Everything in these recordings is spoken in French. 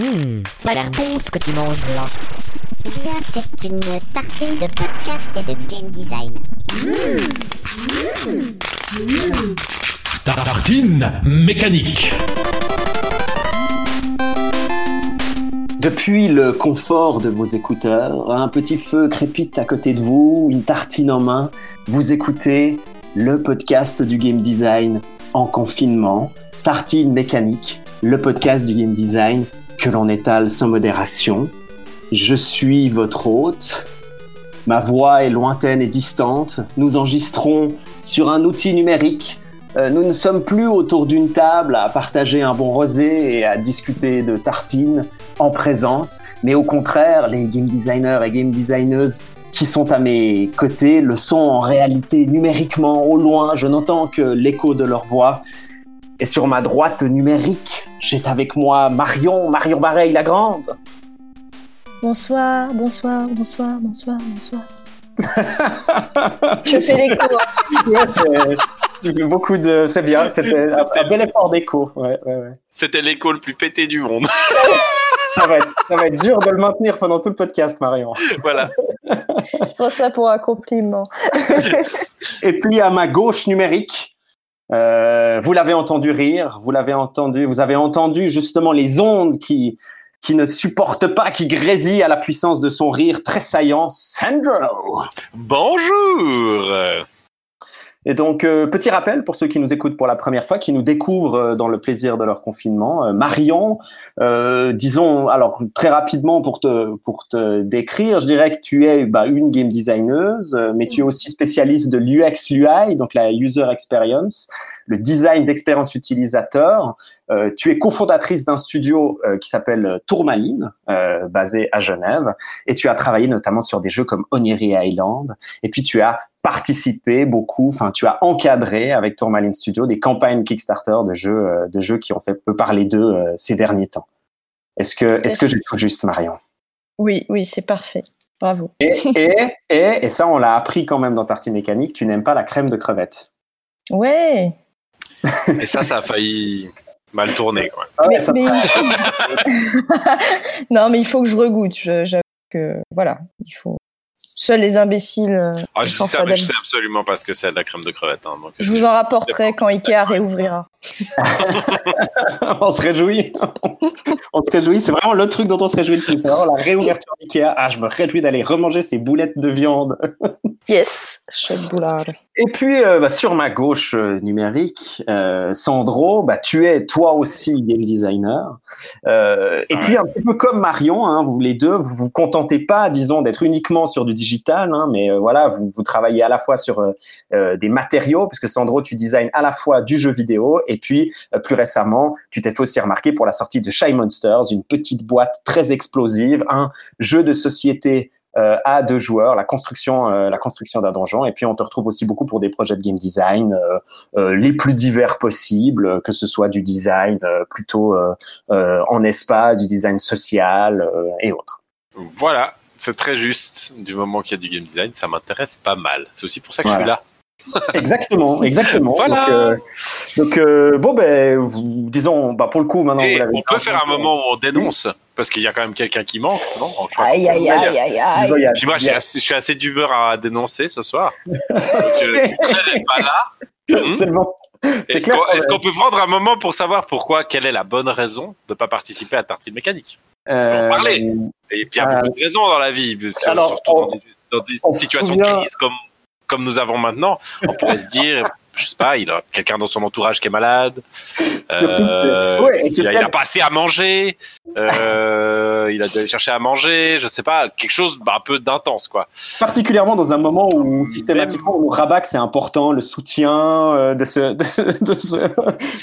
Hum, ça a l'air bon ce que tu manges là. Bien, c'est une tartine de podcast et de game design. Tartine mécanique. Depuis le confort de vos écouteurs, un petit feu crépite à côté de vous, une tartine en main, vous écoutez le podcast du game design en confinement, Tartine mécanique, le podcast du game design que l'on étale sans modération. Je suis votre hôte. Ma voix est lointaine et distante. Nous enregistrons sur un outil numérique. Euh, nous ne sommes plus autour d'une table à partager un bon rosé et à discuter de tartines en présence, mais au contraire, les game designers et game designeuses qui sont à mes côtés le sont en réalité numériquement au loin. Je n'entends que l'écho de leur voix. Et sur ma droite numérique, j'ai avec moi Marion, Marion Bareil la Grande. Bonsoir, bonsoir, bonsoir, bonsoir, bonsoir. Je fais l'écho. Tu fais beaucoup de. C'est bien, c'était un, un bel effort d'écho. Ouais, ouais, ouais. C'était l'écho le plus pété du monde. Ça, va être, ça va être dur de le maintenir pendant tout le podcast, Marion. voilà. Je prends ça pour un compliment. Et puis à ma gauche numérique, euh, vous l'avez entendu rire, vous l'avez entendu, vous avez entendu justement les ondes qui qui ne supportent pas, qui grésillent à la puissance de son rire très saillant, Sandro. Bonjour. Et donc, euh, petit rappel pour ceux qui nous écoutent pour la première fois, qui nous découvrent euh, dans le plaisir de leur confinement. Euh, Marion, euh, disons, alors très rapidement pour te, pour te décrire, je dirais que tu es bah, une game designeuse, euh, mais tu es aussi spécialiste de l'UX, l'UI, donc la user experience, le design d'expérience utilisateur. Euh, tu es cofondatrice d'un studio euh, qui s'appelle Tourmaline, euh, basé à Genève, et tu as travaillé notamment sur des jeux comme Oniry Island, et puis tu as participé beaucoup, enfin tu as encadré avec Tourmaline Studio des campagnes Kickstarter de jeux, de jeux qui ont fait peu parler d'eux ces derniers temps. Est-ce que, est-ce que j'ai tout juste, Marion? Oui, oui, c'est parfait. Bravo. et, et, et, et ça, on l'a appris quand même dans Tartine Mécanique, tu n'aimes pas la crème de crevette? Ouais. Et ça, ça a failli mal tourner. Quoi. Ah ouais, Mais- ça- mais- non, mais il faut que je regoute. Je- J'avoue que voilà, il faut. Seuls les imbéciles. euh, Ah, je dis ça, mais je sais absolument pas ce que c'est de la crème de crevette. hein, donc Je vous en rapporterai quand Ikea réouvrira. on se réjouit. on se réjouit. C'est vraiment le truc dont on se réjouit le plus. La réouverture d'IKEA. Ah, je me réjouis d'aller remanger ces boulettes de viande. Yes, chouette boulard. Et puis, euh, bah, sur ma gauche euh, numérique, euh, Sandro, bah, tu es toi aussi game designer. Euh, et Ouais. puis, un petit peu comme Marion, hein, vous les deux, vous vous contentez pas, disons, d'être uniquement sur du digital, hein, mais euh, voilà, vous, travaillez à la fois sur euh, euh, des matériaux, parce que Sandro, tu designes à la fois du jeu vidéo, et puis plus récemment, tu t'es fait aussi remarquer pour la sortie de Shy Monsters, une petite boîte très explosive, un jeu de société à deux joueurs, la construction, construction d'un donjon. Et puis on te retrouve aussi beaucoup pour des projets de game design les plus divers possibles, que ce soit du design plutôt en espace, du design social et autres. Voilà, c'est très juste. Du moment qu'il y a du game design, ça m'intéresse pas mal. C'est aussi pour ça que je suis là. Exactement, exactement. Voilà. Donc, euh, donc, euh, bon ben, vous- disons, bah, pour le coup maintenant. Vous l'avez on peut faire un moment où on dénonce, parce qu'il y a quand même quelqu'un qui manque. Non? Aïe, aïe, aïe, aïe, aïe. Puis moi, je suis assez d'humeur à dénoncer ce soir. Donc, euh, n'est pas là. Hmm C'est qu'on est-ce qu'on peut prendre un moment pour savoir pourquoi, quelle est la bonne raison de ne pas participer à Tartine Mécanique? Euh, en parler. Et puis il y a beaucoup de raisons dans la vie, alors, surtout on- dans des, dans des situations de crise comme, comme nous avons maintenant. On pourrait se dire, je sais pas, il a quelqu'un dans son entourage qui est malade, Surtout que- euh, ouais, il, a, il a celle- pas assez à manger, euh, il a dû aller chercher à manger, je sais pas, quelque chose bah, un peu d'intense quoi. particulièrement dans un moment où systématiquement on nous rabat c'est important le soutien euh, de, se, de, de, se-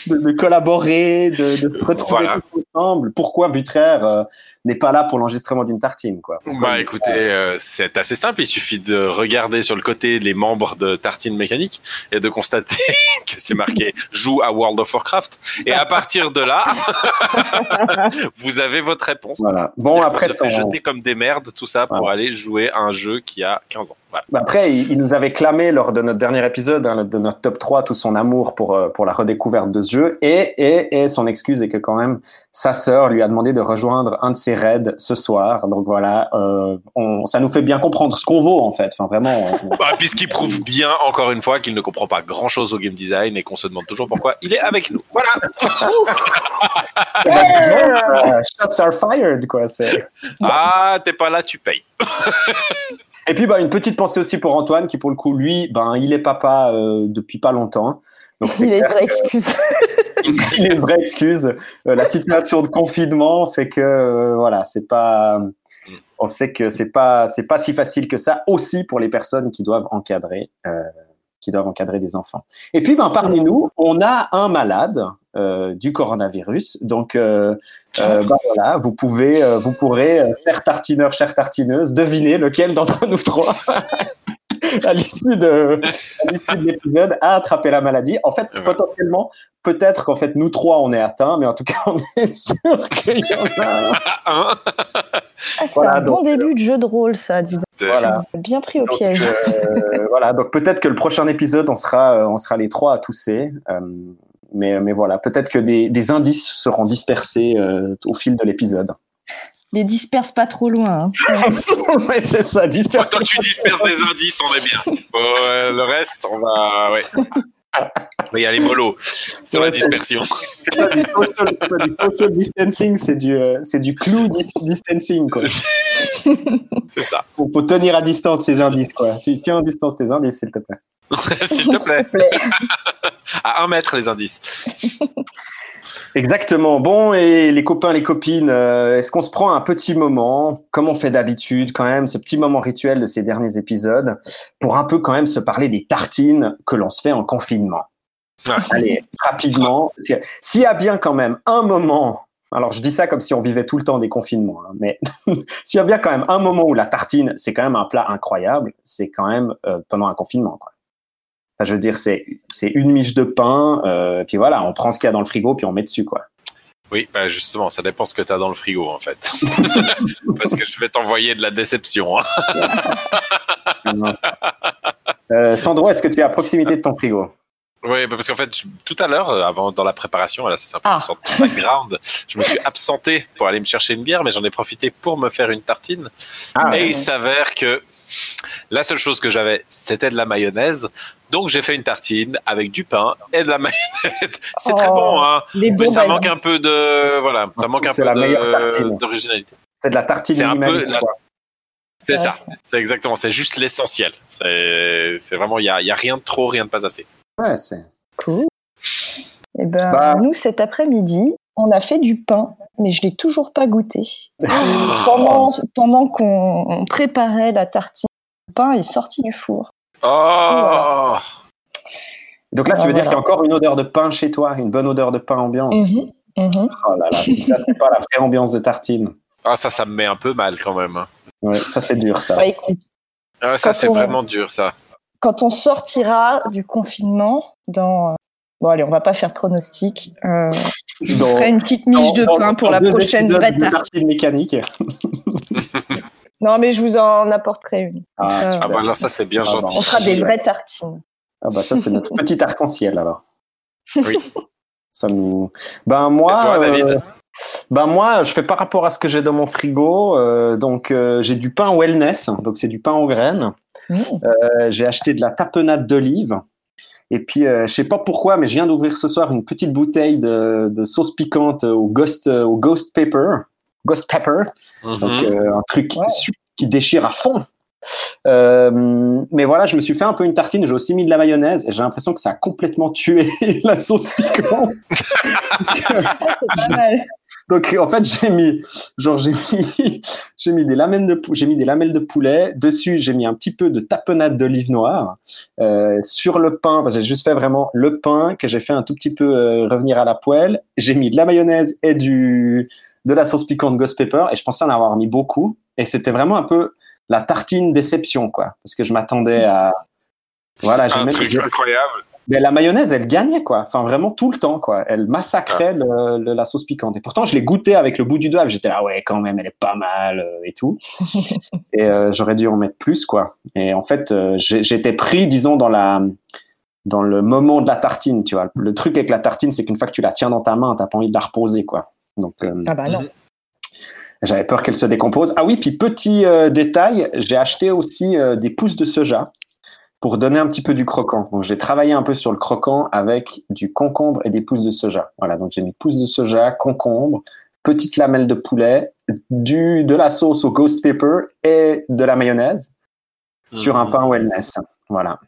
de- de collaborer, de, se retrouver Voilà. tous ensemble. Pourquoi Vutraire n'est pas là pour l'enregistrement d'une tartine quoi? Pourquoi Bah écoutez, c'est assez simple, il suffit de regarder sur le côté les membres de Tartine Mécanique et de constater que c'est marqué joue à World of Warcraft et à partir de là, vous avez votre réponse. Voilà. Bon, après, qu'on se fait jeter comme des merdes, tout ça, pour aller jouer à un jeu qui a 15 ans. Voilà. Bah Après, il, il nous avait clamé lors de notre dernier épisode, hein, de notre top 3, tout son amour pour, euh, pour la redécouverte de ce jeu. Et, et, et son excuse est que quand même, sa sœur lui a demandé de rejoindre un de ses raids ce soir. Donc voilà, euh, on, ça nous fait bien comprendre ce qu'on vaut en fait. Enfin, vraiment. on- Bah, Puisqu'il prouve bien, encore une fois, qu'il ne comprend pas grand-chose au game design et qu'on se demande toujours pourquoi il est avec nous. Voilà. Shots are fired, quoi. C'est... Ah, t'es pas là, tu payes. Et puis, bah, une petite pensée aussi pour Antoine, qui pour le coup, lui, ben, il est papa euh, depuis pas longtemps. Donc c'est Il est vraie excuse. il est une vraie excuse. Euh, la situation de confinement fait que euh, voilà, c'est pas. On sait que c'est pas c'est pas si facile que ça aussi pour les personnes qui doivent encadrer euh, qui doivent encadrer des enfants. Et puis ben, parmi nous, on a un malade euh, du coronavirus. Donc euh, euh, ben, voilà, vous pouvez euh, vous pourrez euh, cher tartineur, chère tartineuse, deviner lequel d'entre nous trois. à l'issue de, à l'épisode, a attrapé la maladie. En fait, Ouais. potentiellement, peut-être qu'en fait, nous trois, on est atteints, mais en tout cas, on est sûr qu'il y en a un. Hein Ah, c'est Voilà, un bon donc, début de jeu de rôle, ça. dis donc. C'est- Voilà. Bien pris au Donc, piège. euh, voilà, donc peut-être que le prochain épisode, on sera, euh, on sera les trois à tousser. Euh, mais, mais voilà, peut-être que des, des indices seront dispersés euh, au fil de l'épisode. Les disperse pas trop loin. hein. ouais, c'est ça, dispersés. Tant que tu disperses des indices, on est bien. Bon, euh, le reste, on va. Ouais. Il y a les molos sur la dispersion. C'est pas du social, pas du social distancing, c'est du, euh, c'est du dis- distancing, quoi. C'est ça. Faut, faut tenir à distance ces indices, quoi. Tu tiens à distance tes indices, s'il te plaît. S'il te plaît. plaît. À un mètre, les indices. Exactement. Bon, et les copains, les copines, euh, est-ce qu'on se prend un petit moment, comme on fait d'habitude quand même, ce petit moment rituel de ces derniers épisodes, pour un peu quand même se parler des tartines que l'on se fait en confinement? Allez, rapidement. S'il y a bien quand même un moment, alors je dis ça comme si on vivait tout le temps des confinements, hein, mais s'il y a bien quand même un moment où la tartine, c'est quand même un plat incroyable, c'est quand même euh, pendant un confinement, quoi. Enfin, je veux dire, c'est c'est une miche de pain, euh, puis voilà, on prend ce qu'il y a dans le frigo, puis on met dessus, quoi. Oui, bah justement, ça dépend ce que tu as dans le frigo, en fait. Parce que je vais t'envoyer de la déception. hein. Euh, Sandro, est-ce que tu es à proximité de ton frigo? Oui, bah, parce qu'en fait, je- tout à l'heure, euh, avant dans la préparation, là, c'est un peu Ah. une sorte de background, je me suis absenté pour aller me chercher une bière, mais j'en ai profité pour me faire une tartine. Ah, Et il s'avère que la seule chose que j'avais, c'était de la mayonnaise. Donc j'ai fait une tartine avec du pain et de la mayonnaise. C'est très Oh, bon, hein. Les Mais ça manque un peu de, voilà, ça manque un C'est peu la meilleure de- tartine. d'originalité. C'est de la tartine C'est un peu la-. C'est ça. c'est- exactement. C'est juste l'essentiel. C'est, vraiment, il y a, y a rien de trop, rien de pas assez. Ouais, c'est. Cool. Et ben, Bah. nous, cet après-midi, on a fait du pain, mais je l'ai toujours pas goûté. Et pendant pendant qu'on on préparait la tartine, le pain est sorti du four. Oh, Donc là, tu Ah, veux dire voilà. qu'il y a encore une odeur de pain chez toi, une bonne odeur de pain ambiance. Mhm, mhm. Oh là là, si ça, c'est pas la vraie ambiance de tartine. ah, ça, ça me met un peu mal quand même. hein. Ouais, ça, c'est dur, ça. Écoute, Ah, ça, c'est on- vraiment dur, ça. quand on sortira du confinement, dans bon allez, on va pas faire de pronostic. Euh, je Dans- ferai une petite miche de pain dans- pour dans la prochaine de tarte. tartine mécanique. Non, mais je vous en apporterai une. Ah, Ça, Ah, bah, alors, ça, c'est bien Ah, gentil. on fera des vraies tartines. Ah bah ça, c'est notre petit arc-en-ciel, alors. Oui. Ça nous... Ben moi, Et toi, David? euh, ben moi, je fais par rapport à ce que j'ai dans mon frigo. euh, donc euh, j'ai du pain wellness, donc c'est du pain aux graines. Mmh. Euh, j'ai acheté de la tapenade d'olive. Et puis, euh, je sais pas pourquoi, mais je viens d'ouvrir ce soir une petite bouteille de, de sauce piquante au ghost, au ghost pepper. Ghost pepper. Donc, Mhm. euh, un truc qui déchire à fond. Euh, mais voilà, je me suis fait un peu une tartine. J'ai aussi mis de la mayonnaise et j'ai l'impression que ça a complètement tué la sauce piquante. Ah, c'est pas mal. Donc en fait j'ai mis genre j'ai mis j'ai mis des lamelles de pou- j'ai mis des lamelles de poulet dessus j'ai mis un petit peu de tapenade d'olive noire euh, sur le pain parce que j'ai juste fait vraiment le pain que j'ai fait un tout petit peu euh, revenir à la poêle j'ai mis de la mayonnaise et du de la sauce piquante ghost pepper et je pensais en avoir mis beaucoup et c'était vraiment un peu la tartine déception quoi parce que je m'attendais à voilà j'ai Un même truc incroyable. Mais la mayonnaise, elle gagnait, quoi. Enfin, vraiment tout le temps, quoi. Elle massacrait le- le- la sauce piquante. Et pourtant, je l'ai goûté avec le bout du doigt. J'étais là, ouais, quand même, elle est pas mal euh, et tout. et euh, j'aurais dû en mettre plus, quoi. Et en fait, euh, j'étais pris, disons, dans la dans le moment de la tartine, tu vois. Le truc avec la tartine, c'est qu'une fois que tu la tiens dans ta main, t'as pas envie de la reposer, quoi. Donc, euh, Ah bah non. j'avais peur qu'elle se décompose. Ah oui, puis petit euh, détail, j'ai acheté aussi euh, des pousses de soja pour donner un petit peu du croquant. Donc j'ai travaillé un peu sur le croquant avec du concombre et des pousses de soja. Voilà, donc j'ai mis pousses de soja, concombre, petites lamelles de poulet, du de la sauce au ghost pepper et de la mayonnaise sur un Mhm. pain wellness. Voilà.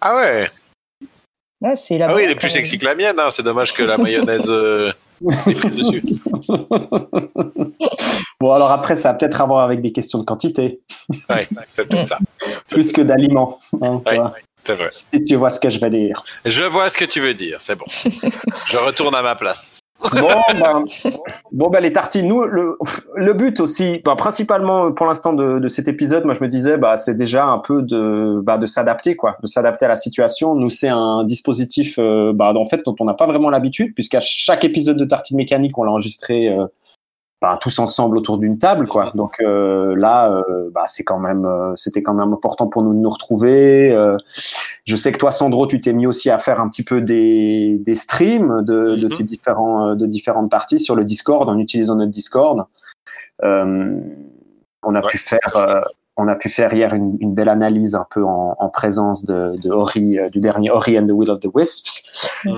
Ah ouais. Ouais, c'est Ah oui, il est plus sexy que la mienne. Hein. C'est dommage que la mayonnaise dessus. bon alors après ça a peut-être à voir avec des questions de quantité Ouais, c'est peut-être ça. plus que d'aliments. hein. C'est vrai. Si tu vois ce que je vais dire. Je vois ce que tu veux dire. C'est bon. Je retourne à ma place. Bon, ben, bon ben, les tartines, nous, le, but aussi, ben, principalement pour l'instant de, de cet épisode, moi je me disais, bah, c'est déjà un peu de, bah, s'adapter, quoi, de s'adapter à la situation. Nous, c'est un dispositif, euh, bah, en fait, dont on n'a pas vraiment l'habitude, puisqu'à chaque épisode de Tartine Mécanique, on l'a enregistré euh, bah, tous ensemble autour d'une table, quoi. Donc euh, là, euh, bah, c'est quand même, euh, c'était quand même important pour nous de nous retrouver. Euh, je sais que toi, Sandro, tu t'es mis aussi à faire un petit peu des, des streams de, de Mhm. tes différents, euh, de différentes parties sur le Discord en utilisant notre Discord. Euh, on a Ouais, pu faire, euh, on a pu faire hier une, une belle analyse un peu en, en présence de, de Ori, euh, du dernier Ori and the Will of the Wisps.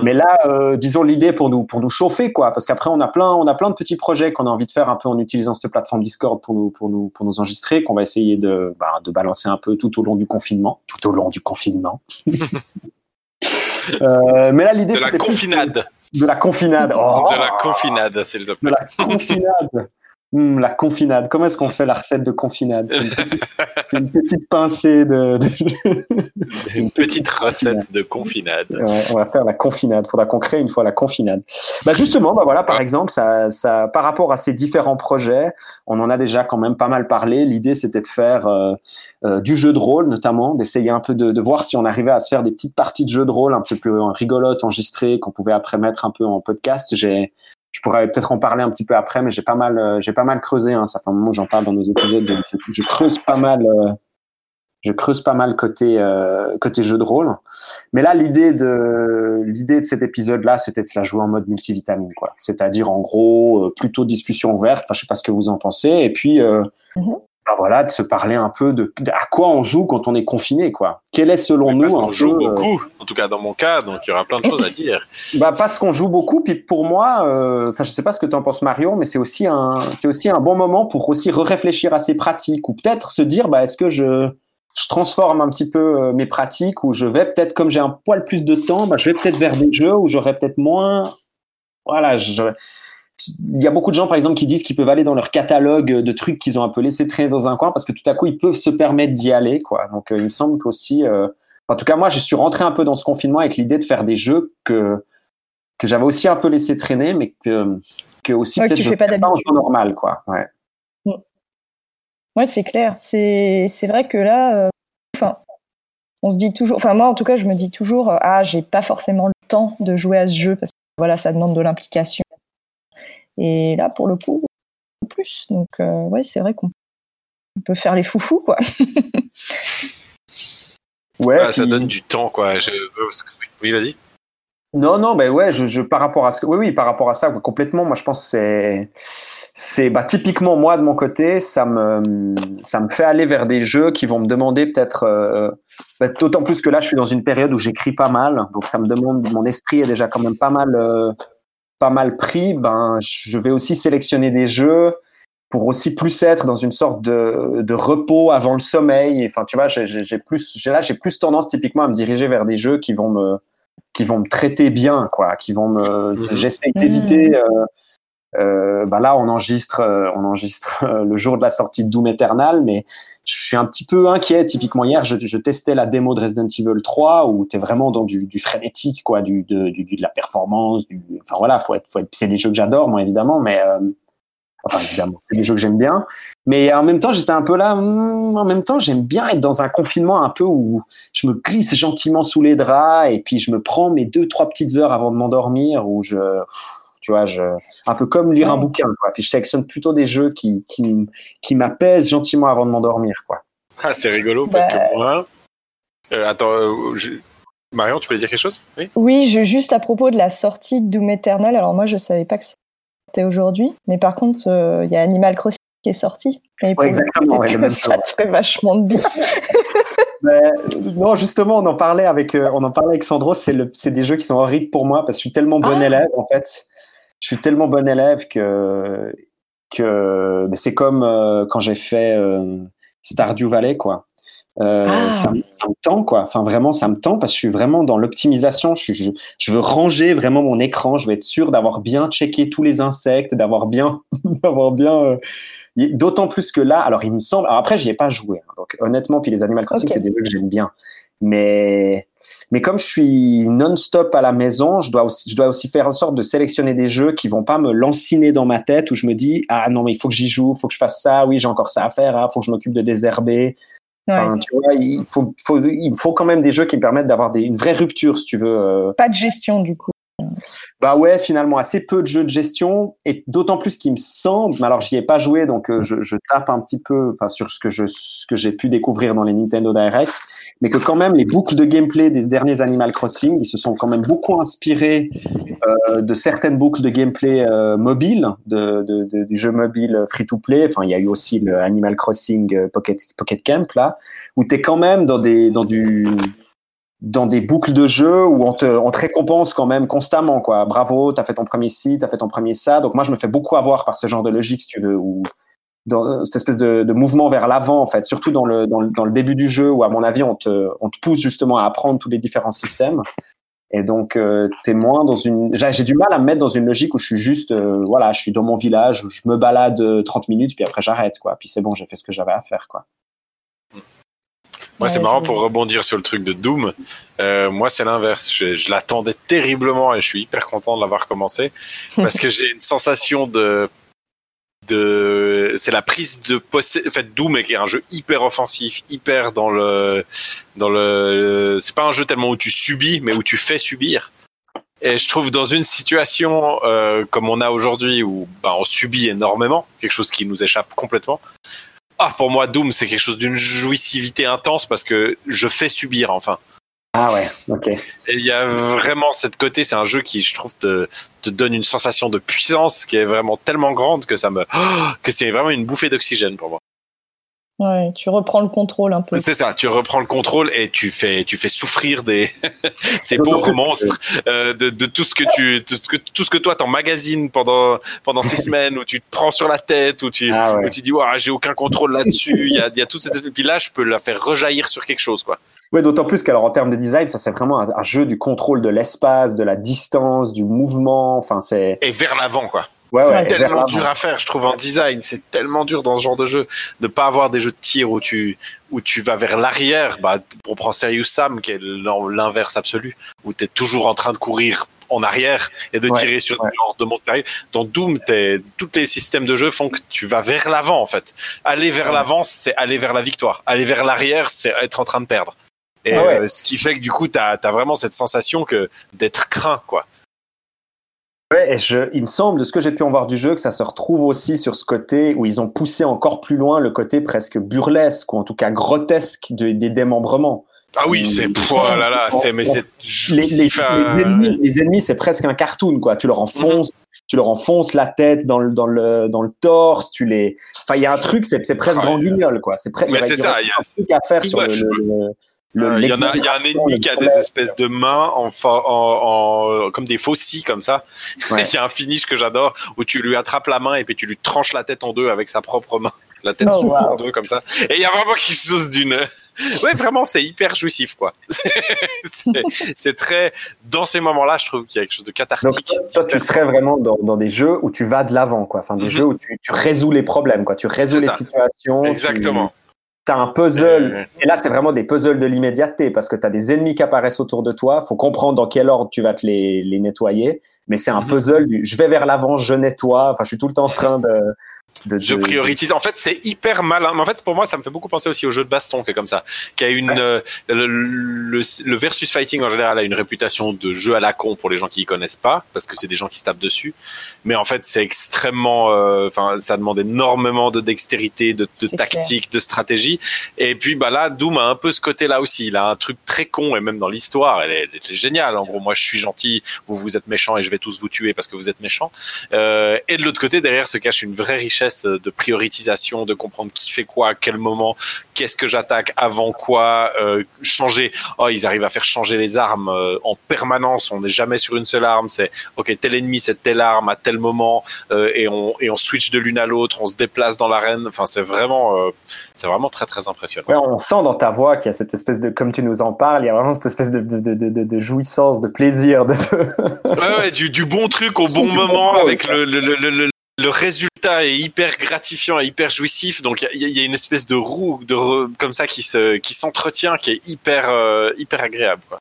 Mais là, euh, disons l'idée pour nous pour nous chauffer quoi, parce qu'après on a plein on a plein de petits projets qu'on a envie de faire un peu en utilisant cette plateforme Discord pour nous pour nous pour nous enregistrer, qu'on va essayer de bah, de balancer un peu tout au long du confinement, tout au long du confinement. Euh, mais là l'idée De la plus confinade. de la confinade. Oh, De la confinade, s'il te de plaît. la confinade. Hum, la confinade. Comment est-ce qu'on fait la recette de confinade? C'est une, petite- c'est une petite pincée de. de- Une petite recette de confinade. Ouais, on va faire la confinade. Faudra qu'on crée une fois la confinade. Bah justement, bah voilà, par exemple, ça, ça, par rapport à ces différents projets, on en a déjà quand même pas mal parlé. L'idée, c'était de faire euh, euh, du jeu de rôle, notamment, d'essayer un peu de, de voir si on arrivait à se faire des petites parties de jeu de rôle un petit peu rigolotes, enregistrées, qu'on pouvait après mettre un peu en podcast. J'ai je pourrais peut-être en parler un petit peu après, mais j'ai pas mal, euh, j'ai pas mal creusé. Hein, ça fait un moment que j'en parle dans nos épisodes. Je, creuse pas mal, euh, je creuse pas mal côté euh, côté jeu de rôle. Mais là, l'idée de l'idée de cet épisode-là, c'était de se la jouer en mode multivitamine, quoi. C'est-à-dire en gros euh, plutôt discussion ouverte. Enfin, je sais pas ce que vous en pensez. Et puis euh, Mhm. Bah voilà, de se parler un peu de, de à quoi on joue quand on est confiné, quoi. Quel est selon nous Parce un qu'on joue euh, beaucoup, en tout cas dans mon cas, donc il y aura plein de choses à dire. bah parce qu'on joue beaucoup, puis pour moi, euh, enfin je sais pas ce que tu en penses Marion, mais c'est aussi un c'est aussi un bon moment pour aussi réfléchir à ses pratiques ou peut-être se dire bah est-ce que je je transforme un petit peu euh, mes pratiques ou je vais peut-être comme j'ai un poil plus de temps, bah je vais peut-être vers des jeux où j'aurais peut-être moins voilà, je il y a beaucoup de gens, par exemple, qui disent qu'ils peuvent aller dans leur catalogue de trucs qu'ils ont un peu laissé traîner dans un coin parce que tout à coup, ils peuvent se permettre d'y aller, quoi. Donc, euh, il me semble qu'aussi, euh, en tout cas, moi, je suis rentré un peu dans ce confinement avec l'idée de faire des jeux que que j'avais aussi un peu laissé traîner, mais que que aussi Ouais, que peut-être tu je fais pas pas en temps normal, quoi. Ouais. Ouais, c'est clair. C'est c'est vrai que là, euh, enfin, on se dit toujours. Enfin, moi, en tout cas, je me dis toujours, ah, j'ai pas forcément le temps de jouer à ce jeu parce que voilà, ça demande de l'implication. Et là, pour le coup, plus. Donc, euh, ouais, c'est vrai qu'on on peut faire les foufous, quoi. Ouais. Ah, ça donne du temps, quoi. Je... Oui, vas-y. Non, non, ben ouais, je, je, par rapport à ce que, oui, oui, par rapport à ça, ouais, complètement. Moi, je pense que c'est, c'est, bah, typiquement moi de mon côté, ça me, ça me fait aller vers des jeux qui vont me demander peut-être, euh, bah, d'autant plus que là, je suis dans une période où j'écris pas mal, donc ça me demande, mon esprit est déjà quand même pas mal, euh, pas mal pris. Ben, je vais aussi sélectionner des jeux pour aussi plus être dans une sorte de, de repos avant le sommeil. Enfin, tu vois, j'ai, plus, j'ai là, j'ai plus tendance typiquement à me diriger vers des jeux qui vont me qui vont me traiter bien, quoi, qui vont me. Mhm. J'essaie d'éviter. Euh, euh, bah là, on enregistre, euh, on enregistre euh, le jour de la sortie de Doom Eternal, mais je suis un petit peu inquiet. Typiquement hier, je, testais la démo de Resident Evil 3 où t'es vraiment dans du, frénétique, quoi, du, de, du- de la performance, du. Enfin voilà, faut être, faut être. C'est des jeux que j'adore, moi évidemment, mais euh, Enfin, évidemment, c'est des jeux que j'aime bien. Mais en même temps, j'étais un peu là. hmm, en même temps, j'aime bien être dans un confinement un peu où je me glisse gentiment sous les draps et puis je me prends mes deux, trois petites heures avant de m'endormir où je, tu vois, je, un peu comme lire un bouquin, quoi. Puis je sélectionne plutôt des jeux qui, qui, qui m'apaisent gentiment avant de m'endormir, quoi. Ah, c'est rigolo parce Bah. que moi. Euh, attends, euh, je- Marion, tu voulais dire quelque chose? Oui. Oui, je, juste à propos de la sortie de Doom Eternal, alors moi je savais pas que c'était aujourd'hui, mais par contre euh, il y a Animal Crossing qui est sorti. Et exactement, ouais, que même ça te ferait vachement de bien. Mais, non, justement, on en parlait avec, euh, on en parlait avec Sandro. C'est le, c'est des jeux qui sont horribles pour moi parce que je suis tellement bon Ah. élève en fait. Je suis tellement bon élève que que c'est comme euh, quand j'ai fait euh, Stardew Valley quoi. Euh, Ah. ça, me- ça me tend quoi. Enfin vraiment, ça me tend parce que je suis vraiment dans l'optimisation. Je, suis- je, je veux ranger vraiment mon écran. Je veux être sûr d'avoir bien checké tous les insectes, d'avoir bien, d'avoir bien. D'autant plus que là, alors il me semble. Alors après, j'y ai pas joué. hein. donc honnêtement, puis les Animal Crossing, Ok. c'est des jeux que j'aime bien. Mais mais comme je suis non-stop à la maison, je dois aussi je dois aussi faire en sorte de sélectionner des jeux qui vont pas me lanciner dans ma tête où je me dis ah non mais il faut que j'y joue, il faut que je fasse ça. Oui, j'ai encore ça à faire. Ah, faut que je m'occupe de désherber. Ouais. Enfin, tu vois, il faut, faut, il faut quand même des jeux qui me permettent d'avoir une vraie rupture, si tu veux. euh. Pas de gestion du coup. Bah ouais, finalement, assez peu de jeux de gestion, et d'autant plus qu'il me semble, alors j'y ai pas joué, donc euh, je, tape un petit peu sur ce que j'ai pu découvrir dans les Nintendo Direct, mais que quand même les boucles de gameplay des derniers Animal Crossing, ils se sont quand même beaucoup inspirés euh, de certaines boucles de gameplay euh, du jeu mobile free-to-play. Enfin, il y a eu aussi le Animal Crossing euh, Pocket, Pocket Camp, là, où tu es quand même dans, des, dans, du, dans des boucles de jeu où on te, récompense quand même constamment. Quoi. Bravo, tu as fait ton premier ci, tu as fait ton premier ça. Donc moi, je me fais beaucoup avoir par ce genre de logique, si tu veux, ou dans euh, cette espèce de, mouvement vers l'avant, en fait, surtout dans le, début du jeu, où à mon avis, on te, pousse justement à apprendre tous les différents systèmes. Et donc, euh, t'es moins dans une. J'ai du mal à me mettre dans une logique où je suis juste, euh, voilà, je suis dans mon village, je me balade euh, 30 minutes, puis après j'arrête, quoi. Puis c'est bon, j'ai fait ce que j'avais à faire, quoi. Moi, c'est marrant pour rebondir sur le truc de Doom. Euh, moi, c'est l'inverse. Je, je l'attendais terriblement et je suis hyper content de l'avoir commencé parce que j'ai une sensation de de c'est la prise de possession. En fait, Doom est un jeu hyper offensif, hyper dans le dans le. C'est pas un jeu tellement où tu subis, mais où tu fais subir. Et je trouve dans une situation euh, comme on a aujourd'hui où bah, on subit énormément, quelque chose qui nous échappe complètement. Ah, pour moi, Doom, c'est quelque chose d'une jouissivité intense parce que je fais subir enfin. Ah ouais, ok. Il y a vraiment cette côté, c'est un jeu qui, je trouve, te, te donne une sensation de puissance qui est vraiment tellement grande que ça me, que c'est vraiment une bouffée d'oxygène pour moi. Ouais, tu reprends le contrôle un peu. C'est ça, tu reprends le contrôle et tu fais, tu fais souffrir des, ces pauvres monstres, euh, de, de tout ce que tu, tout ce que, tout ce que toi t'emmagasines pendant, pendant six semaines où tu te prends sur la tête, où tu, Ah où ouais. tu dis, ouais, j'ai aucun contrôle là-dessus, il y a, il y a toute cette puis là, je peux la faire rejaillir sur quelque chose, quoi. Ouais, d'autant plus qu'alors en termes de design, ça c'est vraiment un, un jeu du contrôle de l'espace, de la distance, du mouvement. Enfin, c'est. Et vers l'avant, quoi. Ouais, C'est ouais. tellement dur à faire, je trouve, en design. C'est tellement dur dans ce genre de jeu de pas avoir des jeux de tir où tu, où tu vas vers l'arrière. Bah, pour prendre Serious Sam, qui est l'in- l'inverse absolu, où tu es toujours en train de courir en arrière et de Ouais, tirer sur des genres de monstres. Dans Doom, tous les systèmes de jeu font que tu vas vers l'avant, en fait. Aller vers l'avant, c'est aller vers la victoire. Aller vers l'arrière, c'est être en train de perdre. Et Ah euh, ce qui fait que du coup, tu as, vraiment cette sensation que d'être craint, quoi. Ouais, et je, il me semble, de ce que j'ai pu en voir du jeu, que ça se retrouve aussi sur ce côté où ils ont poussé encore plus loin le côté presque burlesque, ou en tout cas grotesque de- des démembrements. Ah oui, c'est, pff, oh là là, c'est, mais c'est Les, les- jouissif, euh, les ennemis, les ennemis, c'est presque un cartoon, quoi. Tu leur enfonces, tu leur enfonces la tête dans le, dans le, dans le torse, tu les. Enfin, il y a un truc, c'est, presque Ouais. grand guignol, quoi. C'est presque. Mais c'est ça, il y a- un truc à faire sur le. le- Euh, Il y a, il y a un ennemi qui a des espèces de mains en, en, en- comme des faucilles comme ça. Ouais. Il y a un finish que j'adore où tu lui attrapes la main et puis tu lui tranches la tête en deux avec sa propre main. La tête Oh, s'ouvre wow. en deux comme ça. Et il y a vraiment quelque chose d'une. Ouais, vraiment, c'est hyper jouissif, quoi. c'est très. Dans ces moments-là, je trouve qu'il y a quelque chose de Donc, cathartique. toi, tu serais vraiment dans, dans des jeux où tu vas de l'avant, quoi. Enfin, des Mhm. jeux où tu, tu résous les problèmes, quoi. Tu résous les ça. situations. tu- Exactement. T'as un puzzle, Euh. et là c'est vraiment des puzzles de l'immédiateté parce que t'as des ennemis qui apparaissent autour de toi. Faut comprendre dans quel ordre tu vas te les, les nettoyer. Mais c'est un Mhm. puzzle du je vais vers l'avant, je nettoie. Enfin, je suis tout le temps en train de. De- Je de- priorise. En fait, c'est hyper malin. Mais en fait, pour moi, ça me fait beaucoup penser aussi au jeu de baston qui est comme ça, qui a une euh, le, le, le versus fighting en général a une réputation de jeu à la con pour les gens qui y connaissent pas, parce que c'est des gens qui se tapent dessus. Mais en fait, c'est extrêmement. euh, Enfin, ça demande énormément de dextérité, de, tactique, de stratégie. Et puis, bah là, Doom a un peu ce côté-là aussi. Il a un truc très con et même dans l'histoire, elle est, elle est géniale. En gros, moi, je suis gentil, vous vous êtes méchant et je vais tous vous tuer parce que vous êtes méchant. Euh, et de l'autre côté, derrière se cache une vraie richesse de prioritisation, de comprendre qui fait quoi, à quel moment, qu'est-ce que j'attaque, avant quoi, euh, changer. Oh, ils arrivent à faire changer les armes euh, en permanence. On n'est jamais sur une seule arme. C'est ok, tel ennemi, c'est telle arme à tel moment, euh, et on et on switch de l'une à l'autre. On se déplace dans l'arène. Enfin, c'est vraiment, euh, c'est vraiment très très impressionnant. Ouais, on sent dans ta voix qu'il y a cette espèce de, comme tu nous en parles, il y a vraiment cette espèce de, de, de, de, de jouissance, de plaisir. De... Ouais, ouais, du, du bon truc au bon Du moment bon avec truc, le, le, le, le, résultat est hyper gratifiant et hyper jouissif. Donc il y, a- il y a une espèce de roue de re- comme ça qui se qui s'entretient, qui est hyper euh, hyper agréable. Quoi.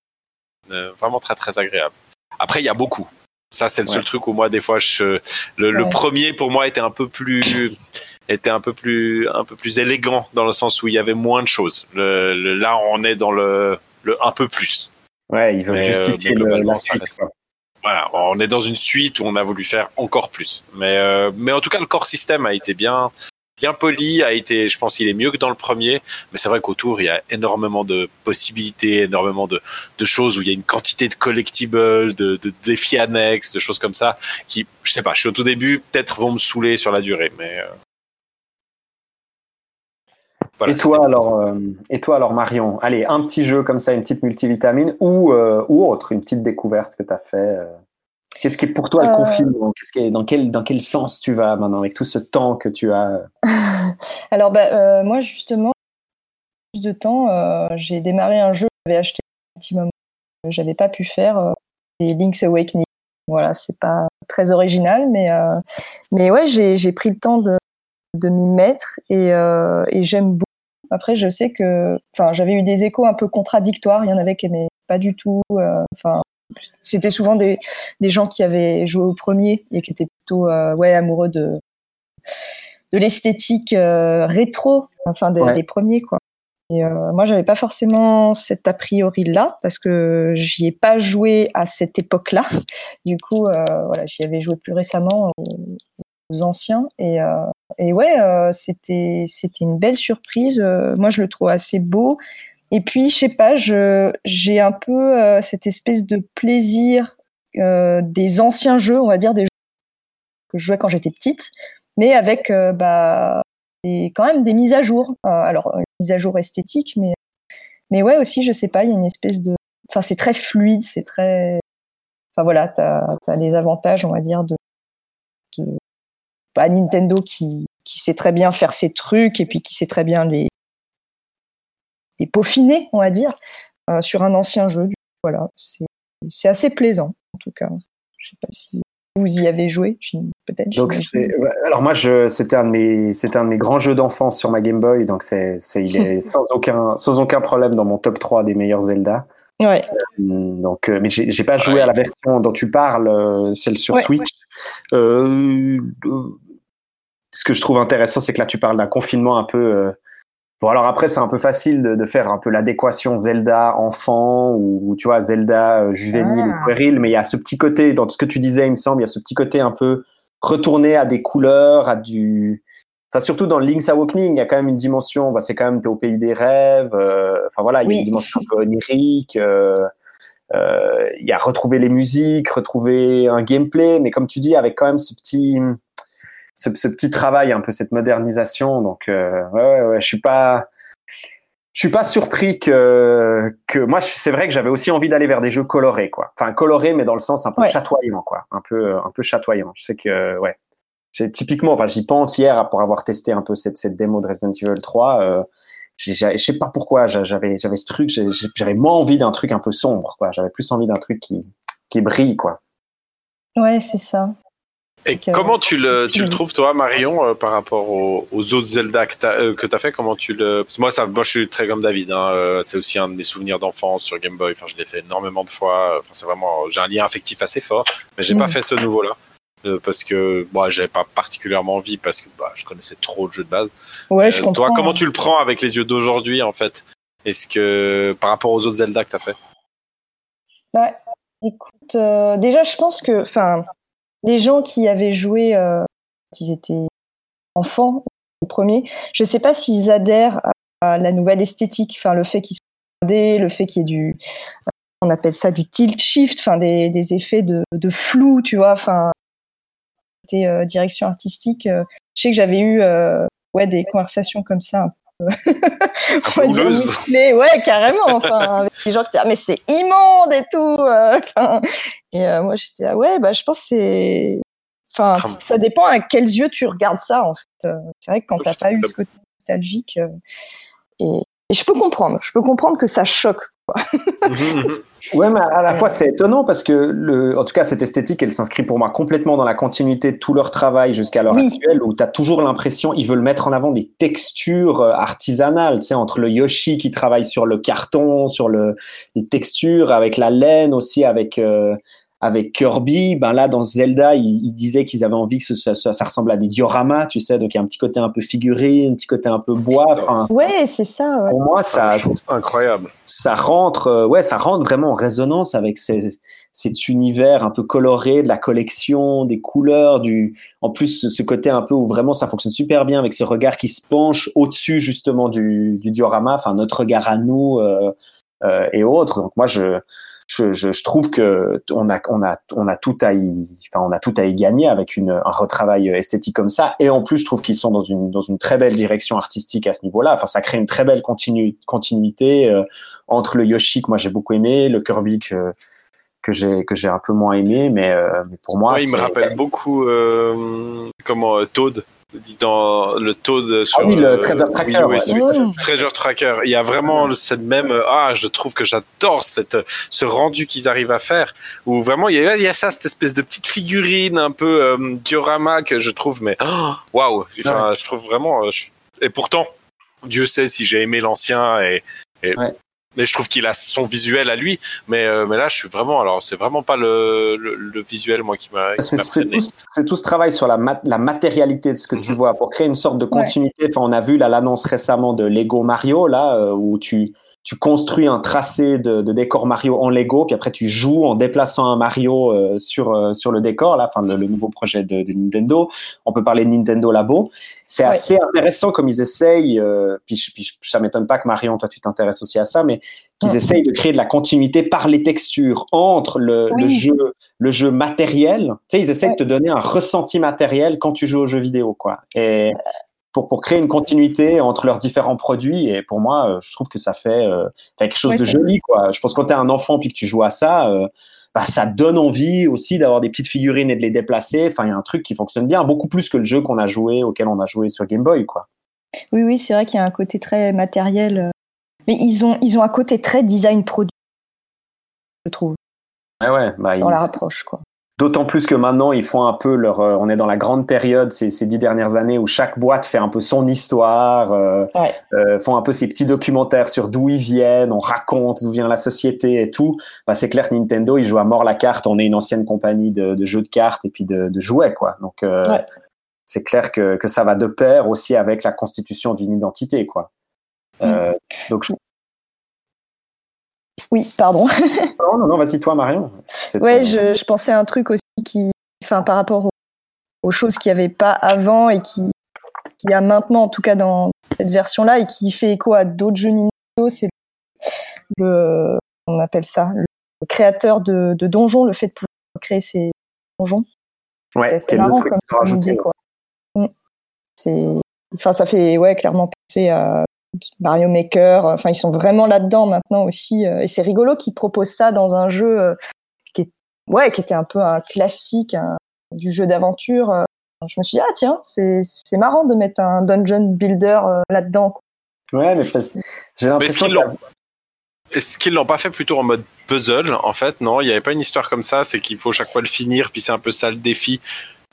Euh, vraiment très très agréable. Après il y a beaucoup. Ça c'est le seul truc où moi des fois je le, le premier pour moi était un peu plus était un peu plus un peu plus élégant dans le sens où il y avait moins de choses. Le, le- là on est dans le le un peu plus. Ouais, ils veulent euh, justifier mais le- la suite. quoi. Voilà, on est dans une suite où on a voulu faire encore plus. Mais, euh, mais en tout cas, le core system a été bien, bien poli, a été, je pense, qu'il est mieux que dans le premier. Mais c'est vrai qu'autour, il y a énormément de possibilités, énormément de, de choses où il y a une quantité de collectibles, de, de défis annexes, de choses comme ça, qui, je sais pas, je suis au tout début, peut-être vont me saouler sur la durée. Mais euh, voilà, et toi alors, euh, et toi alors Marion, allez, un petit jeu comme ça, une petite multivitamine ou euh, ou autre, une petite découverte que tu as fait. euh. Qu'est-ce qui est pour toi le Euh. confinement? Qu'est-ce qui est, dans quel dans quel sens tu vas maintenant avec tout ce temps que tu as? Alors, bah, euh, moi, justement, plus de temps, euh, j'ai démarré un jeu que j'avais acheté un petit moment. que J'avais pas pu faire. euh, c'est Link's Awakening. Voilà, c'est pas très original, mais, euh, mais ouais, j'ai j'ai pris le temps de, de m'y mettre et, euh, et j'aime beaucoup. Après, je sais que, enfin, j'avais eu des échos un peu contradictoires. Il y en avait qui aimaient pas du tout. euh, Enfin, c'était souvent des, des gens qui avaient joué au premier et qui étaient plutôt, euh, ouais, amoureux de de l'esthétique euh, rétro, enfin des, Ouais. des premiers quoi. Et moi, j'avais pas forcément cet a priori là parce que j'y ai pas joué à cette époque-là. Du coup, voilà, j'y avais joué plus récemment anciens et, euh, ouais, euh, c'était c'était une belle surprise. Euh, moi, je le trouve assez beau. Et puis, je sais pas, j'ai un peu cette espèce de plaisir des anciens jeux, on va dire des jeux que je jouais quand j'étais petite, mais avec bah quand même des mises à jour. Alors, mise à jour esthétique, mais mais ouais aussi, je sais pas, il y a une espèce de, enfin, c'est très fluide, c'est très, enfin voilà, t'as as les avantages, on va dire de bah, Nintendo qui qui sait très bien faire ses trucs et puis qui sait très bien les les peaufiner, on va dire, euh, sur un ancien jeu. Voilà, c'est c'est assez plaisant en tout cas. Je sais pas si vous y avez joué, peut-être. Donc alors moi c'était un de mes c'était un de mes grands jeux d'enfance sur ma Game Boy donc c'est c'est il est sans aucun sans aucun problème dans mon top 3 des meilleurs Zelda. Ouais. Hum, Donc euh, mais j'ai j'ai pas joué Ouais. à la version dont tu parles euh, celle sur Ouais, Switch. Ce que je trouve intéressant c'est que là tu parles d'un confinement un peu euh, Bon alors après c'est un peu facile de, de faire un peu l'adéquation Zelda enfant ou tu vois Zelda euh, juvénile Ah. ou puéril, mais il y a ce petit côté dans tout ce que tu disais il me semble il y a ce petit côté un peu retourné à des couleurs, à du Enfin, surtout dans Link's Awakening, il y a quand même une dimension, bah, c'est quand même t'es au pays des rêves, euh, enfin voilà, il y a Oui. une dimension un peu onirique, euh, il y a retrouver les musiques, retrouver un gameplay, mais comme tu dis, avec quand même ce petit, ce, ce petit travail, un peu cette modernisation. Donc, euh, ouais, ouais, ouais, je suis pas, je suis pas surpris que, que moi, c'est vrai que j'avais aussi envie d'aller vers des jeux colorés, quoi. Enfin, colorés, mais dans le sens un peu Ouais. chatoyant, quoi. Un peu, un peu chatoyant. Je sais que, ouais. J'ai typiquement, enfin, j'y pense hier pour avoir testé un peu cette, cette démo de Resident Evil 3. Euh, je sais pas pourquoi, j'a- j'avais, j'avais ce truc, j'avais moins envie d'un truc un peu sombre, quoi. J'avais plus envie d'un truc qui, qui brille, quoi. Ouais, c'est ça. Et Donc, euh, comment tu le, tu le trouves, toi, Marion, euh, par rapport aux, aux autres Zelda que tu as, fait? Comment tu le. Parce que moi, ça, moi, je suis très comme David. Hein, euh, c'est aussi un de mes souvenirs d'enfance sur Game Boy. Enfin, je l'ai fait énormément de fois. Enfin, c'est vraiment. J'ai un lien affectif assez fort. Mais j'ai Mm. pas fait ce nouveau-là. euh, parce que moi, j'avais pas particulièrement envie parce que bah, je connaissais trop le jeu de base. Ouais, je Euh, comprends. toi, comment tu le prends avec les yeux d'aujourd'hui, en fait? Est-ce que par rapport aux autres Zelda que tu as fait? Bah, écoute, euh, déjà, je pense que, enfin, les gens qui avaient joué, euh, quand ils étaient enfants, le premier, je sais pas s'ils adhèrent à, la nouvelle esthétique, enfin, le fait qu'ils soient 3D, le fait qu'il y ait du, on appelle ça du tilt shift, enfin, des, des effets de, flou, tu vois, enfin, côté, euh, direction artistique. euh, je sais que j'avais eu, euh, ouais, des conversations comme ça, on va dire ouais, carrément, enfin, avec gens qui ah, mais c'est immonde et tout, euh, enfin, et euh, moi, j'étais là, ouais, bah, je pense que c'est. Enfin, Ah. ça dépend à quels yeux tu regardes ça, en fait. Euh, C'est vrai que quand t'as pas eu ce côté nostalgique. euh, et, et je peux comprendre, je peux comprendre que ça choque. Ouais, mais à la fois c'est étonnant parce que, le, en tout cas, cette esthétique, elle s'inscrit pour moi complètement dans la continuité de tout leur travail jusqu'à l'heure Oui. actuelle, où tu as toujours l'impression, ils veulent mettre en avant des textures euh, artisanales, tu sais, entre le Yoshi qui travaille sur le carton, sur le, les textures, avec la laine aussi, avec, euh, avec Kirby. Ben là, dans Zelda, ils, ils disaient qu'ils avaient envie que ce- ça, ça, ressemble à des dioramas, tu sais, donc il y a un petit côté un peu figurine, un petit côté un peu bois. Enfin, Ouais, c'est ça. ouais. pour moi, ça, Ah, je trouve incroyable. ça rentre, euh, ouais, ça rentre vraiment en résonance avec ces- cet univers un peu coloré de la collection, des couleurs, du, en plus ce- ce côté un peu où vraiment ça fonctionne super bien avec ce regard qui se penche au-dessus justement du, du diorama, enfin notre regard à nous euh, euh, et autres. Donc moi je je, je, je trouve que on a on a on a tout à y enfin on a tout à y gagner avec une, un retravail esthétique comme ça. Et en plus je trouve qu'ils sont dans une dans une très belle direction artistique à ce niveau-là. Enfin ça crée une très belle continu, continuité euh, entre le Yoshi que moi j'ai beaucoup aimé le Kirby que que j'ai que j'ai un peu moins aimé mais, euh, mais pour moi Ouais, il me rappelle beaucoup euh, comment euh, Toad dans le Toad sur ah oui le euh, Treasure Wii Tracker U et ouais. Switch. Mmh. Treasure Tracker. Il y a vraiment cette même euh, ah je trouve que j'adore cette ce rendu qu'ils arrivent à faire où vraiment il y a, il y a ça cette espèce de petite figurine un peu euh, diorama que je trouve mais oh, waouh enfin je trouve vraiment euh, je- et pourtant Dieu sait si j'ai aimé l'ancien et, et- Ouais. Mais je trouve qu'il a son visuel à lui mais euh, mais là je suis vraiment alors c'est vraiment pas le, le, le visuel moi qui m'a qui C'est tout, ce travail sur la, mat- la matérialité de ce que tu Mhm. vois pour créer une sorte de continuité. Enfin, on a vu là l'annonce récemment de Lego Mario là euh, où tu tu construis un tracé de, de décor Mario en Lego, puis après tu joues en déplaçant un Mario euh, sur euh, sur le décor là, enfin le, le nouveau projet de, de Nintendo. On peut parler de Nintendo Labo. C'est Ouais. assez intéressant comme ils essayent. euh, puis, je- puis je- ça m'étonne pas que Marion, toi tu t'intéresses aussi à ça, mais qu'ils Ouais. essayent de créer de la continuité par les textures entre le, Oui. le jeu le jeu matériel. Tu sais, ils essayent Ouais. de te donner un ressenti matériel quand tu joues aux jeux vidéo, quoi. Et pour, pour créer une continuité entre leurs différents produits, et pour moi, euh, je trouve que ça fait, euh, quelque chose Ouais, de joli, quoi. Je pense que quand t'es un enfant puis que tu joues à ça, euh, bah, ça donne envie aussi d'avoir des petites figurines et de les déplacer. Enfin, il y a un truc qui fonctionne bien, beaucoup plus que le jeu qu'on a joué, auquel on a joué sur Game Boy, quoi. Oui, oui, c'est vrai qu'il y a un côté très matériel. Mais ils ont, ils ont un côté très design produit, je trouve, Ouais, ouais, bah, dans ils- la rapproche. Quoi. D'autant plus que maintenant, ils font un peu leur. euh, on est dans la grande période ces, ces dix dernières années où chaque boîte fait un peu son histoire, euh, Ouais. euh, font un peu ces petits documentaires sur d'où ils viennent, on raconte d'où vient la société et tout. Bah, c'est clair que Nintendo, ils jouent à mort la carte. On est une ancienne compagnie de, de jeux de cartes et puis de, de jouets, quoi. Donc, Ouais. c'est clair que, que ça va de pair aussi avec la constitution d'une identité, quoi. Euh, donc, je... Oui, pardon. non, non, non, vas-y, toi, Marion. Ouais, ton- je, je pensais à un truc aussi qui, enfin, par rapport aux, aux choses qu'il n'y avait pas avant et qui, qui y a maintenant, en tout cas dans cette version-là, et qui fait écho à d'autres jeux Nintendo, c'est le, on appelle ça, le créateur de, de donjons, le fait de pouvoir créer ces donjons. Ouais, c'est marrant comme, idée, quoi. Mm. C'est, enfin, ça fait ouais clairement penser à Mario Maker. Enfin, ils sont vraiment là-dedans maintenant aussi, euh, et c'est rigolo qu'ils proposent ça dans un jeu euh, qui est, ouais, qui était un peu un classique un- du jeu d'aventure. euh. Je me suis dit ah tiens, c'est c'est marrant de mettre un dungeon builder euh, là-dedans. Ouais, mais parce- j'ai Mais est-ce l'impression qu'ils l'ont est-ce qu'ils l'ont pas fait plutôt en mode puzzle en fait? Non il n'y avait pas une histoire comme ça c'est qu'il faut chaque fois le finir puis c'est un peu ça le défi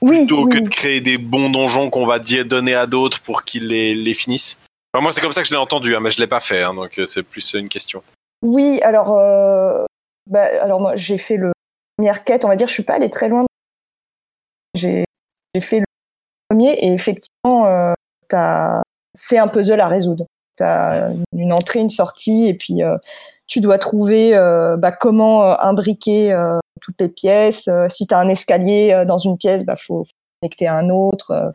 Oui, plutôt oui, que oui. de créer des bons donjons qu'on va donner à d'autres pour qu'ils les, les finissent. Enfin, moi, c'est comme ça que je l'ai entendu, hein, mais je l'ai pas fait, hein, donc euh, c'est plus une question. Oui, alors, euh, bah, alors moi j'ai fait le première quête, on va dire, je suis pas allée très loin. J'ai fait le premier et effectivement, euh, c'est un puzzle à résoudre. Tu as une entrée, une sortie et puis euh, tu dois trouver bah, comment imbriquer toutes les pièces. Si tu as un escalier dans une pièce, bah faut connecter à un autre. euh.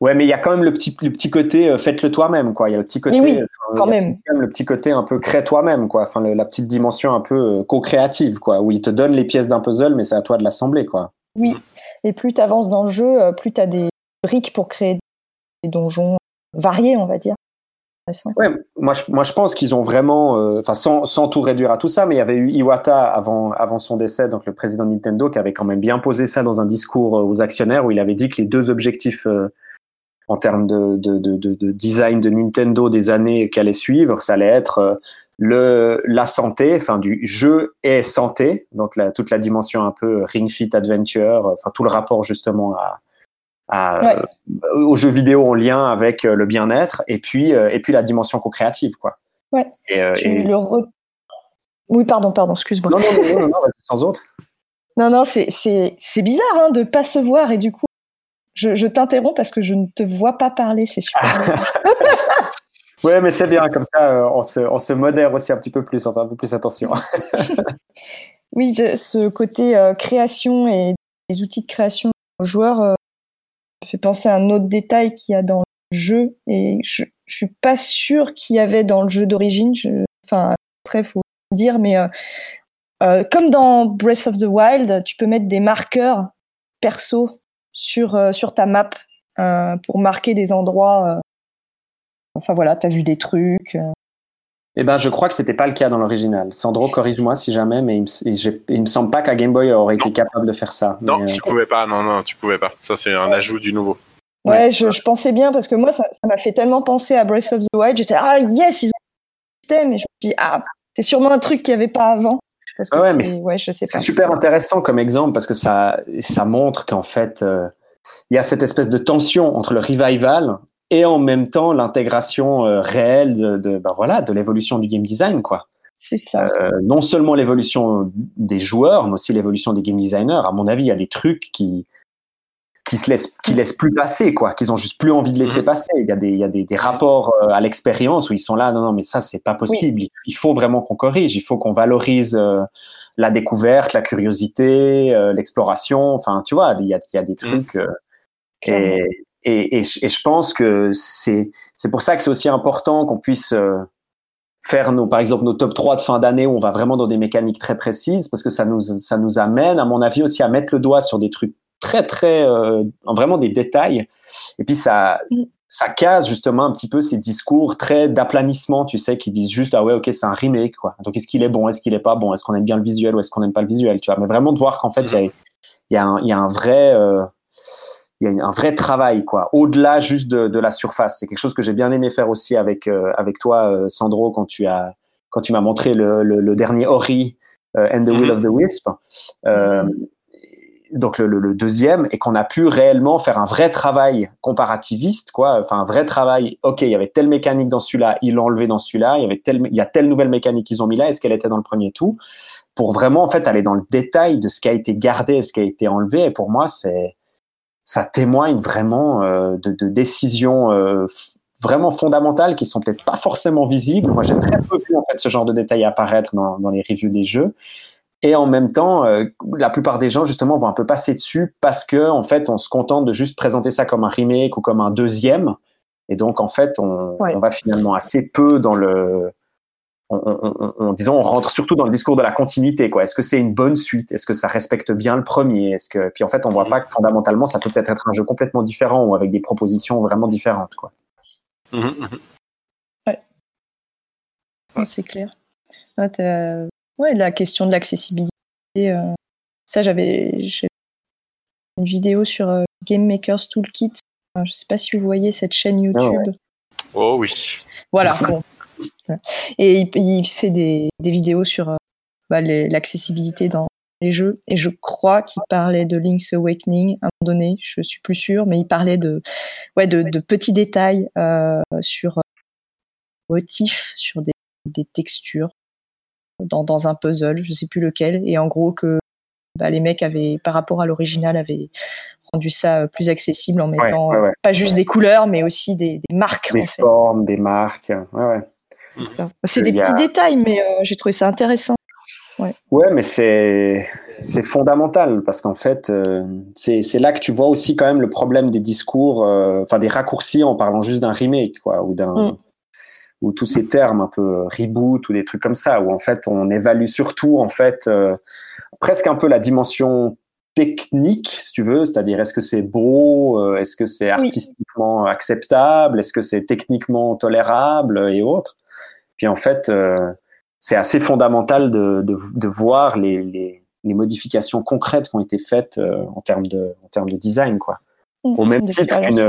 Ouais, mais il y a quand même le petit, le petit côté euh, faites-le toi-même, quoi. Il y a le petit côté, oui, quand même. même le petit côté un peu crée toi-même, quoi. Enfin, le- la petite dimension un peu euh, co-créative, quoi, où il te donne les pièces d'un puzzle, mais c'est à toi de l'assembler, quoi. Oui. Et plus tu avances dans le jeu, euh, plus tu as des briques pour créer des donjons variés, on va dire. Ouais, moi je, moi je pense qu'ils ont vraiment, euh, enfin sans, sans tout réduire à tout ça, mais il y avait eu Iwata avant, avant son décès, donc le président de Nintendo, qui avait quand même bien posé ça dans un discours euh, aux actionnaires où il avait dit que les deux objectifs euh, en termes de, de, de, de, de design de Nintendo des années qui allaient suivre, ça allait être euh, le, la santé, enfin du jeu et santé, donc la, toute la dimension un peu Ring Fit Adventure, euh, enfin tout le rapport justement à, à, Ouais. euh, aux jeux vidéo en lien avec le bien-être et puis euh, et puis la dimension co-créative quoi. Ouais. Et, euh, Tu et- le re- Oui, pardon, pardon, excuse-moi. Non non non non, non, non, sans autre. Non, non, c'est, bizarre hein, de pas se voir et du coup, je, je t'interromps parce que je ne te vois pas parler, c'est super. Ouais mais c'est bien comme ça euh, on se on se modère aussi un petit peu plus on fait un peu plus attention. oui, ce côté euh, création et les outils de création aux joueurs euh, me fait penser à un autre détail qu'il y a dans le jeu et je, je suis pas sûre qu'il y avait dans le jeu d'origine. Je- Enfin, après, faut le dire, mais euh, comme dans Breath of the Wild, tu peux mettre des marqueurs perso sur, euh, sur ta map euh, pour marquer des endroits. euh, Enfin voilà, t'as vu des trucs. euh. Eh ben je crois que c'était pas le cas dans l'original. Sandro corrige-moi si jamais mais il me, il me semble pas qu'à Game Boy aurait été capable de faire ça. Non, Mais, euh, tu pouvais pas, non, non, tu pouvais pas. Ça, c'est un ajout du nouveau. Ouais, Ouais. je, je pensais bien parce que moi, ça ça m'a fait tellement penser à Breath of the Wild. J'étais ah yes, ils ont un système et je me dis ah c'est sûrement un truc qu'il n'y avait pas avant. Parce que ouais, mais c'est- ouais, je sais pas. C'est super intéressant comme exemple parce que ça, ça montre qu'en fait, euh, il y a cette espèce de tension entre le revival et en même temps l'intégration euh, réelle de, de, ben voilà, de l'évolution du game design. Quoi. C'est ça. Euh, non seulement l'évolution des joueurs, mais aussi l'évolution des game designers. À mon avis, il y a des trucs qui qui se laissent qui laissent plus passer quoi qu'ils ont juste plus envie de laisser Mhm. passer. Il y a des il y a des, des rapports euh, à l'expérience où ils sont là non non mais ça c'est pas possible. Il, il faut vraiment qu'on corrige. Il faut qu'on valorise euh, la découverte la curiosité euh, l'exploration. Enfin tu vois il y a il y a des trucs euh, Clairement. et, et, et, je- et je pense que c'est c'est pour ça que c'est aussi important qu'on puisse faire nos par exemple nos top 3 de fin d'année où on va vraiment dans des mécaniques très précises parce que ça nous ça nous amène à mon avis aussi à mettre le doigt sur des trucs très très euh, vraiment des détails. Et puis ça ça case justement un petit peu ces discours très d'aplanissement tu sais qui disent juste ah ouais ok c'est un remake quoi. Donc est-ce qu'il est bon est-ce qu'il est pas bon? Est-ce qu'on aime bien le visuel ou est-ce qu'on aime pas le visuel tu vois? Mais vraiment de voir qu'en fait il y a il y a un, il y a un vrai euh, il y a un vrai travail quoi au-delà juste de, de la surface. C'est quelque chose que j'ai bien aimé faire aussi avec euh, avec toi Sandro quand tu as quand tu m'as montré le, le, le dernier Ori and the Will Mhm. of the Wisp. Euh, donc le, deuxième et qu'on a pu réellement faire un vrai travail comparativiste quoi enfin un vrai travail ok il y avait telle mécanique dans celui-là ils l'ont enlevé dans celui-là il y avait il y a telle nouvelle mécanique qu'ils ont mis là est-ce qu'elle était dans le premier tout? Pour vraiment en fait aller dans le détail de ce qui a été gardé et ce qui a été enlevé et pour moi c'est ça témoigne vraiment euh, de, décisions euh, vraiment fondamentales qui sont peut-être pas forcément visibles. Moi, j'ai très peu vu en fait ce genre de détails apparaître dans, dans les reviews des jeux. Et en même temps, euh, la plupart des gens justement vont un peu passer dessus parce que en fait, on se contente de juste présenter ça comme un remake ou comme un deuxième. Et donc en fait, on, Ouais. on va finalement assez peu dans le on, on, on- on- disons, on rentre surtout dans le discours de la continuité. Quoi. Est-ce que c'est une bonne suite? Est-ce que ça respecte bien le premier? Est-ce que puis en fait, on voit pas que fondamentalement, ça peut peut-être être un jeu complètement différent ou avec des propositions vraiment différentes. Quoi. Mhm, mhm. Ouais, c'est clair. Ouais, ouais, la question de l'accessibilité. euh, Ça, j'avais une vidéo sur euh, Game Maker's Toolkit. Euh, Je sais pas si vous voyez cette chaîne YouTube. Oh oui. Voilà. bon. Et il, il fait des, des vidéos sur euh, bah, l'accessibilité dans les jeux. Et je crois qu'il parlait de Link's Awakening à un moment donné, je suis plus sûre, mais il parlait de, ouais, de, de petits détails euh, sur motifs, sur des, des textures dans, dans, un puzzle, je sais plus lequel, et en gros que bah, les mecs avaient, par rapport à l'original, avaient rendu ça plus accessible en mettant Ouais, ouais, ouais. pas juste des couleurs, mais aussi des, des marques. Des en fait. formes, des marques. Ouais, ouais. C'est des a- petits détails, mais euh, j'ai trouvé ça intéressant. Ouais, mais c'est c'est fondamental parce qu'en fait, euh, c'est c'est là que tu vois aussi quand même le problème des discours, euh, enfin des raccourcis en parlant juste d'un remake, quoi, ou d'un Mm. Ou tous ces termes un peu euh, reboot ou des trucs comme ça, où en fait on évalue surtout en fait euh, presque un peu la dimension technique, si tu veux, c'est-à-dire est-ce que c'est beau, euh, est-ce que c'est artistiquement acceptable, est-ce que c'est techniquement tolérable et autres. Puis en fait, euh, c'est assez fondamental de, de, de voir les, les, les modifications concrètes qui ont été faites euh, en termes de en termes de design, quoi. Au même titre qu'une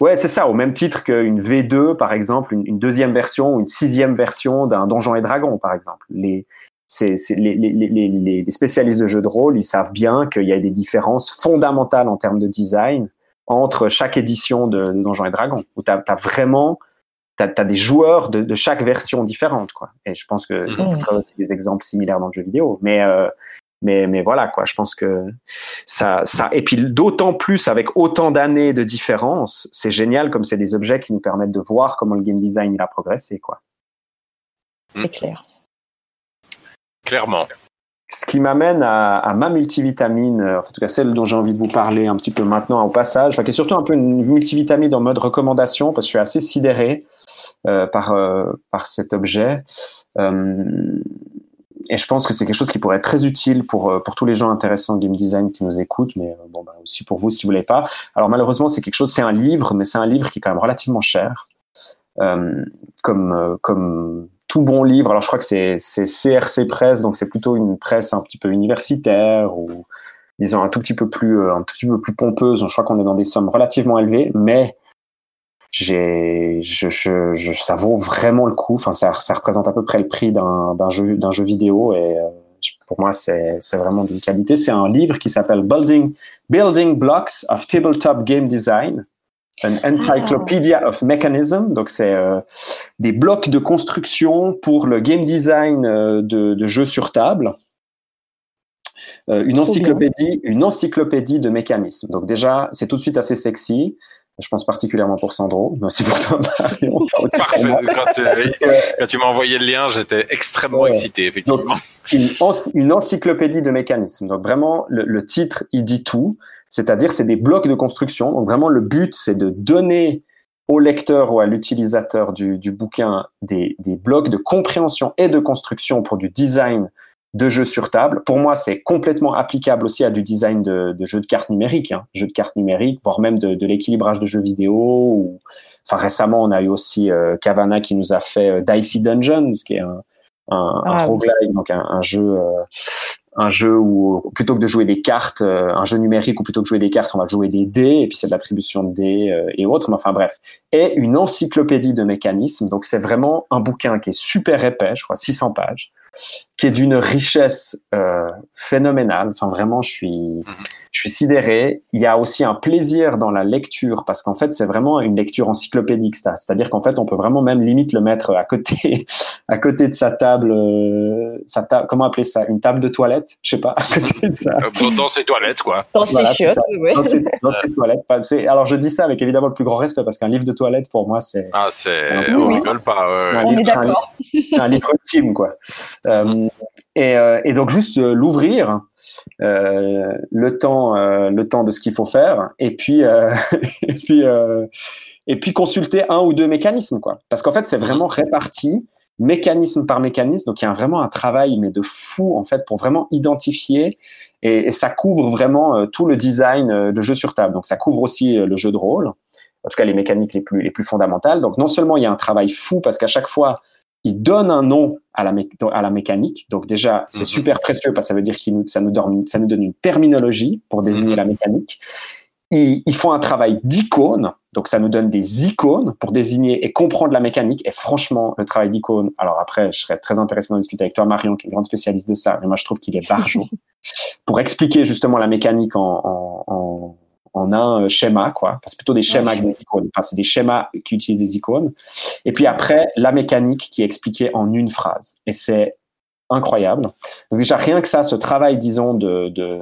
Ouais, c'est ça, au même titre qu'une V2, par exemple, une, une deuxième version ou une sixième version d'un Donjon et Dragon, par exemple. Les, c'est, c'est- les, les, les, les, les spécialistes de jeux de rôle, ils savent bien qu'il y a des différences fondamentales en termes de design entre chaque édition de, de Donjon et Dragon, où tu as, vraiment t'as as des joueurs de, de chaque version différente. Quoi. Et je pense que Mhm. tu as aussi des exemples similaires dans le jeu vidéo. Mais, euh, mais, mais voilà, quoi, je pense que ça, ça. Et puis d'autant plus avec autant d'années de différence, c'est génial comme c'est des objets qui nous permettent de voir comment le game design il a progressé. Quoi. C'est clair. Clairement. Ce qui m'amène à, à ma multivitamine, euh, en tout cas celle dont j'ai envie de vous parler un petit peu maintenant au passage, enfin, qui est surtout un peu une multivitamine en mode recommandation, parce que je suis assez sidéré euh, par, euh, par cet objet. Euh, et je pense que c'est quelque chose qui pourrait être très utile pour, euh, pour tous les gens intéressés en game design qui nous écoutent, mais euh, bon, bah, aussi pour vous si vous ne l'avez pas. Alors malheureusement, c'est quelque chose, c'est un livre, mais c'est un livre qui est quand même relativement cher. Euh, comme, comme tout bon livre. Alors, je crois que c'est CRC Presse, donc c'est plutôt une presse un petit peu universitaire ou disons un tout petit peu plus un tout petit peu plus pompeuse. Je crois qu'on est dans des sommes relativement élevées, mais j'ai je, je, je- ça vaut vraiment le coup. Enfin, ça, ça représente à peu près le prix d'un d'un jeu d'un jeu vidéo et euh, pour moi c'est c'est vraiment d'une qualité. C'est un livre qui s'appelle Building Building Blocks of Tabletop Game Design. An Encyclopedia of Mechanism, donc c'est euh, des blocs de construction pour le game design euh, de, de jeux sur table. Euh, une encyclopédie, une encyclopédie de mécanismes. Donc déjà, c'est tout de suite assez sexy. Je pense particulièrement pour Sandro, mais aussi pour toi, Marion. Parfait. Quand, euh, quand tu m'as envoyé le lien, j'étais extrêmement Ouais. excité, effectivement. une encyclopédie de mécanismes. Donc vraiment, le, le titre, il dit tout. C'est-à-dire, c'est des blocs de construction. Donc vraiment, le but, c'est de donner au lecteur ou à l'utilisateur du, du bouquin des, des blocs de compréhension et de construction pour du design de jeux sur table. Pour moi, c'est complètement applicable aussi à du design de, de jeux de cartes numériques, hein. jeux de cartes numériques, voire même de, de l'équilibrage de jeux vidéo. Ou... Enfin, récemment, on a eu aussi euh, Cavana qui nous a fait euh, Dicey Dungeons, qui est un, un, un Ah, oui. roguelike, donc un, un jeu, euh, un jeu où plutôt que de jouer des cartes, euh, un jeu numérique où plutôt que de jouer des cartes, on va jouer des dés, et puis c'est de l'attribution de dés euh, et autres. Mais enfin bref, et une encyclopédie de mécanismes. Donc c'est vraiment un bouquin qui est super épais, je crois 600 pages, qui est d'une richesse euh, phénoménale. Enfin vraiment, je suis, je suis sidéré. Il y a aussi un plaisir dans la lecture parce qu'en fait, c'est vraiment une lecture encyclopédique. ça. C'est-à-dire qu'en fait, on peut vraiment même limite le mettre à côté, à côté de sa table, euh, sa table, comment appeler ça, une table de toilette, je sais pas, à côté de ça. Euh, Dans, ses toilettes, quoi. Dans Voilà, c'est chiottes, ouais. Dans ses, dans ses toilettes. Alors je dis ça avec évidemment le plus grand respect parce qu'un livre de toilette pour moi c'est Ah, c'est. un- On oui. rigole pas. ouais, c'est un On livre- est d'accord. c'est un livre ultime quoi. Euh, et, euh, et donc juste euh, l'ouvrir, euh, le temps, le temps de ce qu'il faut faire, et puis et puis et puis consulter un ou deux mécanismes quoi. Parce qu'en fait c'est vraiment réparti mécanisme par mécanisme, donc il y a vraiment un travail mais de fou en fait pour vraiment identifier et, et ça couvre vraiment tout le design de jeu sur table. Donc ça couvre aussi le jeu de rôle, en tout cas les mécaniques les plus les plus fondamentales. Donc non seulement il y a un travail fou parce qu'à chaque fois il donne un nom à la, mé- à la mécanique. Donc déjà, c'est Mhm. super précieux parce que ça veut dire nous, ça, nous donne, ça nous donne une terminologie pour désigner Mhm. la mécanique. Et ils font un travail d'icône. Donc ça nous donne des icônes pour désigner et comprendre la mécanique. Et franchement, le travail d'icône, alors après, je serais très intéressé d'en discuter avec toi, Marion, qui est une grande spécialiste de ça, mais moi je trouve qu'il est barjot. pour expliquer justement la mécanique en, en, en, en un schéma, quoi. Enfin, c'est plutôt des schémas que des icônes. Enfin, c'est des schémas qui utilisent des icônes. Et puis après, la mécanique qui est expliquée en une phrase. Et c'est incroyable. Donc déjà, rien que ça, ce travail, disons, de, de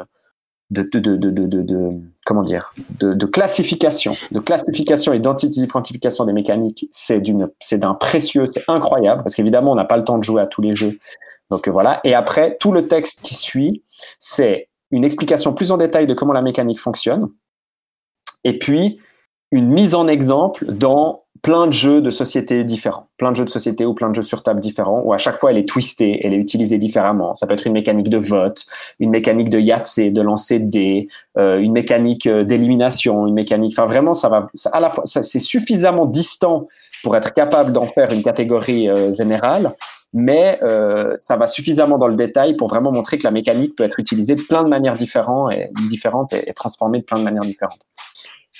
de, de, de, comment dire de, de classification de classification et d'identification des mécaniques c'est d'une c'est d'un précieux c'est incroyable parce qu'évidemment on n'a pas le temps de jouer à tous les jeux donc euh, voilà et après tout le texte qui suit c'est une explication plus en détail de comment la mécanique fonctionne et puis une mise en exemple dans plein de jeux de société différents, plein de jeux de société ou plein de jeux sur table différents, où à chaque fois elle est twistée, elle est utilisée différemment. Ça peut être une mécanique de vote, une mécanique de Yahtzee, de lancer de dés, euh, une mécanique euh, d'élimination, une mécanique. Enfin vraiment, ça va. À la fois, c'est suffisamment distant pour être capable d'en faire une catégorie euh, générale, mais euh, ça va suffisamment dans le détail pour vraiment montrer que la mécanique peut être utilisée de plein de manières différentes et, différentes et, et transformée de plein de manières différentes.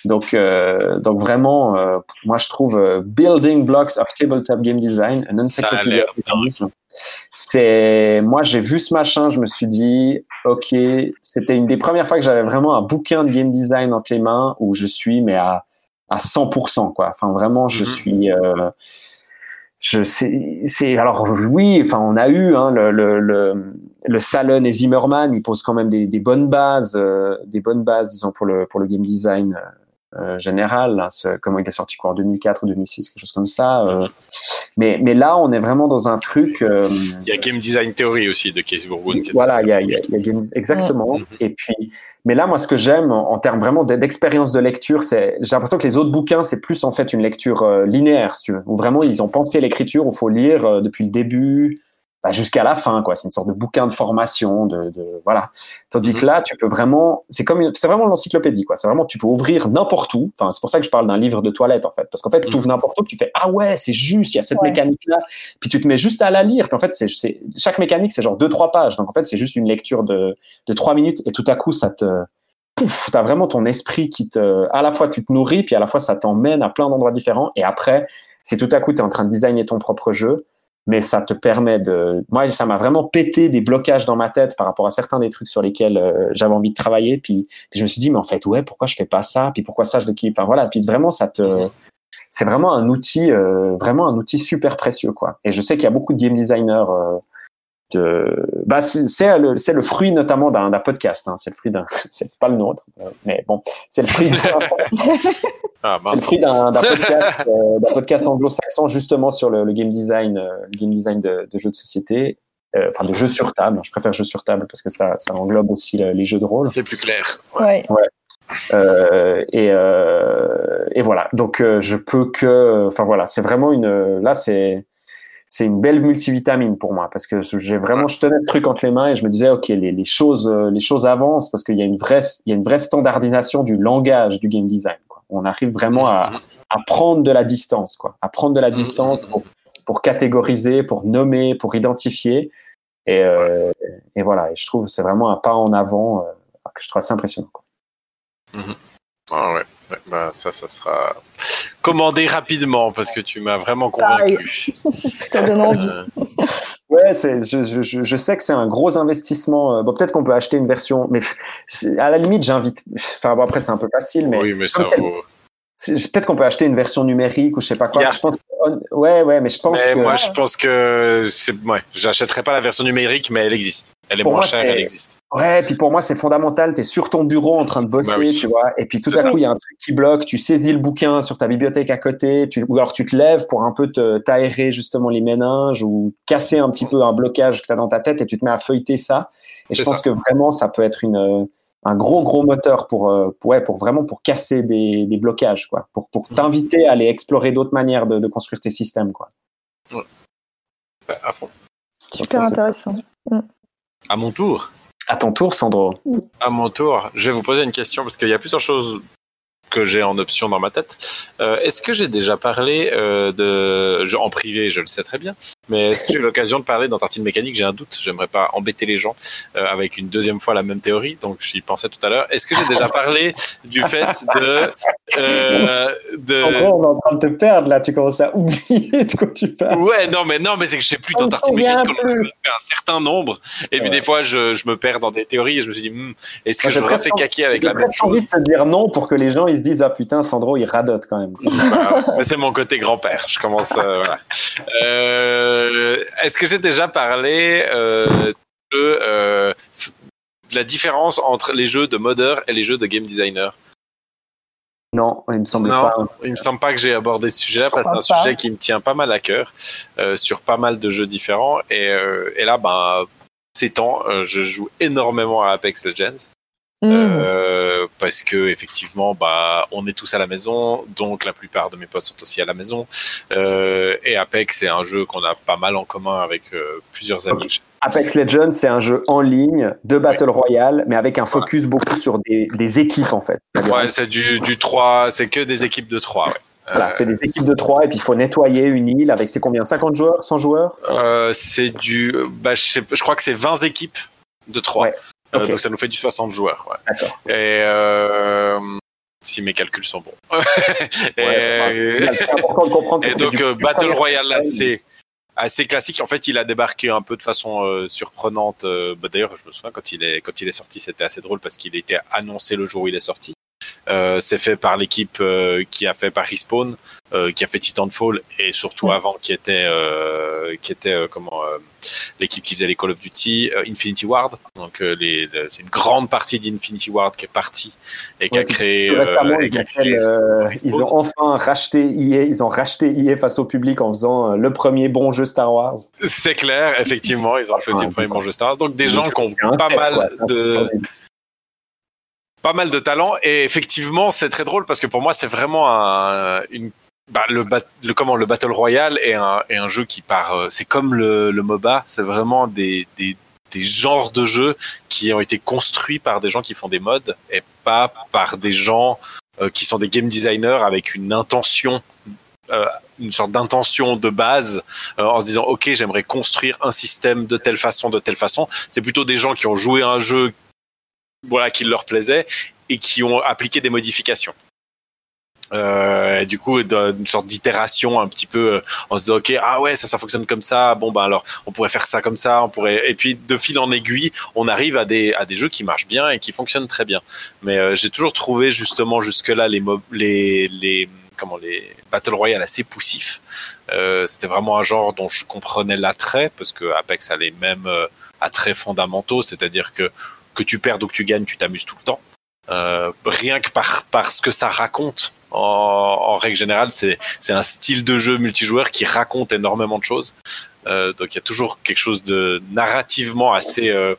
Donc, euh, donc vraiment, euh, moi je trouve Building Blocks of Tabletop Game Design, un encyclopédie C'est, moi j'ai vu ce machin, je me suis dit, ok, c'était une des premières fois que j'avais vraiment un bouquin de game design entre les mains où je suis mais à à 100% quoi. Enfin vraiment, je mm -hmm. suis euh, je sais, c'est alors oui, enfin on a eu hein, le, le, le, le Salon et Zimmerman, ils posent quand même des, des bonnes bases, euh, des bonnes bases, disons pour le pour le game design euh, général. Là, ce, comment il est sorti quoi en 2004 ou 2006, quelque chose comme ça. Euh, mais mais là, on est vraiment dans un truc. Euh, il y a Game Design Theory aussi de Case Bourgogne. Voilà, il y a, y a, y a game, exactement. Mm -hmm. Et puis, mais là, moi, ce que j'aime en, termes vraiment d'expérience de lecture, c'est j'ai l'impression que les autres bouquins, c'est plus en fait une lecture euh, linéaire, si tu veux, où vraiment ils ont pensé l'écriture, où faut lire euh, depuis le début bah, jusqu'à la fin, quoi. C'est une sorte de bouquin de formation, de, de voilà. Tandis que là, tu peux vraiment, c'est comme, c'est vraiment l'encyclopédie, quoi. C'est vraiment, tu peux ouvrir n'importe où. Enfin, c'est pour ça que je parle d'un livre de toilette, en fait, parce qu'en fait, tu ouvres n'importe où, tu fais ah ouais, c'est juste, il y a cette ouais. mécanique là, puis tu te mets juste à la lire. Puis en fait, c'est, c'est chaque mécanique, c'est genre deux trois pages. Donc en fait, c'est juste une lecture de de trois minutes, et tout à coup, ça te pouf, t'as vraiment ton esprit qui te, à la fois tu te nourris, puis à la fois ça t'emmène à plein d'endroits différents, et après, c'est tout à coup, tu es en train de designer ton propre jeu mais ça te permet de. Moi, ça m'a vraiment pété des blocages dans ma tête par rapport à certains des trucs sur lesquels euh, j'avais envie de travailler. Puis, puis, je me suis dit, mais en fait, ouais, pourquoi je fais pas ça? Puis pourquoi ça je l'équilibre Enfin voilà. Puis vraiment, ça te. C'est vraiment un outil, euh, vraiment un outil super précieux, quoi. Et je sais qu'il y a beaucoup de game designers. Euh, de... bah, c'est le, c'est le fruit notamment d'un podcast. Hein. C'est le fruit d'un, c'est pas le nôtre, mais bon, c'est le fruit. ah, c'est le fruit d'un, d'un podcast, euh, d'un podcast anglo-saxon justement sur le, le game design, euh, le game design de, de jeux de société. Euh, enfin, de jeux sur table. Je préfère jeux sur table parce que ça, ça englobe aussi le, les jeux de rôle. C'est plus clair. Ouais. ouais. Euh, et, euh, et voilà. Donc, euh, je peux que. Enfin, voilà. C'est vraiment une. Là, c'est c'est une belle multivitamine pour moi parce que j'ai vraiment je tenais ce truc entre les mains et je me disais ok les, les choses les choses avancent parce qu'il y a une vraie il y a une vraie standardisation du langage du game design quoi. on arrive vraiment à, à prendre de la distance quoi. À prendre de la distance pour, pour catégoriser pour nommer pour identifier. Et, euh, et voilà. Et je trouve c'est vraiment un pas en avant euh, que je trouve assez impressionnant quoi. Mm -hmm. ah ouais, ouais bah ça ça sera commander rapidement parce que tu m'as vraiment convaincu. Ça donne envie. Ouais, c'est, je, je, je, sais que c'est un gros investissement. Bon, peut-être qu'on peut acheter une version, mais à la limite, j'invite. Enfin, bon, après, c'est un peu facile, mais. Oui, mais ça vaut. Peut-être qu'on peut acheter une version numérique ou je sais pas quoi. Yeah. Je pense que... Ouais, ouais, mais je pense mais que. Moi, je pense que c'est. Ouais, j'achèterai pas la version numérique, mais elle existe. Elle est pour moins moi, chère, elle existe. Ouais, puis pour moi, c'est fondamental. Tu es sur ton bureau en train de bosser, bah oui. tu vois, et puis tout à coup, il y a un truc qui bloque. Tu saisis le bouquin sur ta bibliothèque à côté, tu, ou alors tu te lèves pour un peu t'aérer justement les méninges ou casser un petit peu un blocage que tu as dans ta tête et tu te mets à feuilleter ça. Et je pense ça. que vraiment, ça peut être une, un gros, gros moteur pour, pour, ouais, pour vraiment pour casser des, des blocages, quoi, pour, pour t'inviter à aller explorer d'autres manières de, de construire tes systèmes, quoi. Ouais. À fond. Super ça, intéressant. Mm. À mon tour. À ton tour, Sandro. À mon tour, je vais vous poser une question parce qu'il y a plusieurs choses que j'ai en option dans ma tête. Euh, est-ce que j'ai déjà parlé euh, de, je, en privé, je le sais très bien, mais est-ce que j'ai eu l'occasion de parler dans Tartine Mécanique? J'ai un doute. J'aimerais pas embêter les gens euh, avec une deuxième fois la même théorie, donc j'y pensais tout à l'heure. Est-ce que j'ai déjà parlé du fait de de. En gros, on est en train de te perdre là. Tu commences à oublier de quoi tu parles. Ouais, non, mais non, mais c'est que je sais plus dans tartine mécanique, on fait un certain nombre. Et puis Ouais. des fois, je, je me perds dans des théories et je me suis dit, hmm, est-ce que presque refais caquer avec la même presque envie chose? de te dire non pour que les gens ils se disent ah putain Sandro il radote quand même. Mais c'est mon côté grand-père. Je commence. euh, voilà. Euh, Est-ce que j'ai déjà parlé euh, de, euh, la différence entre les jeux de modeur et les jeux de game designer? Non, il me semble Non. pas. Il me semble pas que j'ai abordé ce sujet-là parce que c'est un pas. sujet qui me tient pas mal à cœur euh, sur pas mal de jeux différents. Et, euh, et là, ben, ces temps, euh, je joue énormément à Apex Legends. Mm. Euh, parce que effectivement bah on est tous à la maison donc la plupart de mes potes sont aussi à la maison euh, et Apex c'est un jeu qu'on a pas mal en commun avec euh, plusieurs amis Apex Legends c'est un jeu en ligne de battle royale mais avec un focus beaucoup sur des, des équipes en fait. Ouais c'est du du 3 c'est que des équipes de 3 ouais. voilà, c'est des équipes de 3 et puis il faut nettoyer une île avec c'est combien 50 joueurs 100 joueurs? Euh, c'est du bah je, sais, je crois que c'est 20 équipes de 3 Ouais. Euh, donc ça nous fait du 60 joueurs ouais. Et euh, si mes calculs sont bons et, Ouais, donc du- euh, du Battle Royale là c'est assez classique. En fait, il a débarqué un peu de façon euh, surprenante. Euh, bah, D'ailleurs, je me souviens quand il est quand il est sorti, c'était assez drôle parce qu'il était annoncé le jour où il est sorti. Euh, c'est fait par l'équipe euh, qui a fait Paris Spawn, euh, qui a fait Titanfall et surtout avant qui était qui était comment l'équipe qui faisait les Call of Duty, Infinity Ward. Donc les, c'est une grande partie d'Infinity Ward qui est partie et qui Ouais, a créé. Et ils, qui a ont créé- ils enfin racheté EA, ils ont racheté EA face au public en faisant le premier bon jeu Star Wars. C'est clair, effectivement, ils ont fait aussi le premier bon jeu Star Wars. Donc des gens qui ont pas mal de. Pas mal de talent. Et effectivement c'est très drôle parce que pour moi c'est vraiment un, bah, le, comment le battle royale est un, est un jeu qui part euh, c'est comme le, le MOBA. C'est vraiment des, des des genres de jeux qui ont été construits par des gens qui font des modes et pas par des gens euh, qui sont des game designers avec une intention euh, une sorte d'intention de base en se disant ok j'aimerais construire un système de telle façon de telle façon. C'est plutôt des gens qui ont joué un jeu voilà qui leur plaisait et qui ont appliqué des modifications. Euh, du coup d'une sorte d'itération un petit peu euh, en se disant ok ah ouais ça ça fonctionne comme ça bon ben alors on pourrait faire ça comme ça on pourrait et puis de fil en aiguille on arrive à des à des jeux qui marchent bien et qui fonctionnent très bien. Mais euh, j'ai toujours trouvé justement jusque là les les les comment les battle royale assez poussifs. Euh, c'était vraiment un genre dont je comprenais l'attrait parce que Apex a les mêmes euh, attraits fondamentaux c'est-à-dire que que tu perds ou que tu gagnes tu t'amuses tout le temps euh, rien que par, par ce que ça raconte. En, règle générale, c'est un style de jeu multijoueur qui raconte énormément de choses. Euh, donc il y a toujours quelque chose de narrativement assez euh,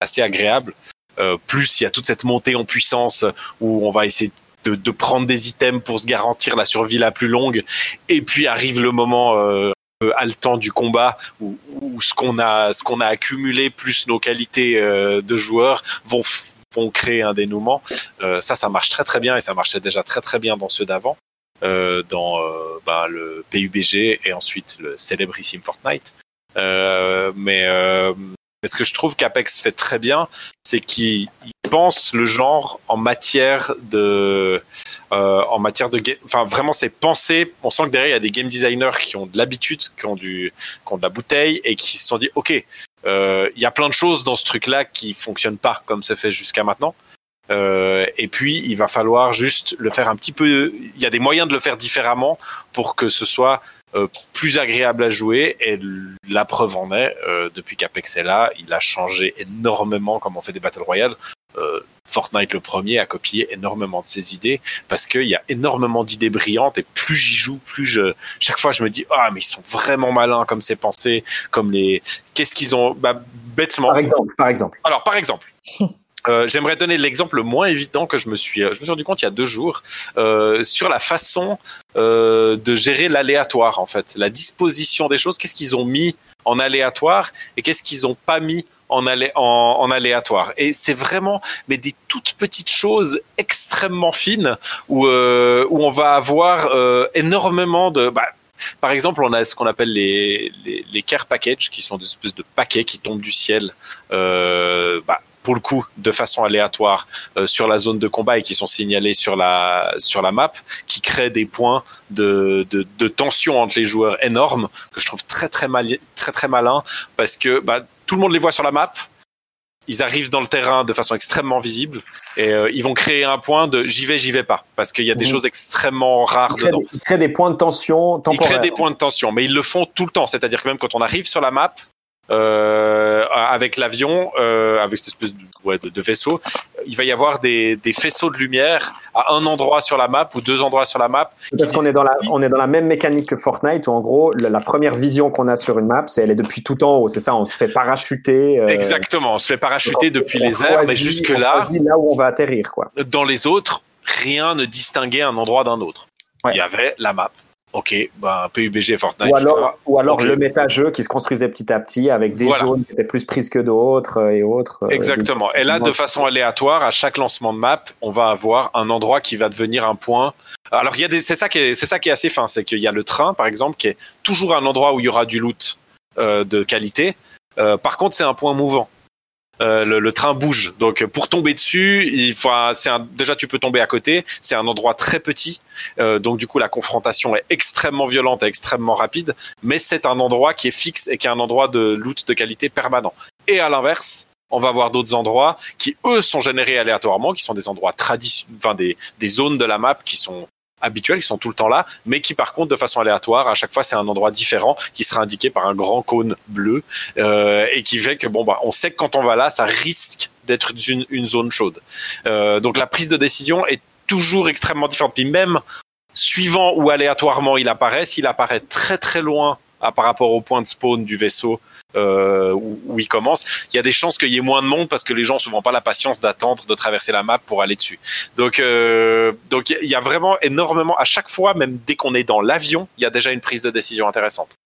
assez agréable. Plus il y a toute cette montée en puissance où on va essayer de, de prendre des items pour se garantir la survie la plus longue. Et puis arrive le moment peu haletant du combat où, ce qu'on a ce qu'on a accumulé plus nos qualités euh, de joueurs vont vont créer un dénouement. Euh, ça, ça marche très très bien et ça marchait déjà très très bien dans ceux d'avant, euh, dans bah, le PUBG et ensuite le célébrissime Fortnite. Mais, mais ce que je trouve qu'Apex fait très bien, c'est qu'il il pense le genre en matière de, euh, en matière de, enfin vraiment c'est pensé. On sent que derrière il y a des game designers qui ont de l'habitude, qui ont du, qui ont de la bouteille et qui se sont dit, ok, euh, il y a plein de choses dans ce truc-là qui fonctionnent pas comme c'est fait jusqu'à maintenant. Euh, et puis, il va falloir juste le faire un petit peu. Il y a des moyens de le faire différemment pour que ce soit plus agréable à jouer. Et la preuve en est, euh, depuis qu'Apex est là, il a changé énormément comment on fait des Battle Royale. Euh, Fortnite le premier a copié énormément de ses idées parce qu'il y a énormément d'idées brillantes et plus j'y joue, plus je chaque fois je me dis ah mais ils sont vraiment malins comme c'est pensé, comme les qu'est-ce qu'ils ont bah, bêtement. Par exemple, par exemple. Alors, par exemple, euh, j'aimerais donner l'exemple le moins évident que je me suis, je me suis rendu compte il y a deux jours euh, sur la façon euh, de gérer l'aléatoire en fait, la disposition des choses. Qu'est-ce qu'ils ont mis en aléatoire et qu'est-ce qu'ils ont pas mis en, alé en, aléatoire. Et c'est vraiment mais des toutes petites choses extrêmement fines où, euh, où on va avoir euh, énormément de... Bah, par exemple, on a ce qu'on appelle les, les, les care packages, qui sont des espèces de paquets qui tombent du ciel. Euh, bah, pour le coup de façon aléatoire euh, sur la zone de combat et qui sont signalés sur la sur la map, qui créent des points de, de, de tension entre les joueurs énormes que je trouve très très mal très très malin parce que bah, tout le monde les voit sur la map. Ils arrivent dans le terrain de façon extrêmement visible et euh, ils vont créer un point de j'y vais, j'y vais pas parce qu'il y a des Mhm. choses extrêmement rares Ils dedans. des, ils créent des points de tension Ils temporaires. créent des points de tension, mais ils le font tout le temps. C'est-à-dire que même quand on arrive sur la map, euh, avec l'avion, euh, avec cette espèce de, ouais, de, de vaisseau, il va y avoir des, des faisceaux de lumière à un endroit sur la map ou deux endroits sur la map. Parce qu'on est dans la, on est dans la même mécanique que Fortnite où en gros la, la première vision qu'on a sur une map, c'est elle est depuis tout en haut. C'est ça, on se fait parachuter. euh, Exactement, on se fait parachuter donc, depuis les airs, mais jusque là, là où on va atterrir, quoi. dans les autres, rien ne distinguait un endroit d'un autre. Ouais. Il y avait la map. Ok, ben PUBG, Fortnite. Ou alors, ou alors Ok. le méta-jeu qui se construisait petit à petit avec des Voilà. zones qui étaient plus prises que d'autres euh, et autres. euh, Exactement. Et là, de façon aléatoire, à chaque lancement de map, on va avoir un endroit qui va devenir un point. Alors, il y a des, c'est ça qui est, c'est ça qui est assez fin, c'est qu'il y a le train, par exemple, qui est toujours un endroit où il y aura du loot euh, de qualité. Euh, par contre, c'est un point mouvant. Euh, le, le train bouge, donc pour tomber dessus, il faut, un- un, déjà tu peux tomber à côté. C'est un endroit très petit, euh, donc du coup la confrontation est extrêmement violente et extrêmement rapide. Mais c'est un endroit qui est fixe et qui est un endroit de loot de qualité permanent. Et à l'inverse, on va avoir d'autres endroits qui eux sont générés aléatoirement, qui sont des endroits traditionnels, enfin des, des zones de la map qui sont habituelles, qui sont tout le temps là, mais qui par contre de façon aléatoire, à chaque fois c'est un endroit différent qui sera indiqué par un grand cône bleu euh, et qui fait que bon bah on sait que quand on va là, ça risque d'être une, une zone chaude. Euh, donc la prise de décision est toujours extrêmement différente. Puis même suivant où aléatoirement il apparaît, s'il apparaît très très loin à, par rapport au point de spawn du vaisseau euh, où, il commence, il y a des chances qu'il y ait moins de monde parce que les gens ont souvent pas la patience d'attendre de traverser la map pour aller dessus. Donc euh, donc il y a vraiment énormément à chaque fois, même dès qu'on est dans l'avion, il y a déjà une prise de décision intéressante.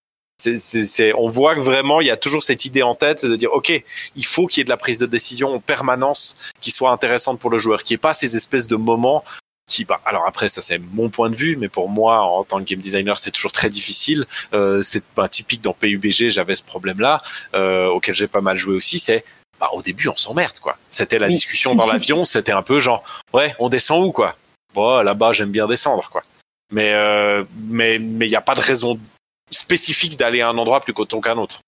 C'est, c'est, c'est, on voit que vraiment il y a toujours cette idée en tête de dire ok il faut qu'il y ait de la prise de décision en permanence qui soit intéressante pour le joueur, qui ait pas ces espèces de moments qui bah, alors après ça c'est mon point de vue mais pour moi en tant que game designer c'est toujours très difficile. Euh, c'est bah, typique dans PUBG j'avais ce problème là euh, auquel j'ai pas mal joué aussi c'est bah, au début on s'emmerde quoi. C'était la Oui. discussion dans l'avion c'était un peu genre ouais on descend où quoi? Bon là-bas j'aime bien descendre quoi. Mais euh, mais mais il y a pas de raison spécifique d'aller à un endroit plus coton qu'un autre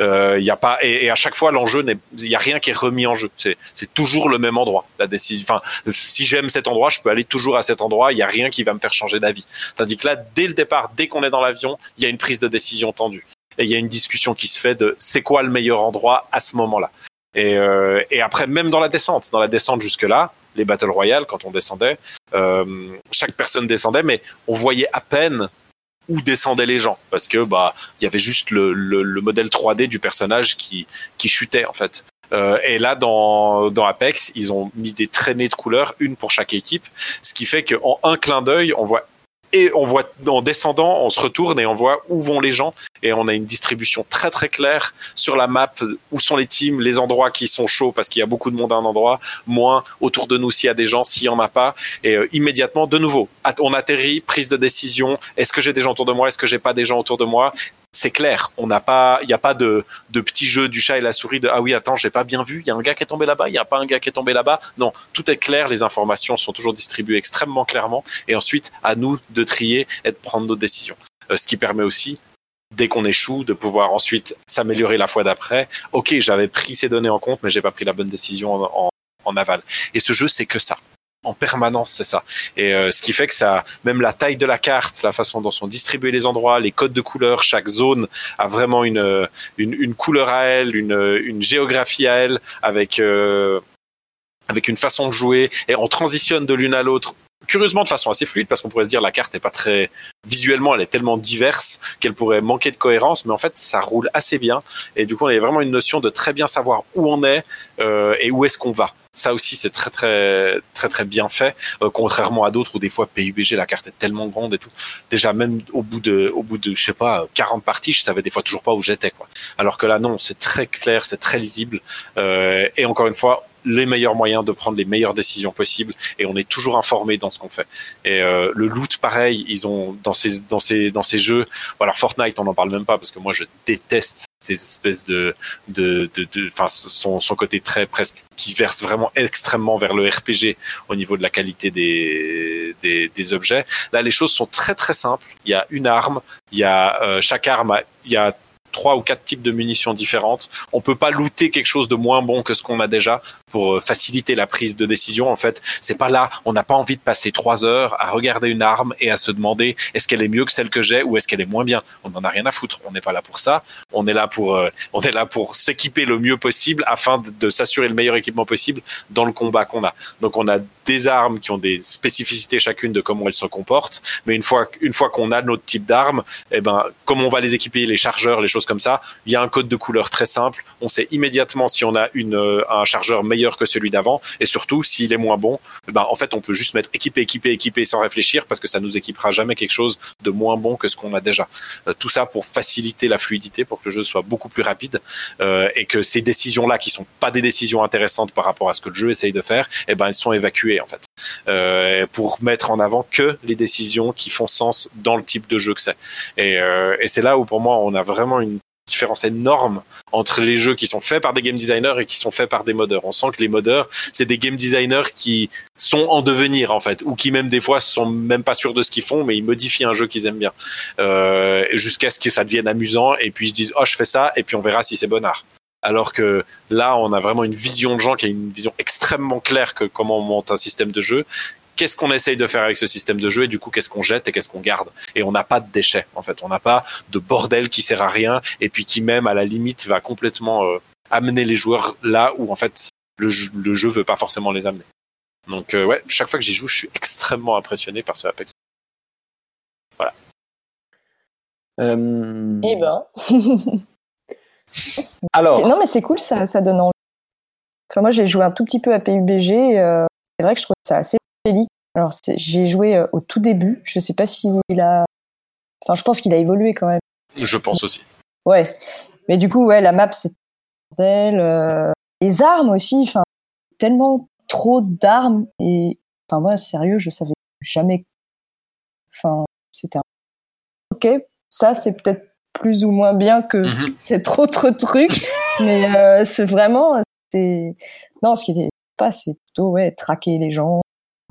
euh, y a pas et, et à chaque fois l'enjeu il y a rien qui est remis en jeu. C'est c'est toujours le même endroit. La décision enfin si j'aime cet endroit je peux aller toujours à cet endroit. Il y a rien qui va me faire changer d'avis. Tandis que là dès le départ dès qu'on est dans l'avion il y a une prise de décision tendue. Et il y a une discussion qui se fait de c'est quoi le meilleur endroit à ce moment-là. Et euh, et après même dans la descente dans la descente jusque là les battle royale quand on descendait euh, chaque personne descendait mais on voyait à peine où descendaient les gens parce que bah il y avait juste le, le, le modèle 3D du personnage qui qui chutait en fait. Euh, et là dans dans Apex, ils ont mis des traînées de couleurs, une pour chaque équipe, ce qui fait qu'en un clin d'œil, on voit et on voit en descendant, on se retourne et on voit où vont les gens. Et on a une distribution très très claire sur la map où sont les teams, les endroits qui sont chauds parce qu'il y a beaucoup de monde à un endroit, moins autour de nous s'il y a des gens, s'il y en a pas. Et euh, immédiatement de nouveau, on atterrit, prise de décision, est-ce que j'ai des gens autour de moi, est-ce que j'ai pas des gens autour de moi? C'est clair, on n'a pas, il n'y a pas de, de petit jeu du chat et la souris de ah oui attends j'ai pas bien vu, il y a un gars qui est tombé là-bas, il y a pas un gars qui est tombé là-bas. Non, tout est clair, les informations sont toujours distribuées extrêmement clairement et ensuite à nous de trier et de prendre nos décisions. Euh, ce qui permet aussi dès qu'on échoue de pouvoir ensuite s'améliorer la fois d'après. Ok, j'avais pris ces données en compte mais j'ai pas pris la bonne décision en aval. Et ce jeu c'est que ça. En permanence, c'est ça. Et euh, ce qui fait que ça, même la taille de la carte, la façon dont sont distribués les endroits, les codes de couleurs, chaque zone a vraiment une, euh, une, une couleur à elle, une, une géographie à elle, avec, euh, avec une façon de jouer, et on transitionne de l'une à l'autre. Curieusement, de façon assez fluide, parce qu'on pourrait se dire la carte est pas très visuellement, elle est tellement diverse qu'elle pourrait manquer de cohérence, mais en fait, ça roule assez bien. Et du coup, on a vraiment une notion de très bien savoir où on est euh, et où est-ce qu'on va. Ça aussi, c'est très très très très bien fait, euh, contrairement à d'autres où des fois PUBG la carte est tellement grande et tout. Déjà même au bout de au bout de je sais pas 40 parties, je savais des fois toujours pas où j'étais quoi. Alors que là non, c'est très clair, c'est très lisible euh, et encore une fois les meilleurs moyens de prendre les meilleures décisions possibles et on est toujours informé dans ce qu'on fait. Et euh, le loot pareil, ils ont dans ces dans ces dans ces jeux, bon, alors Fortnite on n'en parle même pas parce que moi je déteste ces espèces de, de, de, de- son, son côté très presque qui verse vraiment extrêmement vers le RPG au niveau de la qualité des, des, des objets. Là, les choses sont très très simples. Il y a une arme, il y a euh, chaque arme, il y a trois ou quatre types de munitions différentes. On peut pas looter quelque chose de moins bon que ce qu'on a déjà pour euh, faciliter la prise de décision. En fait, c'est pas là. On n'a pas envie de passer trois heures à regarder une arme et à se demander est-ce qu'elle est mieux que celle que j'ai ou est-ce qu'elle est moins bien? On n'en a rien à foutre. On n'est pas là pour ça. On est là pour, euh, on est là pour s'équiper le mieux possible afin de, de s'assurer le meilleur équipement possible dans le combat qu'on a. Donc on a des armes qui ont des spécificités chacune de comment elles se comportent. Mais une fois, une fois qu'on a notre type d'arme, eh ben, comme on va les équiper, les chargeurs, les choses comme ça, il y a un code de couleur très simple. On sait immédiatement si on a une, euh, un chargeur meilleur que celui d'avant, et surtout s'il est moins bon. Ben, en fait, on peut juste mettre équipé, équipé, équipé sans réfléchir, parce que ça nous équipera jamais quelque chose de moins bon que ce qu'on a déjà. Euh, tout ça pour faciliter la fluidité, pour que le jeu soit beaucoup plus rapide, euh, et que ces décisions-là, qui sont pas des décisions intéressantes par rapport à ce que le jeu essaye de faire, eh ben, elles sont évacuées en fait, euh, pour mettre en avant que les décisions qui font sens dans le type de jeu que c'est. Et c'est là où pour moi on a vraiment une différence énorme entre les jeux qui sont faits par des game designers et qui sont faits par des modeurs. On sent que les modeurs, c'est des game designers qui sont en devenir en fait, ou qui même des fois sont même pas sûrs de ce qu'ils font, mais ils modifient un jeu qu'ils aiment bien, euh, jusqu'à ce que ça devienne amusant et puis ils se disent oh je fais ça et puis on verra si c'est bonnard. Alors que là, on a vraiment une vision de gens qui a une vision extrêmement claire que comment on monte un système de jeu qu'est-ce qu'on essaye de faire avec ce système de jeu et du coup qu'est-ce qu'on jette et qu'est-ce qu'on garde et on n'a pas de déchets en fait on n'a pas de bordel qui sert à rien et puis qui même à la limite va complètement euh, amener les joueurs là où en fait le jeu, le jeu veut pas forcément les amener donc euh, ouais chaque fois que j'y joue je suis extrêmement impressionné par ce Apex Euh, Eh ben. alors, Non, mais c'est cool, ça, ça donne envie. Enfin, moi, j'ai joué un tout petit peu à PUBG. euh, c'est vrai que je trouve ça assez Alors, j'ai joué euh, au tout début. Je sais pas s'il a. Enfin, je pense qu'il a évolué quand même. je pense aussi Ouais. Mais du coup, ouais, la map, c'est euh, Les armes aussi. Enfin, tellement trop d'armes. Et. Enfin, moi, sérieux, je savais jamais. Enfin, c'était un. Ok, ça, c'est peut-être plus ou moins bien que Mhm. cet autre truc. mais euh, c'est vraiment. Non, ce qui est pas, c'est plutôt, ouais, traquer les gens,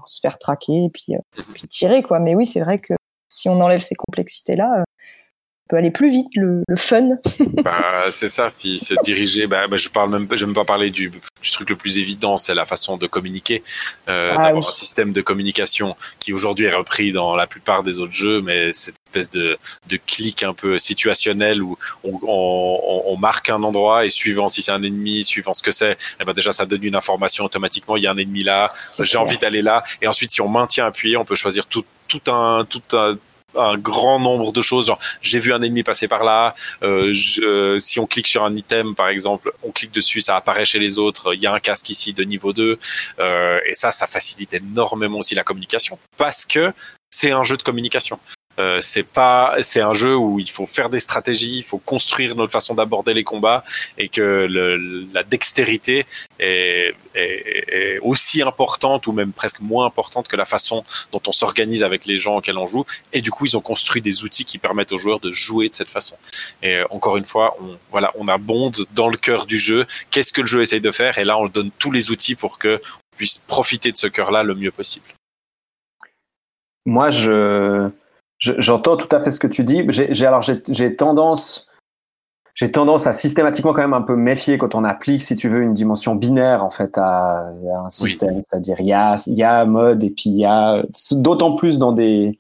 se faire traquer et puis, euh, puis tirer, quoi. Mais oui, c'est vrai que si on enlève ces complexités-là, euh, peut aller plus vite, le, le fun. Bah, c'est ça. Puis c'est dirigé. Bah, bah, je parle même, pas- je vais même pas parler du, du truc le plus évident, c'est la façon de communiquer, euh, Ah d'avoir oui. un système de communication qui aujourd'hui est repris dans la plupart des autres jeux, mais cette espèce de, de clic un peu situationnel où on, on, on marque un endroit et suivant si c'est un ennemi, suivant ce que c'est, eh ben déjà ça donne une information automatiquement. Il y a un ennemi là, j'ai envie d'aller là. Et ensuite, si on maintient appuyé, on peut choisir tout, tout un, tout un, un grand nombre de choses. Genre, j'ai vu un ennemi passer par là. Euh, je- euh, si on clique sur un item, par exemple, on clique dessus, ça apparaît chez les autres. Il y a un casque ici de niveau 2. Euh, et ça, ça facilite énormément aussi la communication parce que c'est un jeu de communication. Euh, c'est pas, c'est un jeu où il faut faire des stratégies, il faut construire notre façon d'aborder les combats et que le, la dextérité est, est, est aussi importante ou même presque moins importante que la façon dont on s'organise avec les gens auxquels on joue. Et du coup, ils ont construit des outils qui permettent aux joueurs de jouer de cette façon. Et euh, encore une fois, on, voilà, on abonde dans le cœur du jeu. Qu'est-ce que le jeu essaye de faire? Et là, on donne tous les outils pour que on puisse profiter de ce cœur-là le mieux possible. moi, je, je- j'entends tout à fait ce que tu dis. J'ai, alors, j'ai, j'ai tendance, j'ai tendance à systématiquement quand même un peu méfier quand on applique, si tu veux, une dimension binaire en fait à, à un système. C'est-à-dire, il y a, il y a mode et puis il y a, d'autant plus dans des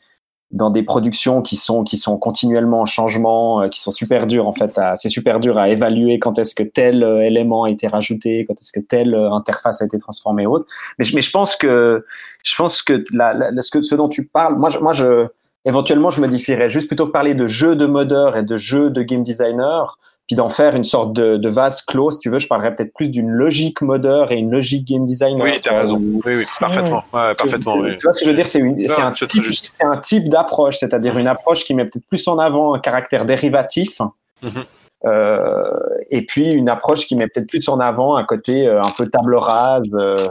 dans des productions qui sont qui sont continuellement en changement, euh, qui sont super dures en fait. À, c'est super dur à évaluer quand est-ce que tel euh, élément a été rajouté, quand est-ce que telle euh, interface a été transformée et autres. Mais, je- mais je pense que je pense que la, la- ce que ce dont tu parles, moi je, moi je éventuellement je modifierais juste plutôt que parler de jeux de modeur et de jeux de game designer, puis d'en faire une sorte de, de vase clos, si tu veux, je parlerais peut-être plus d'une logique modeur et une logique game designer. Oui, t'as Euh, raison. Oui, oui, parfaitement. Ouais, parfaitement. tu, oui. tu vois ce que je veux dire? C'est une- c'est un, c'est très type- juste. c'est un type d'approche, c'est-à-dire une approche qui met peut-être plus en avant un caractère dérivatif. Mhm. euh, et puis une approche qui met peut-être plus en avant un côté euh, un peu table rase, euh,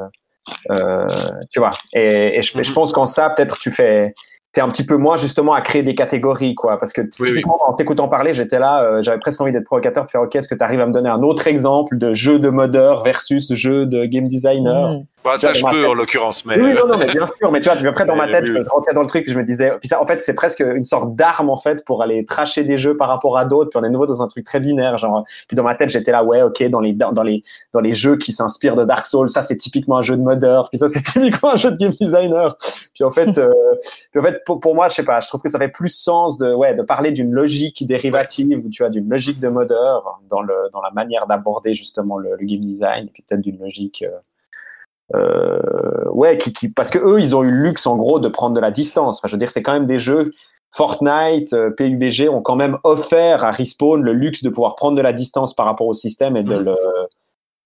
euh, tu vois. Et, et je, Mhm. je pense qu'en ça, peut-être tu fais, t'es un petit peu moins justement à créer des catégories, quoi. Parce que Oui, typiquement, en t'écoutant parler, j'étais là, euh, j'avais presque envie d'être provocateur, puis faire, ok, est-ce que tu arrives à me donner un autre exemple de jeu de modeur versus jeu de game designer? Mm. Bah, ça, Tu je vois, peux en l'occurrence, mais Oui, non, non, mais bien sûr. Mais tu vois, tu après dans ma tête, je rentrais dans le truc, je me disais, puis ça, en fait, c'est presque une sorte d'arme en fait pour aller tracher des jeux par rapport à d'autres. Puis on est nouveau dans un truc très binaire, genre. Puis dans ma tête, j'étais là, ouais, ok, dans les dans, les dans les jeux qui s'inspirent de Dark Souls, ça c'est typiquement un jeu de modeur. Puis ça c'est typiquement un jeu de game designer. Puis en fait, euh, puis en fait, pour, pour moi, je sais pas, je trouve que ça fait plus sens de ouais de parler d'une logique dérivative ou tu vois d'une logique de modeur dans le dans la manière d'aborder justement le, le game design et puis peut-être d'une logique. euh, ouais, qui, qui, parce que eux, ils ont eu le luxe en gros de prendre de la distance. Enfin, je veux dire, c'est quand même des jeux. Fortnite, euh, PUBG ont quand même offert à Respawn le luxe de pouvoir prendre de la distance par rapport au système et de le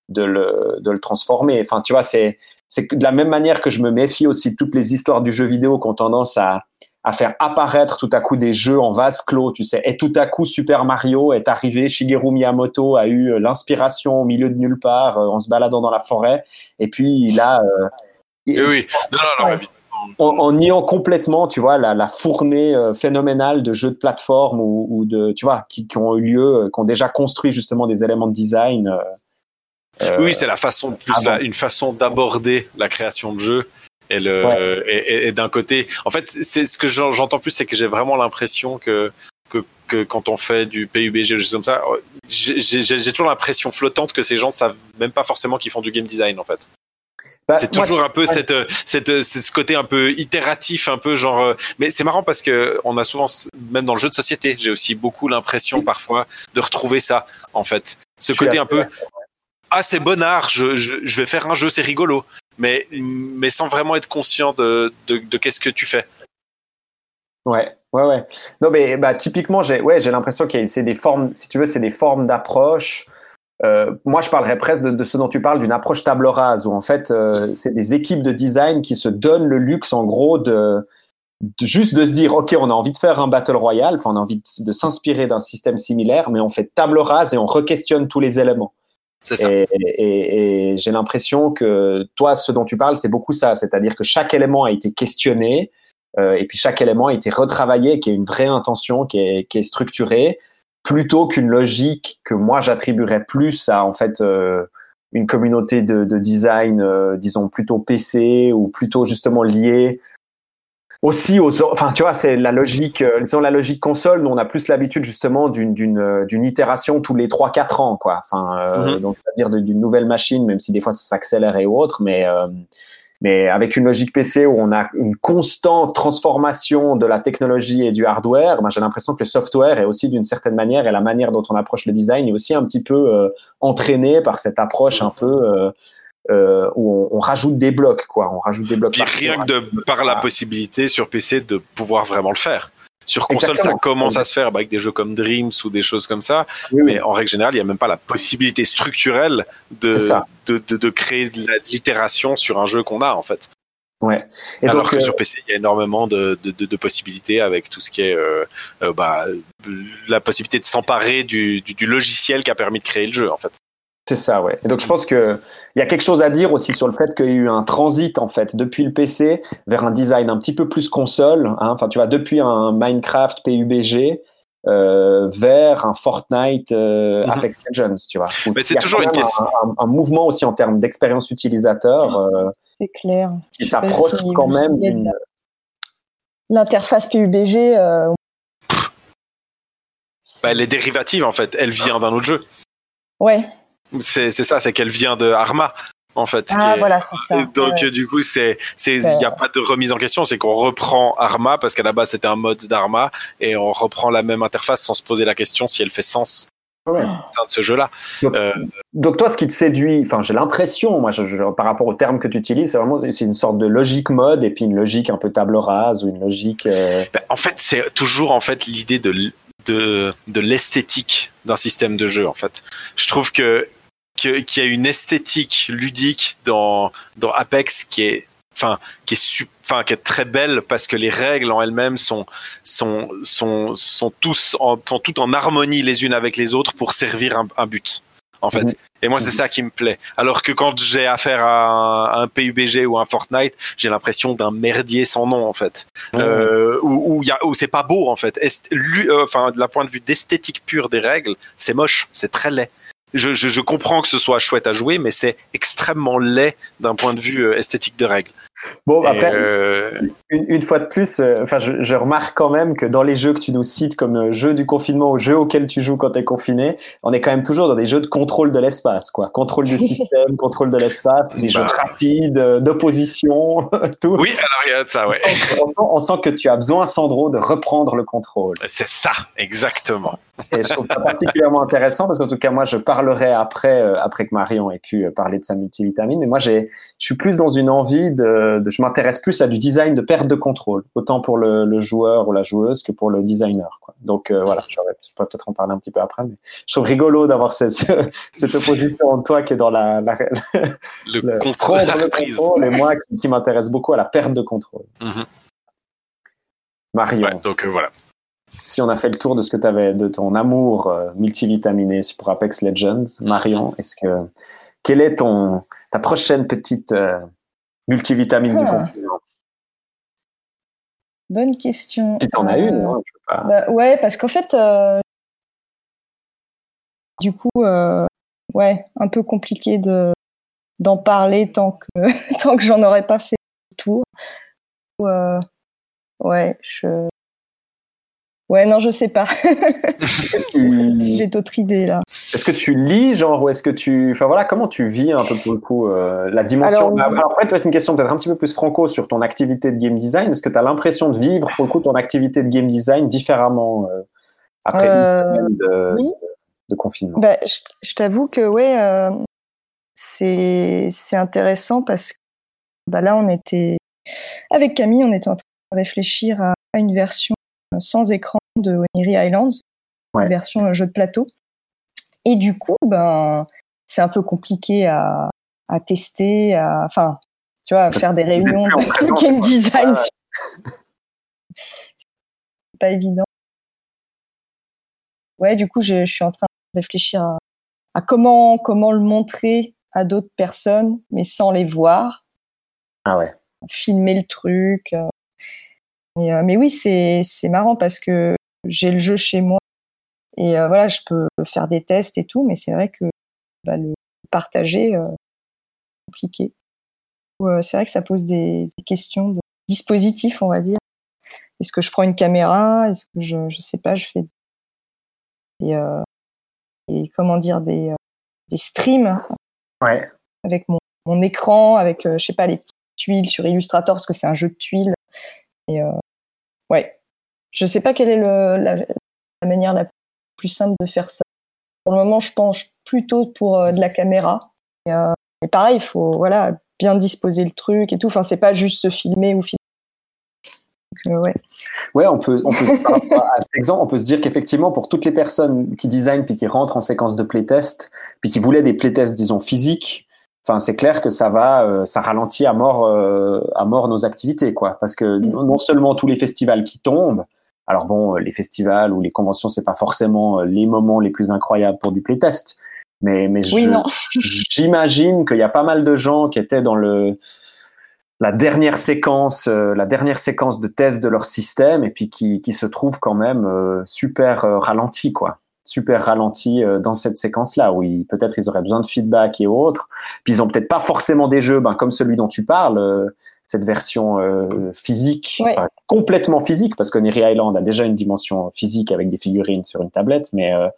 de le de le transformer. Enfin, tu vois, c'est c'est de la même manière que je me méfie aussi de toutes les histoires du jeu vidéo qui ont tendance à à faire apparaître tout à coup des jeux en vase clos, tu sais. Et tout à coup, Super Mario est arrivé, Shigeru Miyamoto a eu euh, l'inspiration au milieu de nulle part euh, en se baladant dans la forêt. Et puis il a, euh, Oui, oui. Non, non, non, Ouais. évidemment. en, en niant complètement, tu vois, la, la fournée euh, phénoménale de jeux de plateforme ou, ou de, tu vois, qui, qui ont eu lieu, euh, qui ont déjà construit justement des éléments de design. euh, euh, Oui, c'est la façon, plus avant. la- une façon d'aborder la création de jeu. Et, le, et, et- et d'un côté, en fait, c'est ce que j'en- j'entends plus, c'est que j'ai vraiment l'impression que, que, que quand on fait du PUBG ou des choses comme ça, j'ai toujours l'impression flottante que ces gens savent même pas forcément qu'ils font du game design, en fait. bah, C'est moi, toujours un peu ouais. cette, cette, c'est ce côté un peu itératif, un peu genre. euh, Mais c'est marrant parce que on a souvent, même dans le jeu de société, j'ai aussi beaucoup l'impression parfois de retrouver ça, en fait. Ce côté un peu ah c'est bonnard, je, je, je vais faire un jeu, c'est rigolo, mais sans vraiment être conscient de qu'est-ce que tu fais. Ouais, ouais, ouais. Non, mais bah, typiquement, j'ai ouais, l'impression que c'est des formes, si tu veux, c'est des formes d'approche. Euh, moi, je parlerais presque de, ce dont tu parles, d'une approche table rase, où en fait, euh, c'est des équipes de design qui se donnent le luxe, en gros, de, juste de se dire, ok, on a envie de faire un battle royale, on a envie de, de s'inspirer d'un système similaire, mais on fait table rase et on re-questionne tous les éléments. Et, et- et j'ai l'impression que toi, ce dont tu parles, c'est beaucoup ça. C'est-à-dire que chaque élément a été questionné, euh, et puis chaque élément a été retravaillé, qui a une vraie intention, qui est, qui est structurée, plutôt qu'une logique que moi j'attribuerais plus à en fait euh, une communauté de, de design, euh, disons plutôt PC ou plutôt justement liée aussi aux enfin tu vois c'est la logique euh, disons la logique console nous on a plus l'habitude justement d'une d'une euh, d'une itération tous les 3 4 ans quoi enfin euh, Mhm. donc c'est-à-dire d'une nouvelle machine même si des fois ça s'accélère et autres mais euh, mais avec une logique PC où on a une constante transformation de la technologie et du hardware, ben j'ai l'impression que le software est aussi d'une certaine manière et la manière dont on approche le design est aussi un petit peu euh, entraîné par cette approche un peu euh, euh, où on, on rajoute des blocs quoi, on rajoute des blocs. Puis rien que de par la possibilité sur PC de pouvoir vraiment le faire. Sur console, Exactement. ça commence à se faire bah, avec des jeux comme Dreams ou des choses comme ça. Oui, oui. Mais en règle générale, il n'y a même pas la possibilité structurelle de, de, de, de créer de l'itération sur un jeu qu'on a, en fait. Ouais. Et Alors donc, que euh, sur PC, il y a énormément de, de, possibilités avec tout ce qui est euh, bah, la possibilité de s'emparer du, du, du logiciel qui a permis de créer le jeu, en fait. C'est ça, ouais. Et donc je pense que il y a quelque chose à dire aussi sur le fait qu'il y a eu un transit en fait depuis le PC vers un design un petit peu plus console. hein. Enfin, tu vois, depuis un Minecraft PUBG euh, vers un Fortnite euh, Mhm. Apex Legends, tu vois. C'est toujours une question. Un, un- un mouvement aussi en termes d'expérience utilisateur euh, C'est clair. qui s'approche si quand même d'une. L'interface PUBG, euh, Bah, elle est dérivative, en fait. Elle vient d'un autre jeu. ouais. C'est c'est ça, c'est qu'elle vient de Arma, en fait. Ah est- voilà, c'est ça. Donc Ouais. euh, du coup, c'est c'est il n'y a pas de remise en question, c'est qu'on reprend Arma parce qu'à la base c'était un mode d'Arma et on reprend la même interface sans se poser la question si elle fait sens Ouais. au sein de ce jeu-là. Donc, Euh, donc toi, ce qui te séduit, enfin j'ai l'impression, moi, je- je- par rapport au terme que tu utilises, c'est vraiment c'est une sorte de logique mode et puis une logique un peu table rase ou une logique. euh, ben, en fait, c'est toujours en fait l'idée de de de l'esthétique d'un système de jeu. En fait, je trouve que que- qu'il y a une esthétique ludique dans dans Apex qui est enfin qui est enfin qui est très belle parce que les règles en elles-mêmes sont sont sont sont tous en, sont toutes en harmonie les unes avec les autres pour servir un, un but en fait Mhm. Et moi, c'est ça qui me plaît. Alors que quand j'ai affaire à un, un PUBG ou un Fortnite, j'ai l'impression d'un merdier sans nom, en fait. Euh, où, où, y a, où c'est pas beau, en fait. Est, lui, euh, enfin, de la point de vue d'esthétique pure des règles, c'est moche, c'est très laid. Je, comprends que ce soit chouette à jouer, mais c'est extrêmement laid d'un point de vue euh, esthétique de règles. Bon, après, euh, une, une fois de plus, euh, enfin, je, je remarque quand même que dans les jeux que tu nous cites comme euh, jeux du confinement ou jeux auxquels tu joues quand tu es confiné, on est quand même toujours dans des jeux de contrôle de l'espace, quoi. Contrôle du système, contrôle de l'espace, des jeux Bah. rapides, euh, d'opposition, tout. oui, alors il y a de ça, ouais. On, on- on sent que tu as besoin, Sandro, de reprendre le contrôle. C'est ça, exactement. Et je trouve ça particulièrement intéressant parce qu'en tout cas, moi, je parlerai après, euh, après que Marion ait pu euh, parler de sa multivitamine. Mais moi, j'ai, je suis plus dans une envie de, de- je m'intéresse plus à du design de perte de contrôle, autant pour le, le joueur ou la joueuse que pour le designer. Quoi. Donc euh, voilà, je pourrais peut-être en parler un petit peu après, mais je trouve rigolo d'avoir cette, cette opposition entre toi qui est dans la, la, Le, le contrôle, le et moi qui, qui m'intéresse beaucoup à la perte de contrôle. Mhm. Marion. Ouais, donc euh, voilà. si on a fait le tour de ce que tu avais, de ton amour euh, multivitaminé pour Apex Legends, Marion, est-ce que quelle est ton ta prochaine petite multivitamine du Ah. confinement Bonne question. Si t'en as Euh, une, hein, je sais pas. Bah, ouais, parce qu'en fait, euh, du coup, euh, ouais, un peu compliqué de d'en parler tant que tant que j'en aurais pas fait le tour. Ouais, je. Ouais, non, je sais pas. si j'ai d'autres idées là. Est-ce que tu lis, genre, ou est-ce que tu. Enfin voilà, comment tu vis un peu pour le coup euh, la dimension. Alors, Alors, après, peut-être une question peut-être un petit peu plus franco sur ton activité de game design. Est-ce que tu as l'impression de vivre pour le coup ton activité de game design différemment euh, après Euh, une semaine de, oui. de- de confinement? Bah, je, je t'avoue que ouais, euh, c'est c'est intéressant parce que bah là, on était avec Camille, on était en train de réfléchir à, à une version sans écran de Oniri Islands, Ouais. version euh, jeu de plateau. Et du coup, ben, c'est un peu compliqué à, à tester, à, enfin, tu vois, à faire des réunions de game design. Ouais. C'est pas évident. Ouais, du coup, je, je suis en train de réfléchir à, à comment, comment le montrer à d'autres personnes, mais sans les voir, Ah ouais. filmer le truc. euh. Euh, mais oui, c'est marrant parce que j'ai le jeu chez moi et euh, voilà, je peux faire des tests et tout, mais c'est vrai que bah, le partager, c'est compliqué. Euh, c'est vrai que ça pose des, des questions de dispositif, on va dire. Est-ce que je prends une caméra? Est-ce que je, je sais pas, je fais des, des- comment dire des, des streams Ouais. avec mon, mon écran, avec je sais pas les petites tuiles sur Illustrator parce que c'est un jeu de tuiles. Et euh, ouais, je sais pas quelle est la, manière la plus simple de faire ça. Pour le moment, je pense plutôt pour euh, de la caméra. Euh, et pareil, il faut voilà bien disposer le truc et tout. Enfin, c'est pas juste se filmer ou filmer. Ouais. On peut, par exemple, on peut se dire qu'effectivement, pour toutes les personnes qui designent puis qui rentrent en séquence de playtest, puis qui voulaient des playtests, disons, physiques, enfin, c'est clair que ça va, euh, ça ralentit à mort, euh, à mort nos activités, quoi. Parce que non non seulement tous les festivals qui tombent, alors bon, euh, les festivals ou les conventions, c'est pas forcément les moments les plus incroyables pour du playtest. Mais, mais Oui, je- non. j'imagine qu'il y a pas mal de gens qui étaient dans le, la dernière séquence, euh, la dernière séquence de test de leur système et puis qui, qui se trouvent quand même euh, super euh, ralentis, quoi. Super ralentis euh, dans cette séquence-là, où ils- peut-être ils auraient besoin de feedback et autres. Puis ils ont peut-être pas forcément des jeux, ben, comme celui dont tu parles, euh, cette version euh, physique, Ouais. enfin, complètement physique, parce que Neri Island a déjà une dimension physique avec des figurines sur une tablette, mais euh,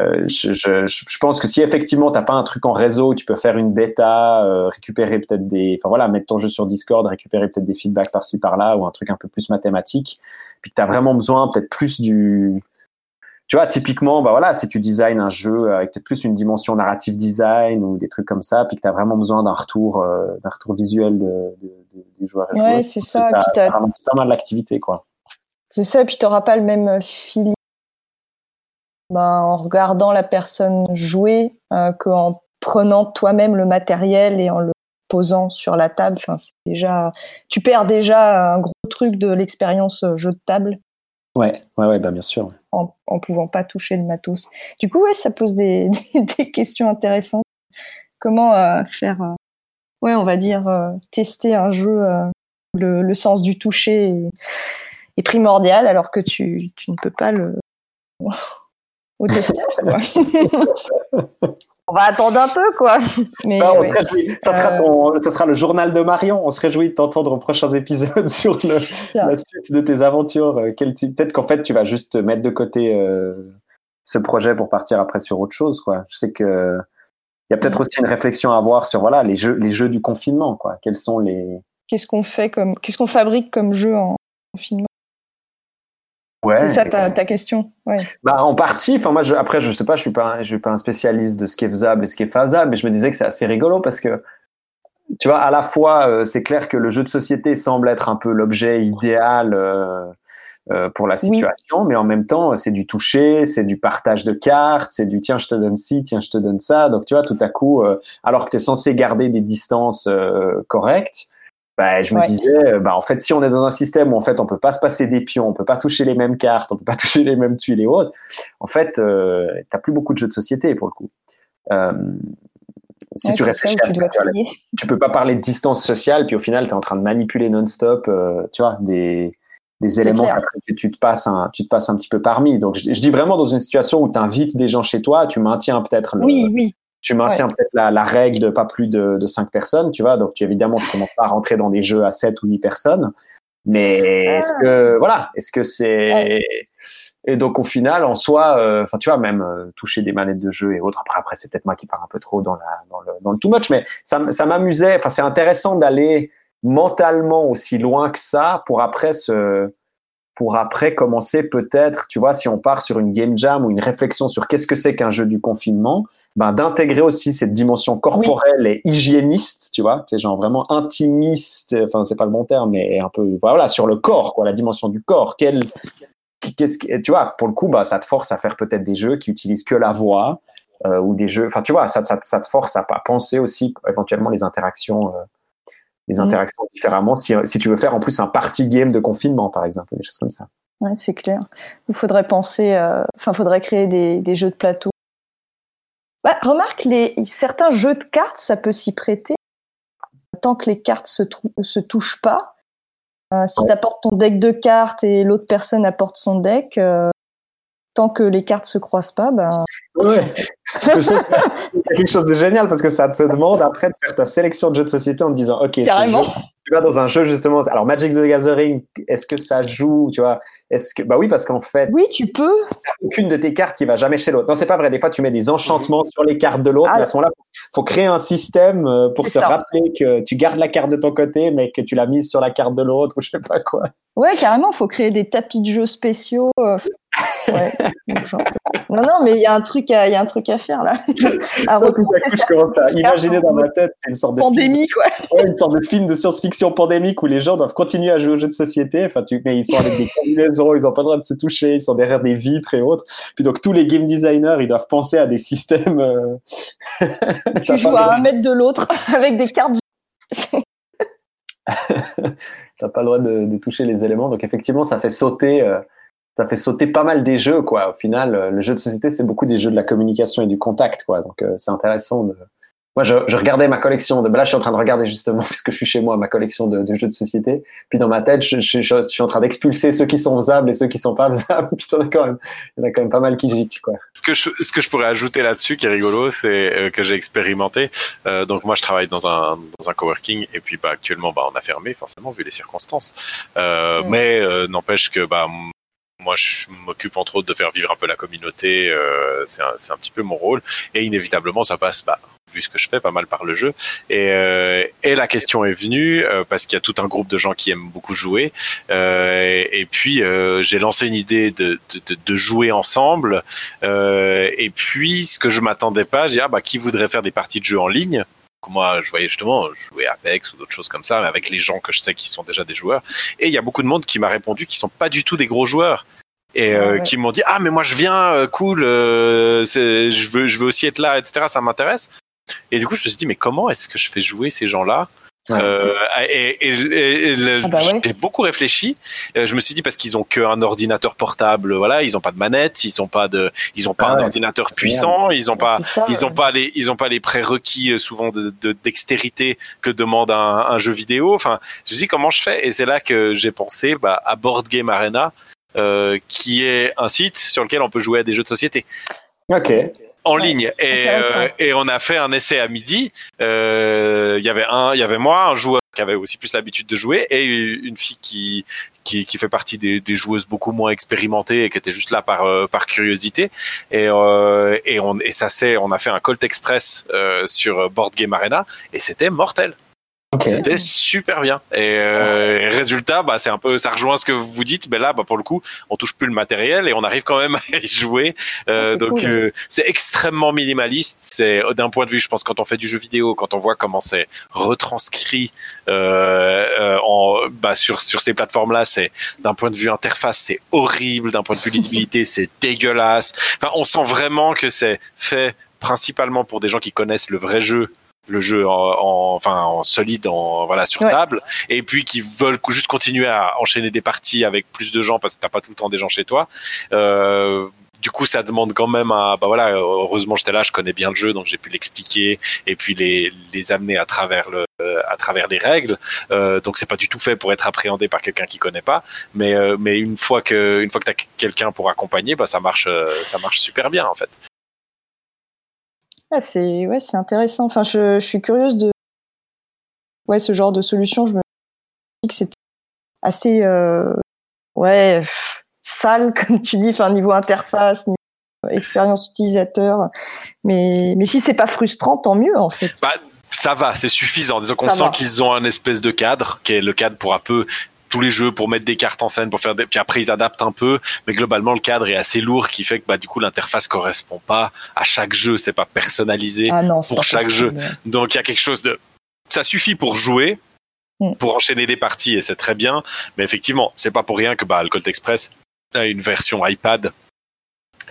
euh, je, je, je pense que si effectivement t'as pas un truc en réseau, tu peux faire une bêta, euh, récupérer peut-être des, enfin voilà, mettre ton jeu sur Discord, récupérer peut-être des feedbacks par-ci par-là ou un truc un peu plus mathématique, puis que t'as vraiment besoin peut-être plus du, tu vois, typiquement, bah voilà, si tu designs un jeu avec peut-être plus une dimension narrative design ou des trucs comme ça, puis que t'as vraiment besoin d'un retour, euh, d'un retour visuel de, de, de- des joueurs et Ouais, c'est ça, ça, ça ralentit pas mal l'activité, quoi. C'est ça, et puis t'auras pas le même feeling ben, en regardant la personne jouer euh, qu'en prenant toi-même le matériel et en le posant sur la table. Enfin, c'est déjà, tu perds déjà un gros truc de l'expérience euh, jeu de table Ouais, ouais, ouais, bah bien sûr. en, en pouvant pas toucher le matos. Du coup, ouais, ça pose des, des, des questions intéressantes. comment euh, faire, euh, ouais, on va dire, euh, tester un jeu, le, le sens du toucher est, est primordial, alors que tu, tu ne peux pas le au tester. on va attendre un peu, quoi. Mais Ah, on ouais. se réjouit. ça, sera Euh, ton- ça sera le journal de Marion. On se réjouit de t'entendre aux prochains épisodes sur le, la suite de tes aventures. Euh, Peut-être qu'en fait, tu vas juste mettre de côté euh, ce projet pour partir après sur autre chose. Quoi. Je sais que il y a peut-être aussi une réflexion à avoir sur voilà les jeux, les jeux du confinement. Quoi. Quels sont les Qu'est-ce qu'on fait comme, qu'est-ce qu'on fabrique comme jeu en confinement? Ouais. C'est ça ta, ta question. Ouais. Bah, en partie. Enfin, moi, je, après, je sais pas, je suis pas, un- je suis pas un spécialiste de ce qui est faisable et ce qui est faisable, mais je me disais que c'est assez rigolo parce que, tu vois, à la fois, euh, c'est clair que le jeu de société semble être un peu l'objet idéal euh, euh, pour la Oui. situation, mais en même temps, c'est du toucher, c'est du partage de cartes, c'est du tiens, je te donne ci, tiens, je te donne ça. Donc, tu vois, tout à coup, alors que tu es censé garder des distances correctes, bah, je me Ouais. disais, euh, bah, en fait, si on est dans un système où en fait on peut pas se passer des pions, on peut pas toucher les mêmes cartes, on peut pas toucher les mêmes tuiles et autres, en fait, euh, t'as plus beaucoup de jeux de société pour le coup. Euh, si Ouais, tu ça réfléchis à tu ça, tu peux pas parler de distance sociale, puis au final, tu es en train de manipuler non-stop, euh, tu vois, des, des éléments tu, tu te passes un, tu te passes un petit peu parmi. Donc, je, je dis vraiment dans une situation où tu invites des gens chez toi, tu maintiens peut-être le, Oui, oui. Tu maintiens peut-être la, la règle de pas plus de, de 5 personnes, tu vois. Donc, tu, évidemment, tu commences pas à rentrer dans des jeux à 7 ou 8 personnes. Mais est-ce que, voilà, est-ce que c'est. Ouais. Et donc, au final, en soi, euh, enfin, tu vois, même euh, toucher des manettes de jeu et autres. Après, après c'est peut-être moi qui pars un peu trop dans, la, dans, le, dans le too much, mais ça, ça m'amusait. Enfin, c'est intéressant d'aller mentalement aussi loin que ça pour après se pour après commencer peut-être, tu vois, si on part sur une game jam ou une réflexion sur qu'est-ce que c'est qu'un jeu du confinement, ben d'intégrer aussi cette dimension corporelle et hygiéniste, tu vois, c'est genre vraiment intimiste, enfin c'est pas le bon terme, mais un peu voilà sur le corps, quoi, la dimension du corps. Quel, qu'est-ce que, tu vois, pour le coup, bah ça te force à faire peut-être des jeux qui utilisent que la voix euh, ou des jeux, enfin tu vois, ça, ça, ça te force à penser aussi éventuellement les interactions. euh, les Mm. interactions différemment si, si tu veux faire en plus un party game de confinement par exemple des choses comme ça Ouais, c'est clair. Il faudrait penser, euh, enfin, faudrait créer des, des jeux de plateau. Bah, remarque, les, certains jeux de cartes, ça peut s'y prêter. Tant que les cartes se, se touchent pas. Euh, si Ouais. tu apportes ton deck de cartes et l'autre personne apporte son deck, euh, tant que les cartes se croisent pas, ben, Ouais. Je sais a quelque chose de génial parce que ça te demande après de faire ta sélection de jeux de société en te disant ok ce Carrément. jeu- tu vas dans un jeu justement alors Magic the Gathering est-ce que ça joue tu vois? Est-ce que bah oui parce qu'en fait oui, tu peux. aucune de tes cartes qui va jamais chez l'autre non c'est pas vrai des fois tu mets des enchantements sur les cartes de l'autre Ah, à ce moment-là faut créer un système euh, pour se ça. rappeler que tu gardes la carte de ton côté mais que tu l'as mise sur la carte de l'autre ou je sais pas quoi Ouais, carrément, faut créer des tapis de jeux spéciaux. euh, ouais. Non, non, mais il y a un truc à, il y a un truc à faire là. à tout à coup je commence à imaginer dans ma tête c'est une sorte de film Pandémie, quoi. Ouais, une sorte de film de science-fiction pandémique où les gens doivent continuer à jouer aux jeux de société. Enfin, tu, mais ils sont avec des combinaisons, ils n'ont pas le droit de se toucher, ils sont derrière des vitres et autres. Puis donc tous les game designers, ils doivent penser à des systèmes. euh, Tu joues à un mètre de l'autre avec des cartes. t'as pas le droit de, de toucher les éléments. Donc effectivement, ça fait sauter, euh, ça fait sauter pas mal des jeux, quoi. Au final, euh, le jeu de société, c'est beaucoup des jeux de la communication et du contact, quoi. Donc euh, c'est intéressant de. Moi, je, je regardais ma collection de. ben Là, je suis en train de regarder justement, puisque je suis chez moi, ma collection de, de jeux de société. Puis dans ma tête, je, je- je- je suis en train d'expulser ceux qui sont faisables et ceux qui sont pas faisables. Puis t'en as quand même, il y en a quand même pas mal qui giclent, quoi. Ce que je, ce que je pourrais ajouter là-dessus, qui est rigolo, c'est euh, que j'ai expérimenté. Euh, donc moi, je travaille dans un dans un coworking et puis bah actuellement, bah on a fermé forcément vu les circonstances. Euh, Ouais. Mais euh, n'empêche que bah moi, je m'occupe entre autres de faire vivre un peu la communauté. Euh, c'est un, un petit peu mon rôle. Et inévitablement, ça passe bah vu ce que je fais pas mal par le jeu. Et, euh, et la question est venue euh, parce qu'il y a tout un groupe de gens qui aiment beaucoup jouer. Euh, et, et puis euh, j'ai lancé une idée de, de, de, de jouer ensemble. Euh, et puis ce que je m'attendais pas j'ai dit ah bah qui voudrait faire des parties de jeu en ligne? Moi je voyais justement jouer Apex ou d'autres choses comme ça mais avec les gens que je sais qui sont déjà des joueurs. Et il y a beaucoup de monde qui m'a répondu qui sont pas du tout des gros joueurs. Et Ah euh, ouais. qui m'ont dit ah mais moi je viens euh, cool euh, je veux je veux aussi être là etc ça m'intéresse. Et du coup je me suis dit mais comment est-ce que je fais jouer ces gens là Ouais. Euh, et et- et- et le- Ah bah ouais. j'ai beaucoup réfléchi. Euh, je me suis dit parce qu'ils ont qu'un ordinateur portable, voilà, ils ont pas de manette, ils ont pas de, ils ont pas Ah un ouais. ordinateur puissant, ils ont pas, C'est ça, ils ont ouais. pas les, ils ont pas les prérequis euh, souvent de, de dextérité que demande un, un jeu vidéo. Enfin, je me dis comment je fais? Et c'est là que j'ai pensé bah, à Board Game Arena, euh, qui est un site sur lequel on peut jouer à des jeux de société Ok. En Ouais, ligne et, euh, et on a fait un essai à midi. Euh, Il y avait un, il y avait moi, un joueur qui avait aussi plus l'habitude de jouer et une fille qui qui, qui fait partie des, des joueuses beaucoup moins expérimentées et qui était juste là par euh, par curiosité et euh, et on et ça c'est on a fait un Colt Express euh, sur Board Game Arena et c'était mortel. Ok. C'était super bien. Et, euh, et résultat, bah, c'est un peu, ça rejoint ce que vous dites. Mais là, bah, pour le coup, on touche plus le matériel et on arrive quand même à y jouer. Euh, Ah, c'est donc, cool. euh, c'est extrêmement minimaliste. C'est d'un point de vue, je pense, quand on fait du jeu vidéo, quand on voit comment c'est retranscrit euh, euh, en, bah, sur sur ces plateformes-là, c'est d'un point de vue interface, c'est horrible. D'un point de vue lisibilité, c'est dégueulasse. Enfin, on sent vraiment que c'est fait principalement pour des gens qui connaissent le vrai jeu le jeu en, en- enfin en solide en voilà sur Ouais. table et puis qui veulent juste continuer à enchaîner des parties avec plus de gens parce que t'as pas tout le temps des gens chez toi. Euh, du coup ça demande quand même à bah voilà heureusement j'étais là je connais bien le jeu donc j'ai pu l'expliquer et puis les les amener à travers le à travers les règles. Euh, donc c'est pas du tout fait pour être appréhendé par quelqu'un qui connaît pas. Mais euh, mais une fois que une fois que t'as quelqu'un pour accompagner bah ça marche euh, ça marche super bien en fait Ah, c'est ouais, c'est intéressant. Enfin, je, je suis curieuse de ouais ce genre de solution. Je me dis que c'était assez euh, ouais sale comme tu dis. Enfin, niveau interface, niveau expérience utilisateur. Mais mais si c'est pas frustrant, tant mieux en fait. Bah, ça va, c'est suffisant. Disons qu'on sent qu'ils ont un espèce de cadre, qui est le cadre pour un peu tous les jeux, pour mettre des cartes en scène, pour faire des... Puis après, ils adaptent un peu, mais globalement, le cadre est assez lourd, qui fait que bah, du coup, l'interface correspond pas à chaque jeu, c'est pas personnalisé. Ah non, pour pas chaque possible. Donc, il y a quelque chose de... Ça suffit pour jouer, Mm. pour enchaîner des parties, et c'est très bien. Mais effectivement, c'est pas pour rien que bah, le Colt Express a une version iPad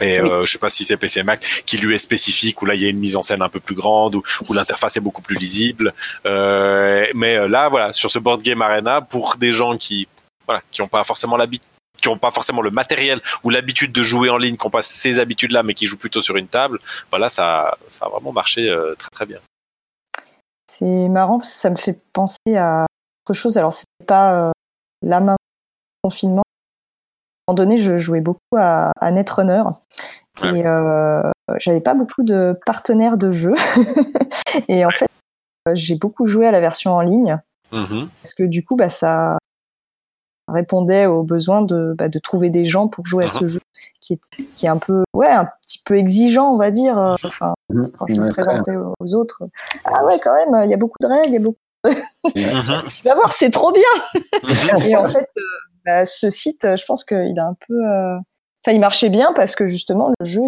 et Oui. euh, je sais pas si c'est PC Mac qui lui est spécifique où là il y a une mise en scène un peu plus grande où, où l'interface est beaucoup plus lisible Euh, mais euh, là voilà sur ce board game arena pour des gens qui voilà qui ont pas forcément l'habitude qui ont pas forcément le matériel ou l'habitude de jouer en ligne, qui n'ont pas ces habitudes-là, mais qui jouent plutôt sur une table, voilà, ça, ça a vraiment marché euh, très très bien. C'est marrant parce que ça me fait penser à autre chose. Alors, c'était pas la main confinement. Moment donné, je jouais beaucoup à, à Netrunner. Ouais. Et euh, j'avais pas beaucoup de partenaires de jeu. et en fait, euh, j'ai beaucoup joué à la version en ligne. Mhm. Parce que du coup, bah, ça répondait aux besoins de, bah, de trouver des gens pour jouer à ce jeu qui est, qui est un peu, ouais, un petit peu exigeant, on va dire. euh, Enfin, Mhm. quand je me présentais aux, aux autres. Ah ouais, quand même, il y a beaucoup de règles, il y a beaucoup. Mhm. Tu vas voir, c'est trop bien. Mhm. Et en fait, euh, bah, ce site, euh, je pense qu'il a un peu. euh, Enfin, il marchait bien parce que justement, le jeu,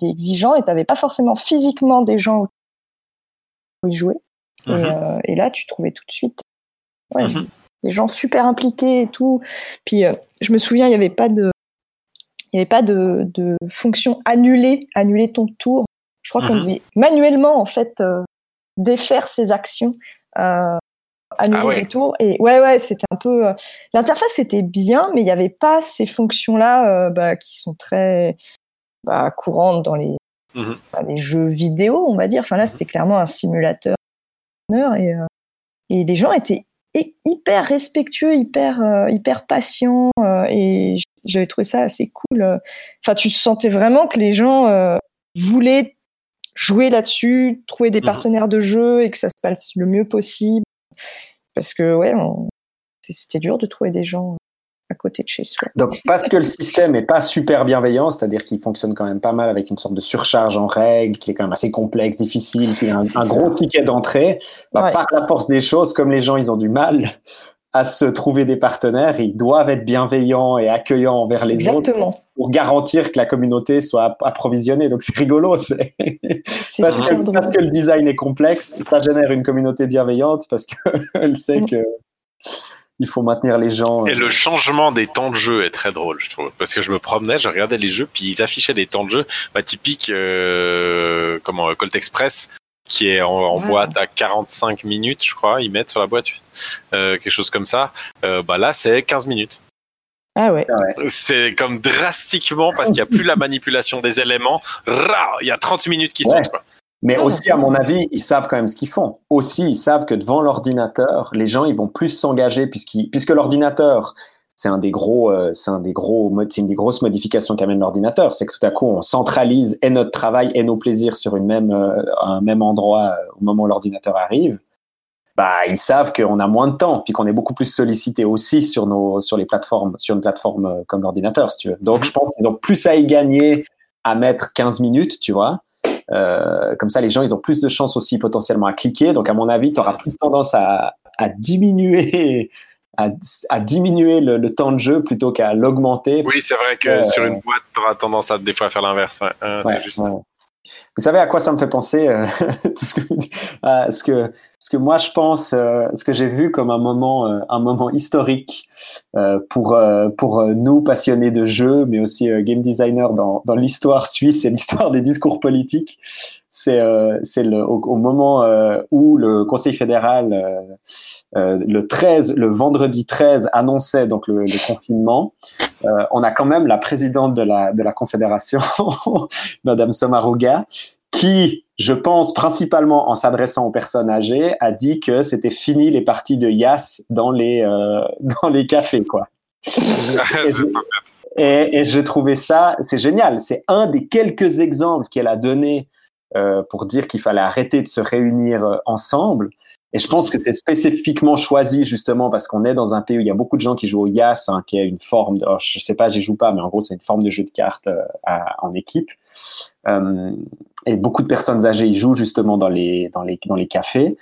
il est exigeant et tu n'avais pas forcément physiquement des gens où y jouer. Et, Mhm. euh, et là, tu trouvais tout de suite ouais, des gens super impliqués et tout. Puis, euh, je me souviens, il n'y avait pas de. Il avait pas de, de fonction annuler, annuler ton tour. Je crois qu'on devait manuellement, en fait, euh, défaire ses actions, euh, annuler Ah ouais. les tours. Et ouais, ouais, c'était un peu. euh, L'interface était bien, mais il n'y avait pas ces fonctions-là euh, bah, qui sont très bah, courantes dans les, Mhm. bah, les jeux vidéo, on va dire. Enfin, là, c'était clairement un simulateur. Et, euh, et les gens étaient hy- hyper respectueux, hyper, hyper patients. et j'avais trouvé ça assez cool. Enfin, tu sentais vraiment que les gens voulaient jouer là-dessus, trouver des Mhm. partenaires de jeu et que ça se passe le mieux possible. Parce que, ouais, on- c'était dur de trouver des gens à côté de chez soi. Donc, parce que le système est pas super bienveillant, c'est-à-dire qu'il fonctionne quand même pas mal avec une sorte de surcharge en règles, qui est quand même assez complexe, difficile, qui a un, gros ticket d'entrée, bah, Ouais. par la force des choses, comme les gens, ils ont du mal à se trouver des partenaires, ils doivent être bienveillants et accueillants envers les autres pour garantir que la communauté soit app- approvisionnée. Donc, c'est rigolo, c'est C'est parce, que, parce que le design est complexe, ça génère une communauté bienveillante parce qu'elle sait Mm. que il faut maintenir les gens. Et euh, le changement des temps de jeu est très drôle, je trouve. Parce que je me promenais, je regardais les jeux, puis ils affichaient des temps de jeu. Bah, typique, euh, comment, Colt Express. Qui est en, boîte à 45 minutes, je crois, ils mettent sur la boîte, euh, quelque chose comme ça. Euh, bah là, c'est 15 minutes. Ah ouais. C'est comme drastiquement parce qu'il n'y a plus la manipulation des éléments. Il y a 30 minutes qui Ouais. Quoi. Mais Ah, aussi, à mon avis, ils savent quand même ce qu'ils font. Aussi, ils savent que devant l'ordinateur, les gens, ils vont plus s'engager puisque l'ordinateur, c'est un des gros, euh, c'est un des gros, c'est une des grosses modifications qu'amène l'ordinateur, c'est que tout à coup, on centralise et notre travail et nos plaisirs sur une même, euh, un même endroit euh, au moment où l'ordinateur arrive. Bah, ils savent qu'on a moins de temps, puis qu'on est beaucoup plus sollicité aussi sur nos, sur les plateformes, sur une plateforme comme l'ordinateur, si tu veux. Donc, Mhm. je pense qu'ils ont plus à y gagner à mettre 15 minutes, tu vois. Comme ça, les gens, ils ont plus de chances aussi potentiellement à cliquer. Donc, à mon avis, tu auras plus tendance à, à diminuer, à, à diminuer le, le temps de jeu plutôt qu'à l'augmenter. Oui, c'est vrai que Ouais. sur une boîte, tu auras tendance à des fois à faire l'inverse. Ouais, Euh, Ouais, c'est juste. ouais. Vous savez à quoi ça me fait penser euh, ce, que, à ce que ce que moi je pense, euh, ce que j'ai vu comme un moment euh, un moment historique euh, pour euh, pour euh, nous passionnés de jeux, mais aussi euh, game designers dans dans l'histoire suisse et l'histoire des discours politiques. C'est euh, c'est le au, au moment euh, où le Conseil fédéral euh, le 13 le vendredi 13 annonçait donc le, le confinement. Euh, on a quand même la présidente de la de la confédération Madame Somaruga, qui, je pense, principalement en s'adressant aux personnes âgées, a dit que c'était fini les parties de Yas dans les, euh, dans les cafés, quoi. Je- Et, et j'ai trouvé ça, c'est génial. C'est un des quelques exemples qu'elle a donné euh, pour dire qu'il fallait arrêter de se réunir euh, ensemble. Et je pense que c'est spécifiquement choisi justement parce qu'on est dans un pays où il y a beaucoup de gens qui jouent au Yas, hein, qui est une forme de, oh, je sais pas, j'y joue pas, mais en gros c'est une forme de jeu de cartes euh, en équipe. Euh, et beaucoup de personnes âgées y jouent justement dans les dans les dans les cafés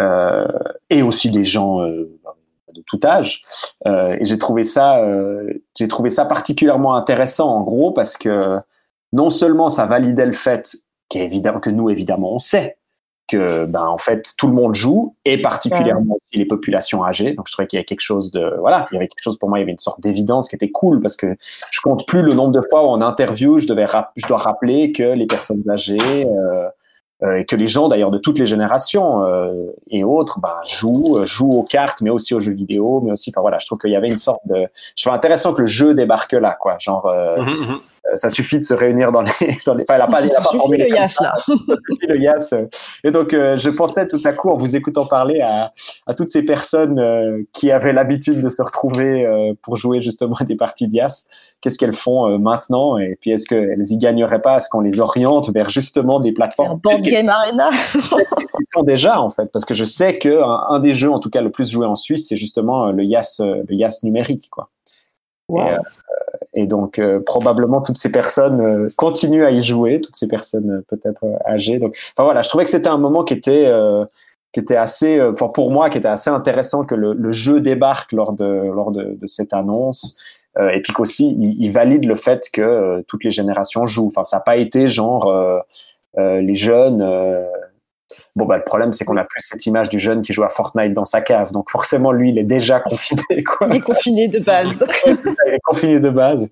euh, et aussi des gens euh, de tout âge. Euh, et j'ai trouvé ça euh, j'ai trouvé ça particulièrement intéressant en gros parce que non seulement ça validait le fait qu'évidemment que nous évidemment on sait que ben en fait tout le monde joue et particulièrement aussi les populations âgées. Donc je trouvais qu'il y avait quelque chose de voilà il y avait quelque chose pour moi il y avait une sorte d'évidence qui était cool parce que je compte plus le nombre de fois où en interview je devais je dois rappeler que les personnes âgées euh, euh, et que les gens d'ailleurs de toutes les générations euh, et autres ben, jouent jouent aux cartes mais aussi aux jeux vidéo mais aussi enfin voilà je trouve qu'il y avait une sorte de je trouve intéressant que le jeu débarque là quoi. Genre mhm. euh, ça suffit de se réunir dans les, dans les... Enfin, elle a pas, elle a Ça pas suffit formulé le comme Yas là. ça suffit le Yas. Et donc, euh, je pensais tout à coup, en vous écoutant parler, à, à toutes ces personnes euh, qui avaient l'habitude de se retrouver euh, pour jouer justement des parties de Yas. Qu'est-ce qu'elles font euh, maintenant? Et puis, est-ce qu'elles y gagneraient pas? À ce qu'on les oriente vers justement des plateformes? Board game arena. qui sont déjà en fait Parce que je sais que un, un des jeux, en tout cas le plus joué en Suisse, c'est justement euh, le Yas, euh, le Yas numérique, quoi. Wow. Et, euh, et donc, euh, probablement, toutes ces personnes euh, continuent à y jouer, toutes ces personnes euh, peut-être euh, âgées. Donc, enfin voilà, je trouvais que c'était un moment qui était, euh, qui était assez, euh, pour, moi, qui était assez intéressant que le, le jeu débarque lors de, lors de, de cette annonce. Euh, et puis qu'aussi, il, il valide le fait que toutes les générations jouent. Enfin, ça n'a pas été genre euh, euh, les jeunes. Bon, bah, le problème, c'est qu'on a plus cette image du jeune qui joue à Fortnite dans sa cave. Donc, forcément, lui, il est déjà confiné, quoi Il est confiné de base. Donc, il est confiné de base.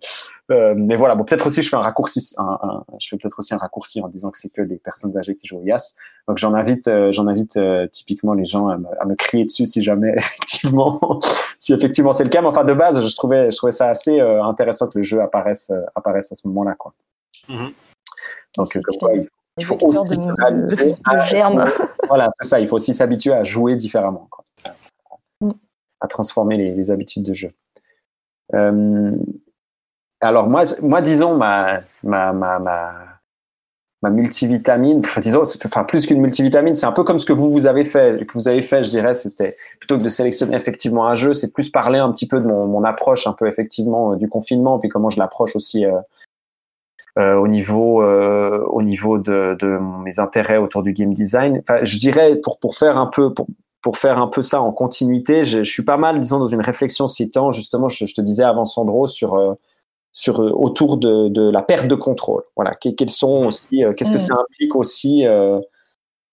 Euh, mais voilà, bon, peut-être aussi je fais un raccourci, un, un- je fais peut-être aussi un raccourci en disant que c'est que les personnes âgées qui jouent au Yas. Donc j'en invite, euh, j'en invite euh, typiquement les gens à me, à me crier dessus si jamais effectivement, si effectivement c'est le cas. Mais enfin de base, je trouvais, je trouvais ça assez euh, intéressant que le jeu apparaisse, euh, apparaisse à ce moment-là, quoi. Mhm. Donc euh, comme quoi, il, il faut aussi de, s'habituer de à- germes. voilà, c'est ça. Il faut aussi s'habituer à jouer différemment, quoi. Mm. à transformer les, les habitudes de jeu. Euh, alors moi, moi disons ma ma ma ma, ma multivitamine, disons, enfin plus qu'une multivitamine, c'est un peu comme ce que vous vous avez fait, que vous avez fait, je dirais, c'était plutôt que de sélectionner effectivement un jeu, c'est plus parler un petit peu de mon, mon approche un peu effectivement euh, du confinement, puis comment je l'approche aussi. euh, euh, au niveau euh, au niveau de, de mes intérêts autour du game design. Enfin, je dirais pour pour faire un peu pour pour faire un peu ça en continuité, je, je suis pas mal, disons, dans une réflexion citant justement, je, je te disais avant Sandro sur euh, sur autour de, de la perte de contrôle. Voilà, Que- quels sont aussi, qu'est-ce que Mm. ça implique aussi.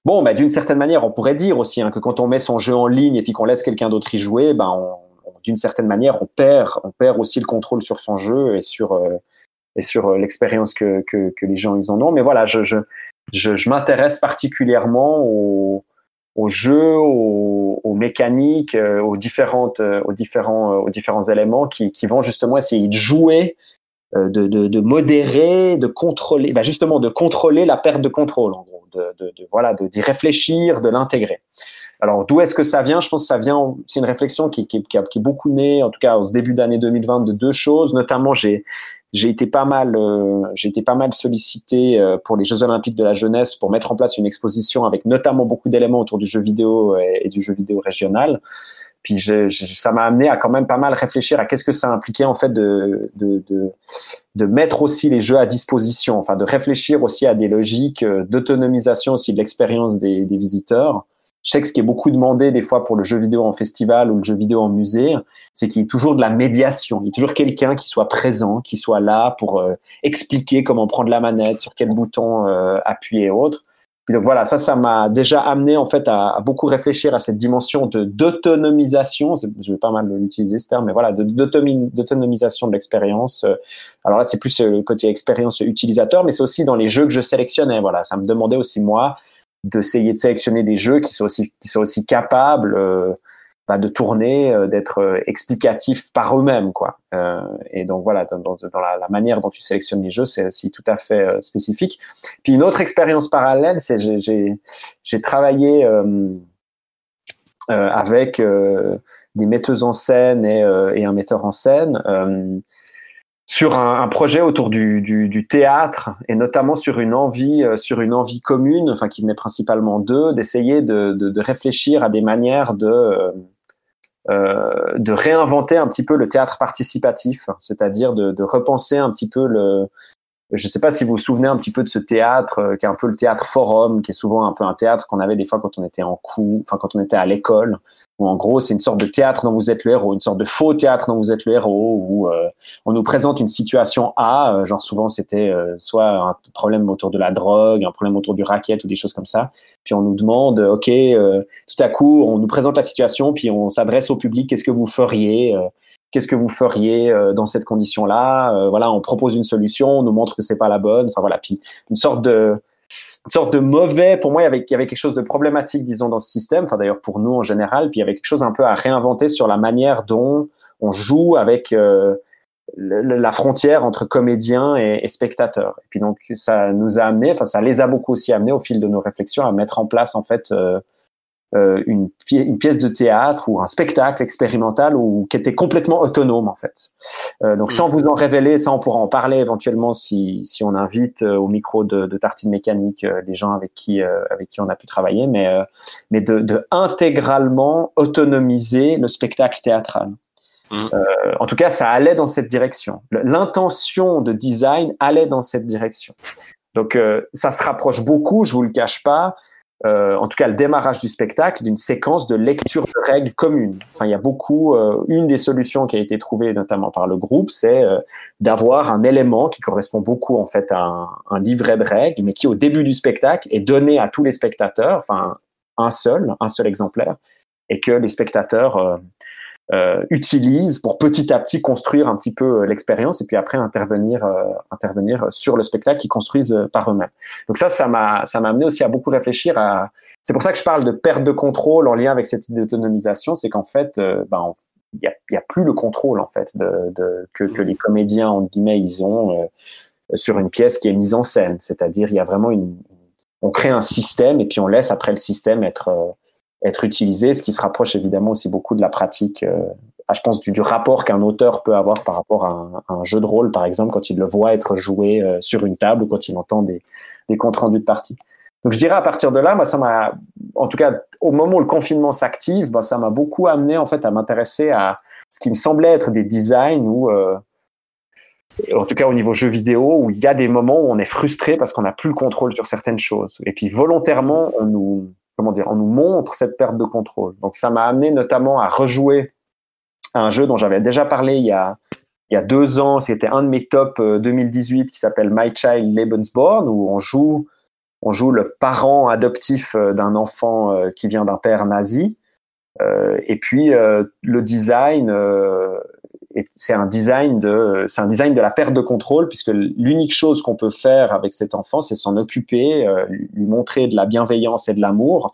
Bon, bah, d'une certaine manière, on pourrait dire aussi hein, que quand on met son jeu en ligne et puis qu'on laisse quelqu'un d'autre y jouer, ben, on- on- d'une certaine manière, on perd, on perd aussi le contrôle sur son jeu et sur et sur euh, l'expérience que, que, les gens ils en ont. Mais voilà, je, je je, m'intéresse particulièrement aux, aux jeux, aux, mécaniques, euh, aux différentes, euh, aux différents, aux différents éléments qui, qui vont justement essayer de jouer, de, de, modérer, de contrôler, bah justement de contrôler la perte de contrôle, en gros, de, de, de d'y réfléchir, de l'intégrer. Alors d'où est-ce que ça vient? Je pense que ça vient, c'est une réflexion qui, qui, qui, a- qui est beaucoup née, en tout cas au début d'année 2020, de deux choses. Notamment, j'ai j'ai été pas mal, euh, j'ai été pas mal sollicité euh, pour les Jeux Olympiques de la jeunesse pour mettre en place une exposition avec notamment beaucoup d'éléments autour du jeu vidéo et, et du jeu vidéo régional. Puis ça m'a amené à quand même pas mal réfléchir à qu'est-ce que ça impliquait en fait de, de, de, de mettre aussi les jeux à disposition, enfin de réfléchir aussi à des logiques euh, d'autonomisation aussi de l'expérience des, des visiteurs. Je sais que ce qui est beaucoup demandé des fois pour le jeu vidéo en festival ou le jeu vidéo en musée, c'est qu'il y ait toujours de la médiation. Il y a toujours quelqu'un qui soit présent, qui soit là pour euh, expliquer comment prendre la manette, sur quel bouton euh, appuyer et autres. Puis donc voilà, ça, ça m'a déjà amené en fait à, beaucoup réfléchir à cette dimension de d'autonomisation. Je vais pas mal l'utiliser ce terme, mais voilà, d'autonomisation de l'expérience. Euh, Alors là, c'est plus euh, le côté expérience utilisateur, mais c'est aussi dans les jeux que je sélectionnais. Voilà, ça me demandait aussi moi d'essayer de sélectionner des jeux qui sont aussi qui aussi capables euh, bah, de tourner, euh, d'être euh, explicatifs par eux-mêmes, quoi. Et donc voilà, dans, dans, la, manière dont tu sélectionnes les jeux, c'est aussi tout à fait spécifique. Puis une autre expérience parallèle, c'est j'ai travaillé avec des metteuses en scène et, et un metteur en scène. Euh, sur un, projet autour du, théâtre et notamment sur une envie, euh, sur une envie commune, enfin qui venait principalement d'eux, d'essayer de, réfléchir à des manières de euh, de réinventer un petit peu le théâtre participatif, c'est-à-dire de, repenser un petit peu le. Je ne sais pas si vous vous souvenez un petit peu de ce théâtre euh, qui est un peu le théâtre forum, qui est souvent un peu un théâtre qu'on avait des fois quand on était en cours, enfin quand on était à l'école, où en gros c'est une sorte de théâtre dont vous êtes le héros, une sorte de faux théâtre dont vous êtes le héros, où euh, on nous présente une situation A, euh, genre souvent c'était euh, soit un problème autour de la drogue, un problème autour du racket ou des choses comme ça, puis on nous demande, ok, euh, tout à coup on nous présente la situation, puis on s'adresse au public, qu'est-ce que vous feriez euh, Qu'est-ce que vous feriez euh, dans cette condition-là euh, Voilà, on propose une solution, on nous montre que c'est pas la bonne. Enfin voilà, puis une sorte de une sorte de mauvais, pour moi, il y, avait, quelque chose de problématique, disons, dans ce système, enfin d'ailleurs pour nous en général, puis il y avait quelque chose un peu à réinventer sur la manière dont on joue avec euh, la frontière entre comédiens et, et, spectateurs. Et puis donc ça nous a amené, enfin ça les a beaucoup aussi amenés au fil de nos réflexions à mettre en place en fait euh, une, pi une, pièce de théâtre ou un spectacle expérimental ou qui était complètement autonome en fait. Euh, donc sans vous en révéler, ça on pourra en parler éventuellement si, si on invite euh, au micro de, de Tartine Mécanique euh, les gens avec qui euh, avec qui on a pu travailler, mais euh, mais de, de intégralement autonomiser le spectacle théâtral. Mmh. en tout cas, ça allait dans cette direction. L'intention de design allait dans cette direction. Donc ça se rapproche beaucoup, je vous le cache pas, euh, en tout cas le démarrage du spectacle, d'une séquence de lecture de règles communes. Enfin, il y a beaucoup. Euh, une des solutions qui a été trouvée notamment par le groupe, c'est euh, d'avoir un élément qui correspond beaucoup en fait à un, un, livret de règles, mais qui au début du spectacle est donné à tous les spectateurs, enfin un seul, un seul exemplaire, et que les spectateurs euh, utilisent pour petit à petit construire un petit peu l'expérience et puis après intervenir euh, intervenir sur le spectacle qu'ils construisent par eux-mêmes. Donc ça ça m'a ça m'a amené aussi à beaucoup réfléchir à c'est pour ça que je parle de perte de contrôle en lien avec cette idée d'autonomisation, c'est qu'en fait euh, ben il y a, y a plus le contrôle en fait de, de que, que les comédiens entre guillemets ils ont euh, sur une pièce qui est mise en scène, c'est-à-dire il y a vraiment une on crée un système et puis on laisse après le système être euh, être utilisé, ce qui se rapproche évidemment aussi beaucoup de la pratique, euh, je pense, du, rapport qu'un auteur peut avoir par rapport à un, jeu de rôle, par exemple, quand il le voit être joué euh, sur une table ou quand il entend des, des comptes rendus de partie. Donc je dirais à partir de là, moi, ça m'a, en tout cas, au moment où le confinement s'active, bah, ça m'a beaucoup amené en fait à m'intéresser à ce qui me semblait être des designs où, euh, en tout cas au niveau jeu vidéo, où il y a des moments où on est frustré parce qu'on n'a plus le contrôle sur certaines choses. Et puis volontairement, on nous comment dire, on nous montre cette perte de contrôle. Donc ça m'a amené notamment à rejouer un jeu dont j'avais déjà parlé il y a il y a deux ans. C'était un de mes top 2018 qui s'appelle My Child Lebensborn où on joue on joue le parent adoptif d'un enfant qui vient d'un père nazi. Euh, et puis euh, le design euh, et c'est un design de, c'est un design de la perte de contrôle puisque l'unique chose qu'on peut faire avec cet enfant, c'est s'en occuper, euh, lui montrer de la bienveillance et de l'amour.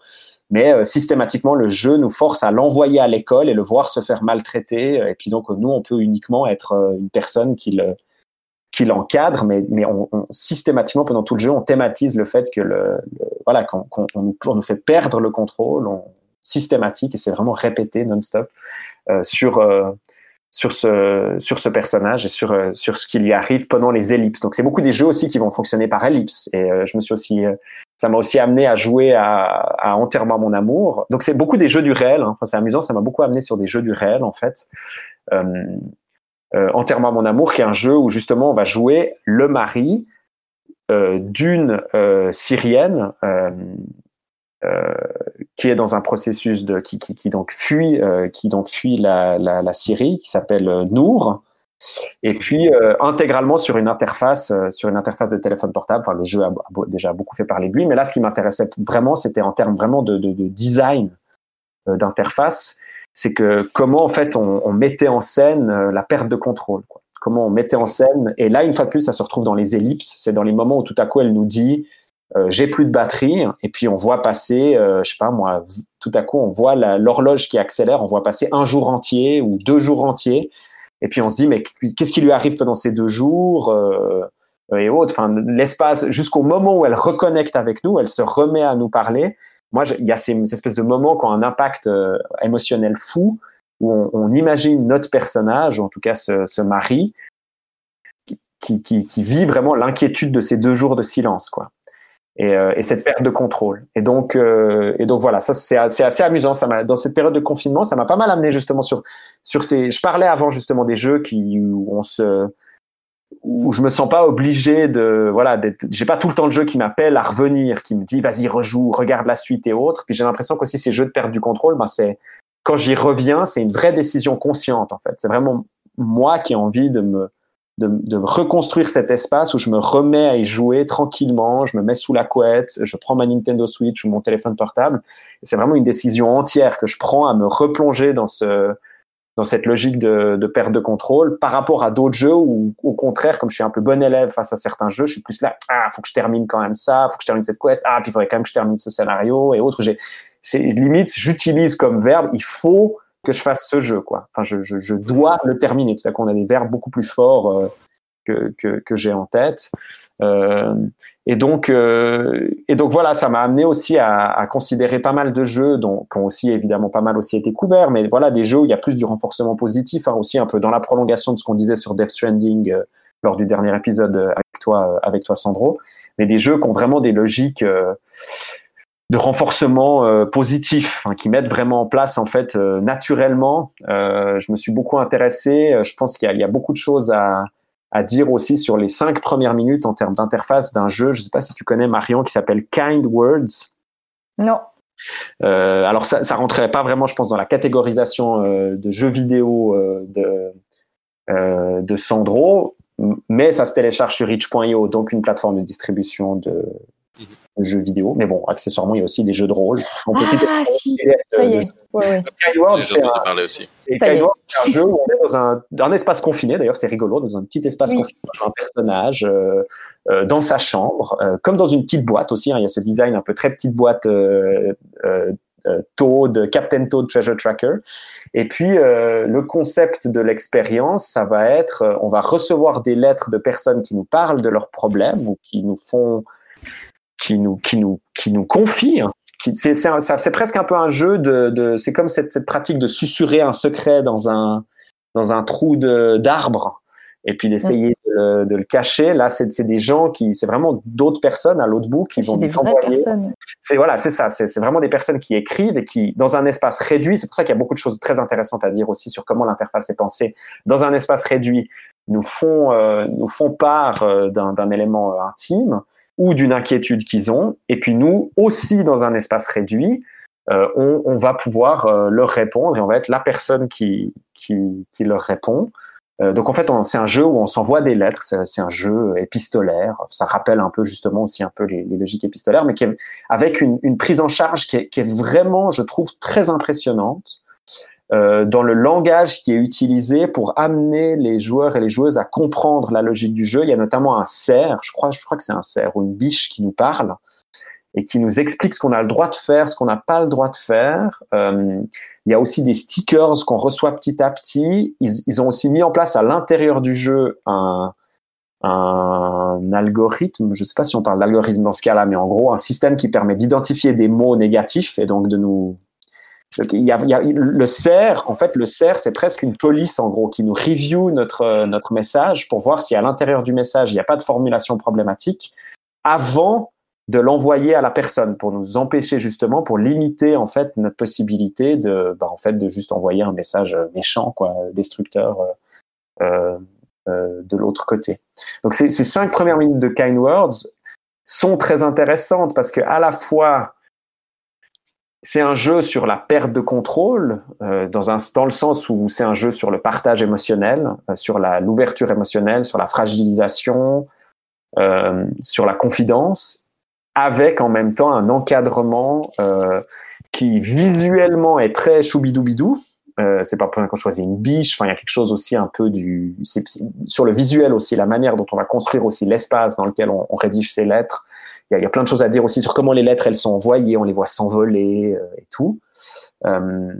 Mais euh, systématiquement, le jeu nous force à l'envoyer à l'école et le voir se faire maltraiter. Et puis donc, nous, on peut uniquement être euh, une personne qui le, qui l'encadre, mais, mais systématiquement pendant tout le jeu, on thématise le fait que le, voilà qu'on on nous, fait perdre le contrôle, on, systématique et c'est vraiment répété non-stop euh, sur euh, sur ce sur ce personnage et sur euh, sur ce qui lui arrive pendant les ellipses. Donc c'est beaucoup des jeux aussi qui vont fonctionner par ellipse et euh, je me suis aussi euh, ça m'a aussi amené à jouer à, à Enterrement mon amour. Donc c'est beaucoup des jeux du réel. hein. Enfin c'est amusant, ça m'a beaucoup amené sur des jeux du réel en fait. Euh, euh, mon amour, qui est un jeu où justement on va jouer le mari euh, d'une euh, Syrienne euh, qui est dans un processus de qui, qui, qui donc fuit euh, qui donc fuit la, la, la Syrie, qui s'appelle euh, Nour. Et puis euh, intégralement sur une interface, euh, sur une interface de téléphone portable. Enfin, le jeu a, déjà beaucoup fait parler de lui, mais là, ce qui m'intéressait vraiment, c'était en termes vraiment de, de, de design d'interface c'est que comment en fait on, on mettait en scène la perte de contrôle. Comment on mettait en scène. Et là, une fois de plus, ça se retrouve dans les ellipses. C'est dans les moments où tout à coup elle nous dit euh, j'ai plus de batterie, et puis on voit passer, euh, je sais pas moi, tout à coup on voit l'horloge qui accélère, on voit passer un jour entier ou deux jours entiers, et puis on se dit mais qu'est-ce qui lui arrive pendant ces deux jours euh, et autres? Enfin, l'espace jusqu'au moment où elle reconnecte avec nous, elle se remet à nous parler moi, il y a ces, ces espèces de moments qui ont un impact euh, émotionnel fou, où on, imagine notre personnage, en tout cas ce, mari, qui, qui vit vraiment l'inquiétude de ces deux jours de silence, quoi. Et, euh, et cette perte de contrôle. Et donc, euh, et donc voilà, ça c'est assez, assez amusant. Ça dans cette période de confinement, ça m'a pas mal amené justement sur sur ces. Je parlais avant justement des jeux qui où on se où je me sens pas obligé de voilà d'être j'ai pas tout le temps le jeu qui m'appelle à revenir qui me dit vas-y rejoue regarde la suite et autres puis j'ai l'impression qu'aussi ces jeux de perte du contrôle ben c'est quand j'y reviens c'est une vraie décision consciente en fait c'est vraiment moi qui ai envie de me de, de reconstruire cet espace où je me remets à y jouer tranquillement je me mets sous la couette je prends ma Nintendo Switch ou mon téléphone portable c'est vraiment une décision entière que je prends à me replonger dans ce dans cette logique de, de perte de contrôle par rapport à d'autres jeux où, au contraire, comme je suis un peu bon élève face à certains jeux, je suis plus là, ah, faut que je termine quand même ça, faut que je termine cette quest, ah, puis il faudrait quand même que je termine ce scénario et autres. J'ai, c'est limite, j'utilise comme verbe, il faut que je fasse ce jeu, quoi. Enfin, je, je, je dois le terminer. Tout à coup, on a des verbes beaucoup plus forts euh, que, que, que j'ai en tête. Euh, et donc, euh, et donc voilà, ça m'a amené aussi à, à, considérer pas mal de jeux, dont, qui ont aussi évidemment pas mal aussi été couverts, mais voilà des jeux où il y a plus du renforcement positif, hein, aussi un peu dans la prolongation de ce qu'on disait sur Death Stranding euh, lors du dernier épisode avec toi, avec toi Sandro, mais des jeux qui ont vraiment des logiques euh, de renforcement euh, positif, hein, qui mettent vraiment en place en fait euh, naturellement. Euh, je me suis beaucoup intéressé. Je pense qu'il y, y, a beaucoup de choses à, à dire aussi sur les cinq premières minutes en termes d'interface d'un jeu. Je ne sais pas si tu connais Marion qui s'appelle Kind Words. Non. Euh, alors ça, ça rentrait pas vraiment, je pense, dans la catégorisation euh, de jeux vidéo euh, de, de Sandro, mais ça se télécharge sur itch.io, donc une plateforme de distribution de, jeux vidéo. Mais bon, accessoirement, il y a aussi des jeux de rôle. Ah si, ça y est. Ouais, ouais. Skyward, c'est un... aussi. Et Skyward, c'est un jeu où on est dans un, un espace confiné, d'ailleurs c'est rigolo, dans un petit espace oui. confiné, un personnage euh, euh, dans sa chambre, euh, comme dans une petite boîte aussi, hein, il y a ce design un peu très petite boîte euh, Toad, Captain Toad Treasure Tracker. Et puis le concept de l'expérience, ça va être, on va recevoir des lettres de personnes qui nous parlent de leurs problèmes ou qui nous font, qui nous, qui nous, qui nous confient hein, c'est presque un peu un jeu de, de c'est comme cette, cette, pratique de susurrer un secret dans un dans un trou d'arbre et puis d'essayer de, le, de, le cacher. Là, c'est des gens qui, c'est vraiment d'autres personnes à l'autre bout qui vont envoyer. C'est voilà, c'est ça. C'est vraiment des personnes qui écrivent et qui, dans un espace réduit, c'est pour ça qu'il y a beaucoup de choses très intéressantes à dire aussi sur comment l'interface est pensée. Dans un espace réduit, nous font euh, nous font part euh, d'un élément euh, intime ou d'une inquiétude qu'ils ont. Et puis nous aussi, dans un espace réduit, euh, on, on, va pouvoir euh, leur répondre et on va être la personne qui, qui, qui leur répond. Euh, donc en fait, c'est un jeu où on s'envoie des lettres, c'est un jeu épistolaire. Ça rappelle un peu justement aussi un peu les, les logiques épistolaires, mais qui est, avec une, une, prise en charge qui est, qui est, vraiment, je trouve, très impressionnante. Euh, dans le langage qui est utilisé pour amener les joueurs et les joueuses à comprendre la logique du jeu. Il y a notamment un cerf, je crois, je crois que c'est un cerf ou une biche qui nous parle et qui nous explique ce qu'on a le droit de faire, ce qu'on n'a pas le droit de faire. Euh, il y a aussi des stickers qu'on reçoit petit à petit. Ils, ont aussi mis en place à l'intérieur du jeu un, un algorithme, je ne sais pas si on parle d'algorithme dans ce cas-là, mais en gros un système qui permet d'identifier des mots négatifs et donc de nous il y a, il y a, le CER, en fait, le CER, c'est presque une police, en gros, qui nous review notre, notre message pour voir si à l'intérieur du message, il n'y a pas de formulation problématique avant de l'envoyer à la personne pour nous empêcher justement, pour limiter en fait notre possibilité de, bah, en fait, de juste envoyer un message méchant, quoi, destructeur euh, euh, de l'autre côté. Donc ces, ces cinq premières minutes de Kind Words sont très intéressantes parce que à la fois c'est un jeu sur la perte de contrôle, euh, dans, un, dans le sens où c'est un jeu sur le partage émotionnel, euh, sur l'ouverture émotionnelle, sur la fragilisation, euh, sur la confidence, avec en même temps un encadrement euh, qui visuellement est très choubidoubidou. Euh, c'est pas pour rien qu'on choisit une biche. Enfin, il y a quelque chose aussi un peu du sur le visuel aussi, la manière dont on va construire aussi l'espace dans lequel on, on rédige ces lettres il y, a plein de choses à dire aussi sur comment les lettres elles sont envoyées, on les voit s'envoler euh, et tout. Euh,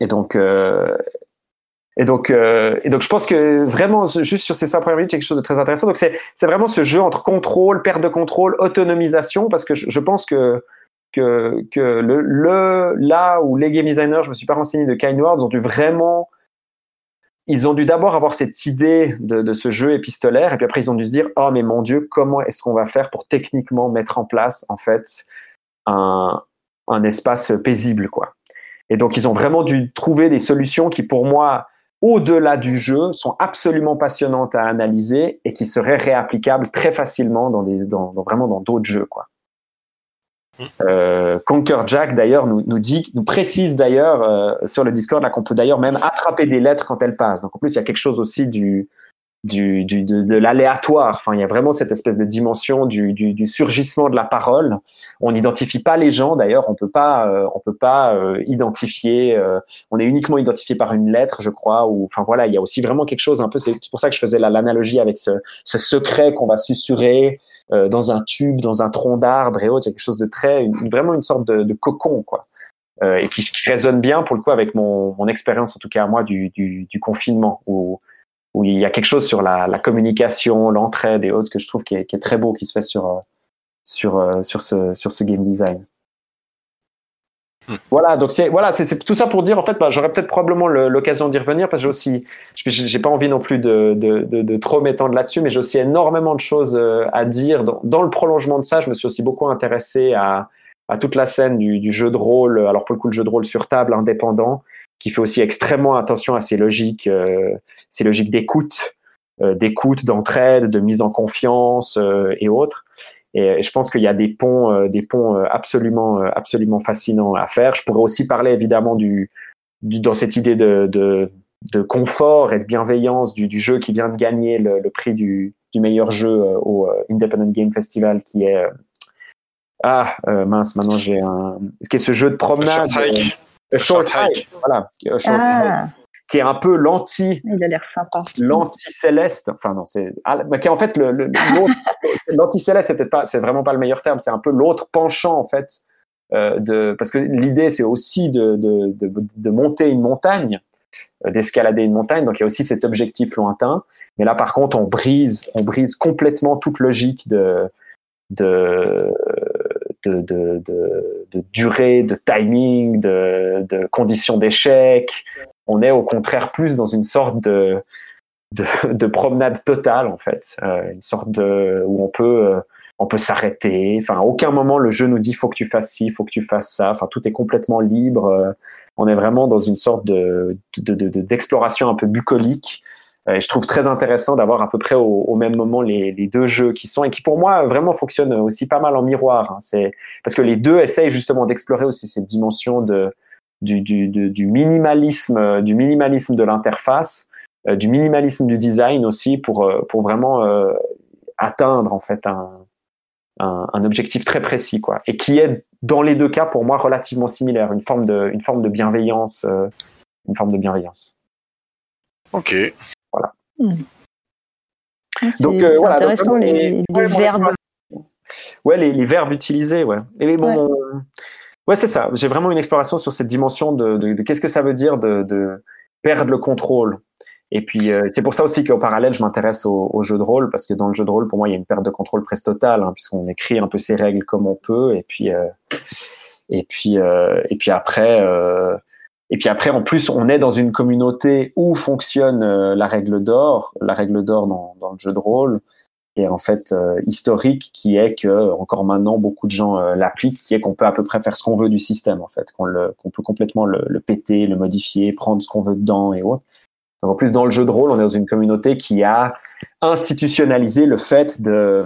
et donc, euh, et donc, et donc, je pense que vraiment, juste sur ces cinq premières minutes, il y a quelque chose de très intéressant. Donc, c'est, vraiment ce jeu entre contrôle, perte de contrôle, autonomisation, parce que je, pense que que, que le, là où les game designers, je me suis pas renseigné de Kind Words, ont dû vraiment ils ont dû d'abord avoir cette idée de, ce jeu épistolaire, et puis après ils ont dû se dire oh mais mon Dieu, comment est-ce qu'on va faire pour techniquement mettre en place en fait un, un espace paisible quoi. Et donc ils ont vraiment dû trouver des solutions qui pour moi au-delà du jeu sont absolument passionnantes à analyser et qui seraient réapplicables très facilement dans des dans vraiment dans d'autres jeux quoi. Euh, Conquer Jack d'ailleurs nous, nous dit, nous précise d'ailleurs euh, sur le Discord là qu'on peut d'ailleurs même attraper des lettres quand elles passent. Donc en plus il y a quelque chose aussi du du, de, l'aléatoire. Enfin il y a vraiment cette espèce de dimension du, du, surgissement de la parole. On n'identifie pas les gens d'ailleurs. On peut pas euh, on peut pas identifier. On est uniquement identifié par une lettre je crois. Ou enfin voilà il y a aussi vraiment quelque chose un peu. C'est pour ça que je faisais l'analogie avec ce, ce secret qu'on va susurrer euh, dans un tube, dans un tronc d'arbre et autres. Il y a quelque chose de très, vraiment une sorte de, de cocon, quoi. Euh, et qui, qui, résonne bien pour le coup avec mon, mon expérience, en tout cas à moi, du, du, du, confinement, où, où il y a quelque chose sur la, la communication, l'entraide et autres que je trouve qui est, qui est, très beau, qui se fait sur, euh, sur, sur, ce, sur ce game design. Hmm. Voilà, donc c'est voilà, c'est tout ça pour dire en fait, bah, j'aurais peut-être probablement l'occasion d'y revenir parce que j'ai aussi, j'ai pas envie non plus de, de, de, de trop m'étendre là-dessus, mais j'ai aussi énormément de choses euh, à dire. Dans, le prolongement de ça, je me suis aussi beaucoup intéressé à, à toute la scène du, jeu de rôle. Alors pour le coup, le jeu de rôle sur table indépendant, qui fait aussi extrêmement attention à ses logiques, euh, ses logiques d'écoute, euh, d'écoute, d'entraide, de mise en confiance euh, et autres. Et je pense qu'il y a des ponts, euh, des ponts euh, absolument, euh, absolument fascinants à faire. Je pourrais aussi parler évidemment du, du dans cette idée de, de, de, confort et de bienveillance du, du, jeu qui vient de gagner le, le prix du, du, meilleur jeu au Independent Game Festival, qui est ah mince, maintenant j'ai un, qui est ce jeu de promenade. Short hike. Short, short hike. Voilà. Short ah. hike qui est un peu l'anti. Il a l'air sympa. L'anti-céleste. Enfin, non, c'est. Qui est en fait le. L'anti-céleste, c'est peut-être pas. C'est vraiment pas le meilleur terme. C'est un peu l'autre penchant, en fait. Euh, de, parce que l'idée, c'est aussi de, de, de, de, monter une montagne, euh, d'escalader une montagne. Donc, il y a aussi cet objectif lointain. Mais là, par contre, on brise, on brise complètement toute logique de. de de, de, de, de, durée, de timing, de, de conditions d'échec, on est au contraire plus dans une sorte de, de, de promenade totale en fait, euh, une sorte de où on peut euh, on peut s'arrêter. Enfin, à aucun moment le jeu nous dit faut que tu fasses ci, faut que tu fasses ça. Enfin, tout est complètement libre. Euh, on est vraiment dans une sorte de d'exploration de, de, un peu bucolique. Et je trouve très intéressant d'avoir à peu près au, même moment les, les, deux jeux qui sont et qui pour moi vraiment fonctionnent aussi pas mal en miroir. Hein. C'est parce que les deux essayent justement d'explorer aussi cette dimension de du, du, du, minimalisme, euh, du minimalisme de l'interface, euh, du minimalisme du design aussi pour, euh, pour vraiment euh, atteindre en fait un, un, un, objectif très précis quoi et qui est dans les deux cas pour moi relativement similaire une forme de une forme de bienveillance euh, une forme de bienveillance. Ok. C'est Donc, euh, c'est voilà, intéressant donc, les, les mon verbes. Ouais, les, les verbes utilisés, ouais. Et mais bon, ouais, c'est ça. J'ai vraiment une exploration sur cette dimension de, qu'est-ce que ça veut dire de, perdre le contrôle. Et puis, euh, c'est pour ça aussi qu'au parallèle, je m'intéresse au, jeu de rôle, parce que dans le jeu de rôle, pour moi, il y a une perte de contrôle presque totale, hein, puisqu'on écrit un peu ses règles comme on peut, et puis, euh, et puis, euh, et puis après, et puis après, en plus, on est dans une communauté où fonctionne la règle d'or, la règle d'or dans le jeu de rôle, et en fait euh, historique, qui est que encore maintenant beaucoup de gens euh, l'appliquent, qui est qu'on peut à peu près faire ce qu'on veut du système, en fait, qu'on peut complètement le, le péter, le modifier, prendre ce qu'on veut dedans et autres. Donc, en plus, dans le jeu de rôle, on est dans une communauté qui a institutionnalisé le fait de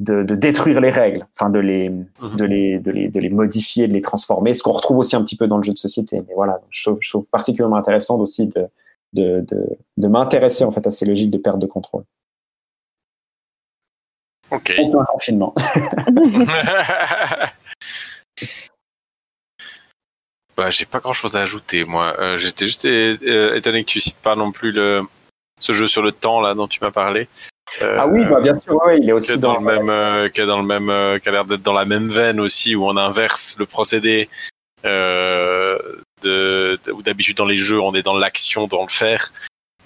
de, de détruire les règles, enfin de les, de les, de les, de les modifier, de les transformer, ce qu'on retrouve aussi un petit peu dans le jeu de société. Mais voilà, je trouve, je trouve particulièrement intéressant aussi de, de, de, de m'intéresser en fait à ces logiques de perte de contrôle. Ok. Confinement. Bah, j'ai pas grand chose à ajouter, moi. Euh, J'étais juste euh, étonné que tu cites pas non plus le, ce jeu sur le temps, là, dont tu m'as parlé. Euh, Ah oui, bah, bien sûr, ouais, il est aussi est dans, dans le même, euh, qui dans le même, euh, qui a l'air d'être dans la même veine aussi, où on inverse le procédé, euh, de- où d'habitude dans les jeux, on est dans l'action, dans le faire.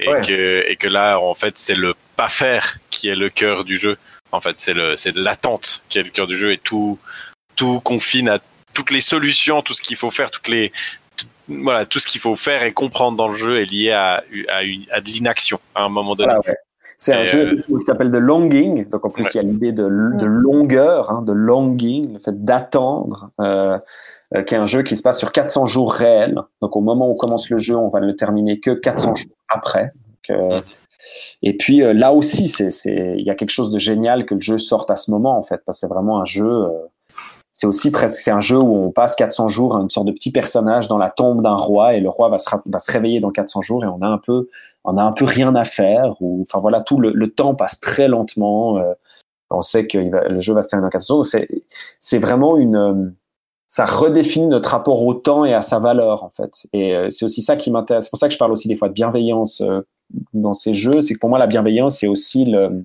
Et Ouais. que, et que là, en fait, c'est le pas faire qui est le cœur du jeu. En fait, c'est le, c'est l'attente qui est le cœur du jeu et tout, tout confine à toutes les solutions, tout ce qu'il faut faire, toutes les, tout- voilà, tout ce qu'il faut faire et comprendre dans le jeu est lié à, à, une, à de l'inaction à un moment donné. Voilà, ouais. C'est un Et, jeu euh, qui s'appelle The Longing. Donc en plus, Ouais. il y a l'idée de, de longueur, hein, de longing, le fait d'attendre, euh, euh, qui est un jeu qui se passe sur 400 jours réels. Donc au moment où on commence le jeu, on va ne le terminer que 400 jours après. Donc, euh, Mhm. Et puis euh, là aussi, il y a quelque chose de génial que le jeu sorte à ce moment en fait, parce c'est vraiment un jeu. euh, c'est aussi presque un jeu où on passe 400 jours à une sorte de petit personnage dans la tombe d'un roi et le roi va se, va se réveiller dans 400 jours et on a un peu on a un peu rien à faire ou enfin voilà tout le, le temps passe très lentement euh, on sait que le jeu va se terminer dans 400 jours c'est c'est vraiment une ça redéfinit notre rapport au temps et à sa valeur en fait. Et euh, c'est aussi ça qui m'intéresse. C'est pour ça que je parle aussi des fois de bienveillance euh, dans ces jeux. C'est que pour moi la bienveillance c'est aussi le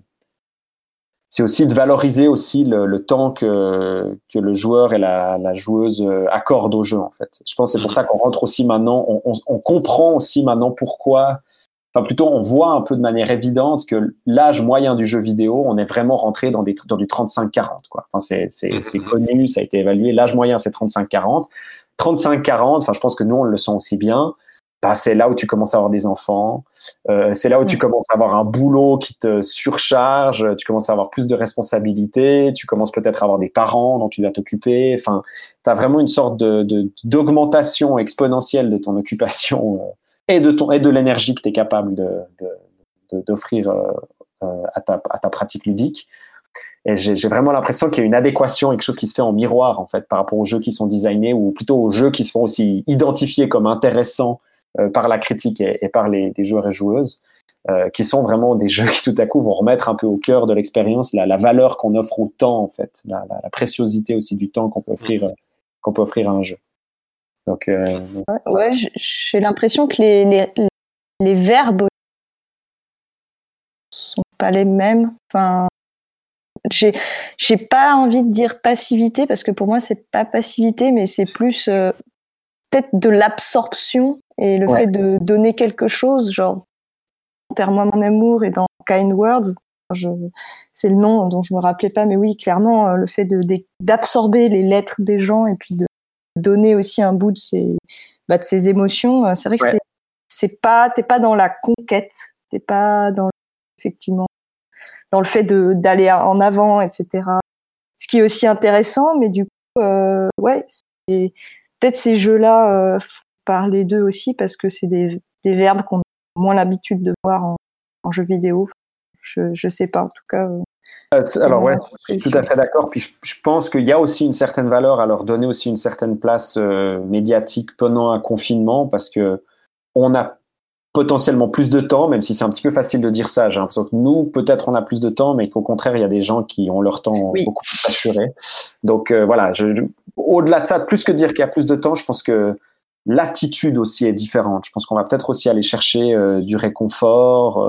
c'est aussi de valoriser aussi le, le temps que, que le joueur et la, la joueuse euh, accordent au jeu en fait. Je pense que c'est pour ça qu'on rentre aussi maintenant, on, on, on comprend aussi maintenant pourquoi, enfin plutôt on voit un peu de manière évidente que l'âge moyen du jeu vidéo, on est vraiment rentré dans, des, dans du 35-40 quoi. Enfin c'est c'est c'est connu, ça a été évalué. L'âge moyen c'est 35-40. 35-40, enfin je pense que nous on le sent aussi bien. Bah, c'est là où tu commences à avoir des enfants, euh, c'est là où tu commences à avoir un boulot qui te surcharge, tu commences à avoir plus de responsabilités, tu commences peut-être à avoir des parents dont tu dois t'occuper. Enfin, tu as vraiment une sorte de, de- d'augmentation exponentielle de ton occupation euh, et de, ton, et de l'énergie que tu es capable de, de- de- d'offrir euh, euh, à, ta, à ta pratique ludique. Et j'ai, vraiment l'impression qu'il y a une adéquation, quelque chose qui se fait en miroir en fait par rapport aux jeux qui sont designés ou plutôt aux jeux qui se font aussi identifier comme intéressants euh, par la critique et, et par les, les joueurs et joueuses, euh, qui sont vraiment des jeux qui tout à coup vont remettre un peu au cœur de l'expérience la, la valeur qu'on offre au temps en fait, la, la, préciosité aussi du temps qu'on peut offrir qu'on peut offrir à un jeu. Donc euh, Ouais, ouais, j'ai l'impression que les, les, les verbes sont pas les mêmes. Enfin, j'ai j'ai pas envie de dire passivité parce que pour moi c'est pas passivité, mais c'est plus euh, peut-être de l'absorption et le Ouais. fait de donner quelque chose, genre Enterre-moi mon amour et dans Kind Words. C'est le nom dont je me rappelais pas, mais oui, clairement, euh, le fait d'absorber les lettres des gens et puis de donner aussi un bout de ses, bah, de ses émotions. euh, C'est vrai que Ouais. c'est, pas, t'es pas dans la conquête, t'es pas dans effectivement dans le fait de d'aller en avant, etc. Ce qui est aussi intéressant, mais du coup, euh, ouais, peut-être ces jeux-là euh, faut parler d'eux aussi parce que c'est des, des verbes qu'on a moins l'habitude de voir en, en jeu vidéo. Je, je sais pas, en tout cas. euh, Euh, alors ouais, je suis tout à fait d'accord. Puis je, je pense qu'il y a aussi une certaine valeur à leur donner aussi une certaine place euh, médiatique pendant un confinement parce que on a potentiellement plus de temps, même si c'est un petit peu facile de dire ça. J'ai l'impression que nous, peut-être, on a plus de temps, mais qu'au contraire, il y a des gens qui ont leur temps Oui. beaucoup plus assuré. Donc euh, voilà, au-delà de ça, plus que dire qu'il y a plus de temps, je pense que l'attitude aussi est différente. Je pense qu'on va peut-être aussi aller chercher du réconfort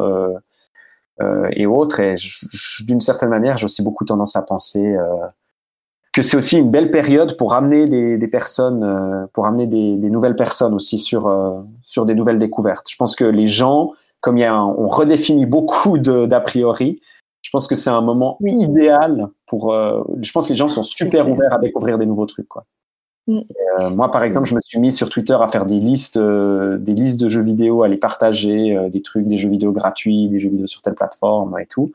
et autres. Et d'une certaine manière, j'ai aussi beaucoup tendance à penser euh, que c'est aussi une belle période pour amener des, des personnes, euh, pour amener des, des nouvelles personnes aussi sur euh, sur des nouvelles découvertes. Je pense que les gens, comme il y a, un- on redéfinit beaucoup d'a priori. Je pense que c'est un moment Oui. idéal pour. euh, je pense que les gens sont super ouverts à découvrir des nouveaux trucs, quoi. Euh, moi, par exemple, je me suis mis sur Twitter à faire des listes, euh, des listes de jeux vidéo, à les partager, euh, des trucs, des jeux vidéo gratuits, des jeux vidéo sur telle plateforme et tout,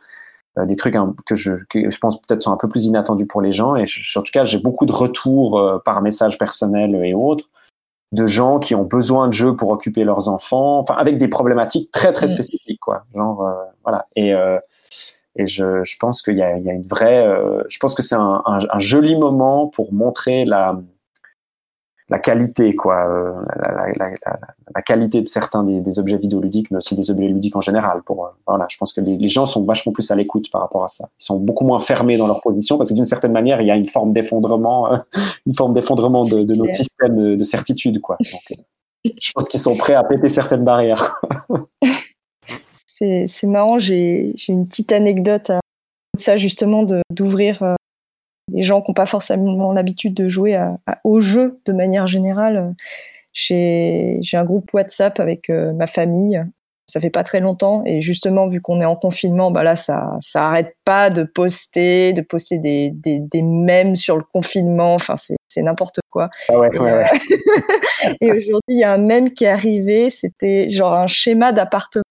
des trucs hein, que je, que je pense peut-être sont un peu plus inattendus pour les gens. Et je- en tout cas, j'ai beaucoup de retours par message personnel et autres de gens qui ont besoin de jeux pour occuper leurs enfants, enfin avec des problématiques très très Mm. spécifiques, quoi. Genre voilà. Et et je, je pense qu'il y a, il y a une vraie, je pense que c'est un, un, un joli moment pour montrer la la qualité, quoi, euh, la, la, la, la, la qualité de certains des, des objets vidéoludiques, mais aussi des objets ludiques en général. Pour, euh, voilà, je pense que les, les gens sont vachement plus à l'écoute par rapport à ça. Ils sont beaucoup moins fermés dans leur position parce que d'une certaine manière, il y a une forme d'effondrement, une forme d'effondrement de, de nos systèmes de, de certitude, quoi. Donc, euh, je pense qu'ils sont prêts à péter certaines barrières. C'est marrant, j'ai une petite anecdote à de ça justement d'ouvrir les gens qui n'ont pas forcément l'habitude de jouer à, à- aux jeux de manière générale. J'ai j'ai un groupe WhatsApp avec euh, ma famille. Ça fait pas très longtemps et justement vu qu'on est en confinement, bah là ça ça arrête pas de poster, de poster des des, des mèmes sur le confinement. Enfin c'est c'est n'importe quoi. Ah ouais, ouais, ouais. Et aujourd'hui, il y a un mème qui est arrivé, c'était genre un schéma d'appartement.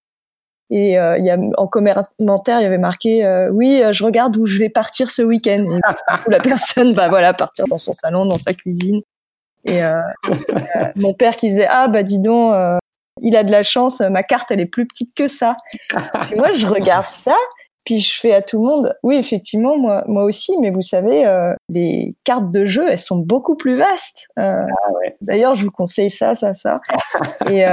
Et euh, il y a, en commentaire, il y avait marqué euh, Oui, euh, je regarde où je vais partir ce week-end. La personne va voilà, partir dans son salon, dans sa cuisine. Et euh, mon père qui faisait Ah, bah dis donc, il a de la chance, ma carte, elle est plus petite que ça. Et moi, je regarde ça, puis je fais à tout le monde Oui, effectivement, moi, moi aussi, mais vous savez, les cartes de jeu, elles sont beaucoup plus vastes. Ouais. D'ailleurs, je vous conseille ça, ça, ça. et,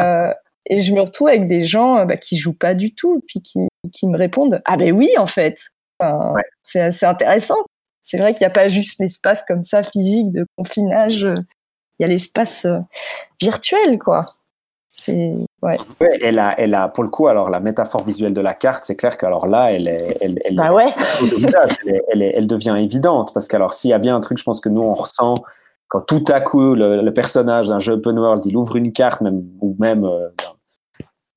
et je me retrouve avec des gens euh, bah, qui jouent pas du tout, puis qui, qui me répondent Ah ben oui, en fait. Enfin, Ouais. C'est assez intéressant. C'est vrai qu'il n'y a pas juste l'espace comme ça physique de confinage. euh, Il y a l'espace euh, virtuel, quoi. C'est ouais. Ouais, elle a, elle a, pour le coup, alors la métaphore visuelle de la carte, c'est clair qu'alors là, elle est, elle, elle, Bah ouais. elle, elle, devient évidente parce qu'alors s'il y a bien un truc, je pense que nous on ressent quand tout à coup le, le personnage d'un jeu open world, il ouvre une carte, même ou même, euh,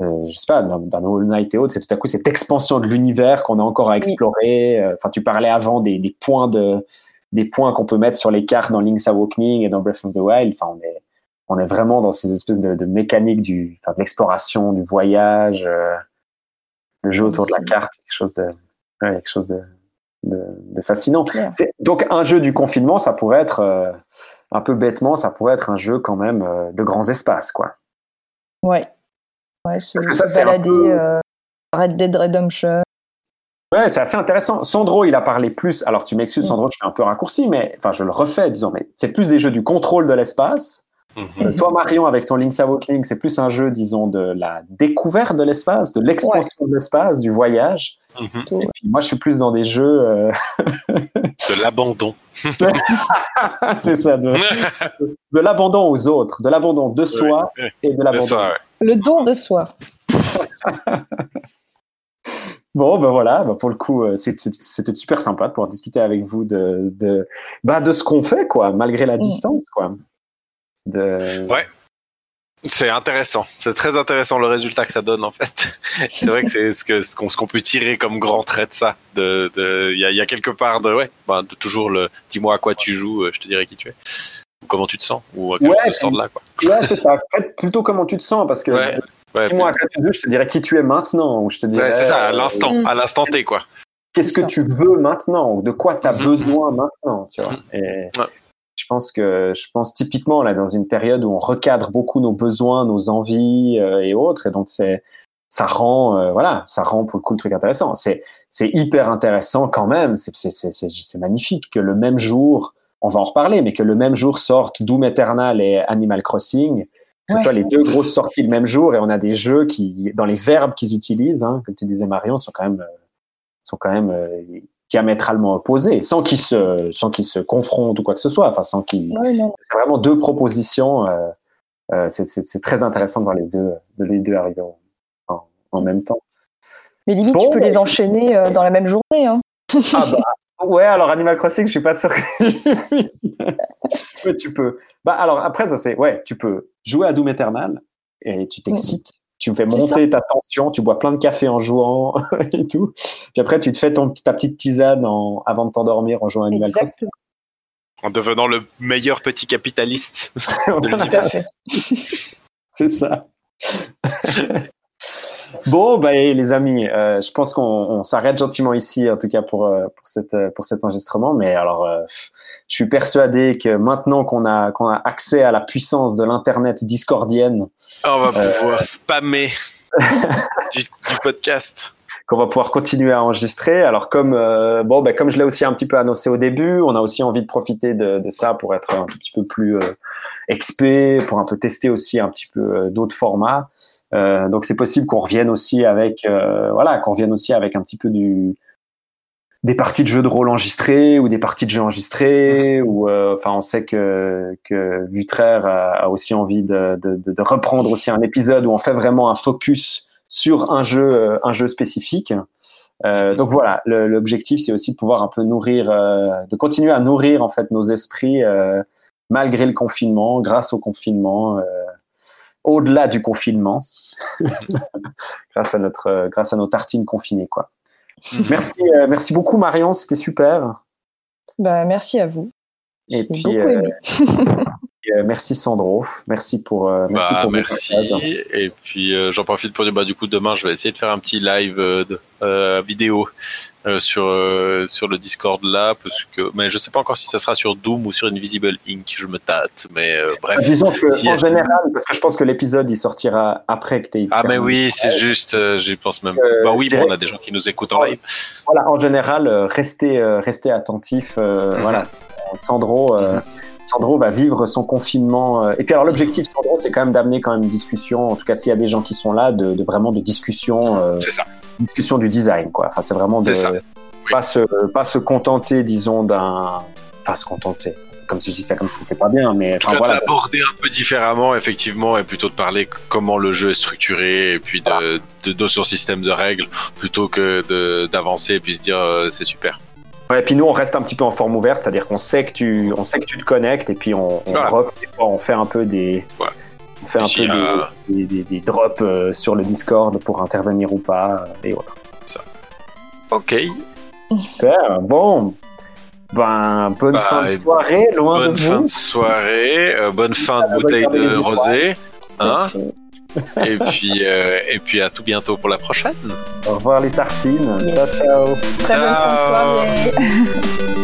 euh, je sais pas, dans, dans Knight et autres, c'est tout à coup cette expansion de l'univers qu'on a encore à explorer. Euh, Enfin, tu parlais avant des, des points de, des points qu'on peut mettre sur les cartes dans Link's Awakening et dans Breath of the Wild. Enfin, on est, on est vraiment dans ces espèces de, de mécaniques du, de l'exploration, du voyage. euh, le jeu autour de la carte, quelque chose de, ouais, quelque chose de, de, de fascinant. Donc un jeu du confinement, ça pourrait être euh, un peu bêtement, ça pourrait être un jeu quand même euh, de grands espaces, quoi. Ouais. Ouais, se, Parce que ça, se balader, peu- euh, Red Dead Redemption. Ouais, c'est assez intéressant. Sandro, il a parlé plus. Alors tu m'excuses, Mm. Sandro, je fais un peu raccourci, mais enfin je le refais, disons, mais c'est plus des jeux du contrôle de l'espace. Mhm. Euh, toi, Marion, avec ton Link's Awakening, c'est plus un jeu, disons, de la découverte de l'espace, de l'expansion de l'espace, du voyage. Mhm. Et puis moi, je suis plus dans des jeux, euh, De l'abandon. c'est ça, de, de l'abandon aux autres, de l'abandon de soi Ouais, ouais. et de l'abandon. ouais. Le don de soi. Bon, ben voilà, ben pour le coup, euh, c'était super sympa de pouvoir discuter avec vous de, de, bah, de ce qu'on fait, quoi, malgré la Mm. distance, quoi. De... Ouais. C'est intéressant. C'est très intéressant le résultat que ça donne, en fait. c'est vrai que c'est ce que- ce qu'on peut tirer comme grand trait de ça. De, de, il y a, il y a quelque part de, ouais, bah, de toujours le, dis-moi à quoi tu joues, euh, je te dirai qui tu es. Ou comment tu te sens. Ou quelque Ouais, de ordre-là, quoi. Ouais, c'est ça. En fait, plutôt comment tu te sens, parce que Ouais. Ouais, dis-moi à quoi tu veux, je te dirais qui tu es maintenant, ou je te dirais ouais, c'est ça, à euh, l'instant, Mm. à l'instant T, quoi. qu'est-ce que ça. tu veux maintenant, ou de quoi tu as Mhm. besoin maintenant, tu vois. Mhm. Et Ouais. Je pense que, je pense typiquement, là, dans une période où on recadre beaucoup nos besoins, nos envies euh, et autres, et donc c'est, ça rend, euh, voilà, ça rend pour le coup le truc intéressant. C'est, c'est hyper intéressant quand même, c'est, c'est, c'est, c'est, c'est magnifique que le même jour, on va en reparler, mais que le même jour sortent Doom Eternal et Animal Crossing, que ce Ouais. soit les deux grosses sorties le même jour, et on a des jeux qui, dans les verbes qu'ils utilisent, hein, comme tu disais Marion, sont quand même, euh, sont quand même diamétralement opposés, sans qu'ils se, sans qu'ils se confrontent ou quoi que ce soit, enfin sans qu'ils, Ouais, c'est vraiment deux propositions euh, euh, c'est- très intéressant de voir les deux, de les deux arriver en, en- en même temps. Mais limite, Bon, tu peux les enchaîner euh, dans la même journée. Hein. Ah bah, ouais, alors Animal Crossing, je suis pas sûr que. ouais, tu peux. Bah alors après, ça c'est. Ouais, tu peux jouer à Doom Eternal et tu t'excites. Tu me fais monter ta tension, tu bois plein de café en jouant et tout. Puis après, tu te fais ton, ta petite tisane en- avant de t'endormir en jouant à Animal Exactement. En devenant le meilleur petit capitaliste de Tout l'univers. à fait. C'est ça. bon, bah, et les amis, euh, je pense qu'on on s'arrête gentiment ici, en tout cas pour, euh, pour, cette, euh, pour cet enregistrement. Mais alors, euh, je suis persuadé que maintenant qu'on a, qu'on a accès à la puissance de l'Internet discordienne, On va Euh, pouvoir spammer du, du podcast. qu'on va pouvoir continuer à enregistrer. Alors comme euh, bon, ben, comme je l'ai aussi un petit peu annoncé au début, on a aussi envie de profiter de, de ça pour être un petit peu plus euh, expé, pour un peu tester aussi un petit peu euh, d'autres formats. Euh, donc c'est possible qu'on revienne aussi avec euh, voilà, qu'on revienne aussi avec un petit peu du des parties de jeux de rôle enregistrées ou des parties de jeux enregistrées ou euh, enfin on sait que que Vutraire a, a aussi envie de, de, de, de reprendre aussi un épisode où on fait vraiment un focus sur un jeu euh, un jeu spécifique. Euh, donc voilà l'objectif c'est aussi de pouvoir un peu nourrir euh, de continuer à nourrir en fait nos esprits euh, malgré le confinement grâce au confinement euh, au-delà du confinement. Grâce à notre grâce à nos tartines confinées quoi merci euh, merci beaucoup Marion c'était super Bah, merci à vous. et J'ai puis beaucoup euh, aimé. euh, merci Sandro merci pour euh, merci Bah, pour merci. Et puis euh, j'en profite pour dire bah du coup demain je vais essayer de faire un petit live euh, de, vidéo sur sur le Discord là parce que mais je sais pas encore si ça sera sur Doom ou sur Invisible Inc. Je me tâte mais bref. Disons que Si- en général, parce que je pense que l'épisode il sortira après que tu Ah mais oui c'est juste j'y pense même. Bah oui bon, on a des gens qui nous écoutent en live. Voilà, en général, restez, restez attentifs. Mhm. Voilà, Sandro, euh, Sandro va vivre son confinement. euh, et puis alors l'objectif, Sandro, c'est quand même d'amener quand même une discussion. En tout cas, s'il y a des gens qui sont là, de, de vraiment de discussion, euh, ça. discussion du design, quoi. Enfin, c'est vraiment de ça. pas se, pas se contenter, disons, d'un, enfin, se contenter. Comme si je dis ça comme si c'était pas bien, mais enfin, voilà. de l'aborder un peu différemment, effectivement, et plutôt de parler comment le jeu est structuré, et puis de, de, de son système de règles, plutôt que de- d'avancer et puis se dire euh, c'est super. Ouais, et puis nous, on reste un petit peu en forme ouverte, c'est-à-dire qu'on sait que tu, on sait que tu te connectes, et puis on, on Voilà. drop, des fois, on fait un peu des, Ouais. on fait un peu euh, des, des, des- des drops euh, sur le Discord pour intervenir ou pas, euh, et autres. Ok, Super. Bon, ben, bonne Bah, fin de soirée, loin bonne de fin vous. de soirée, euh, bonne fin de Ah, bonne bouteille soirée, de les étoiles. rosé, hein, Tout et puis euh, et puis à tout bientôt pour la prochaine. Au revoir les tartines. Yes. Ciao, ciao. Très bonne fin de Ciao. soirée.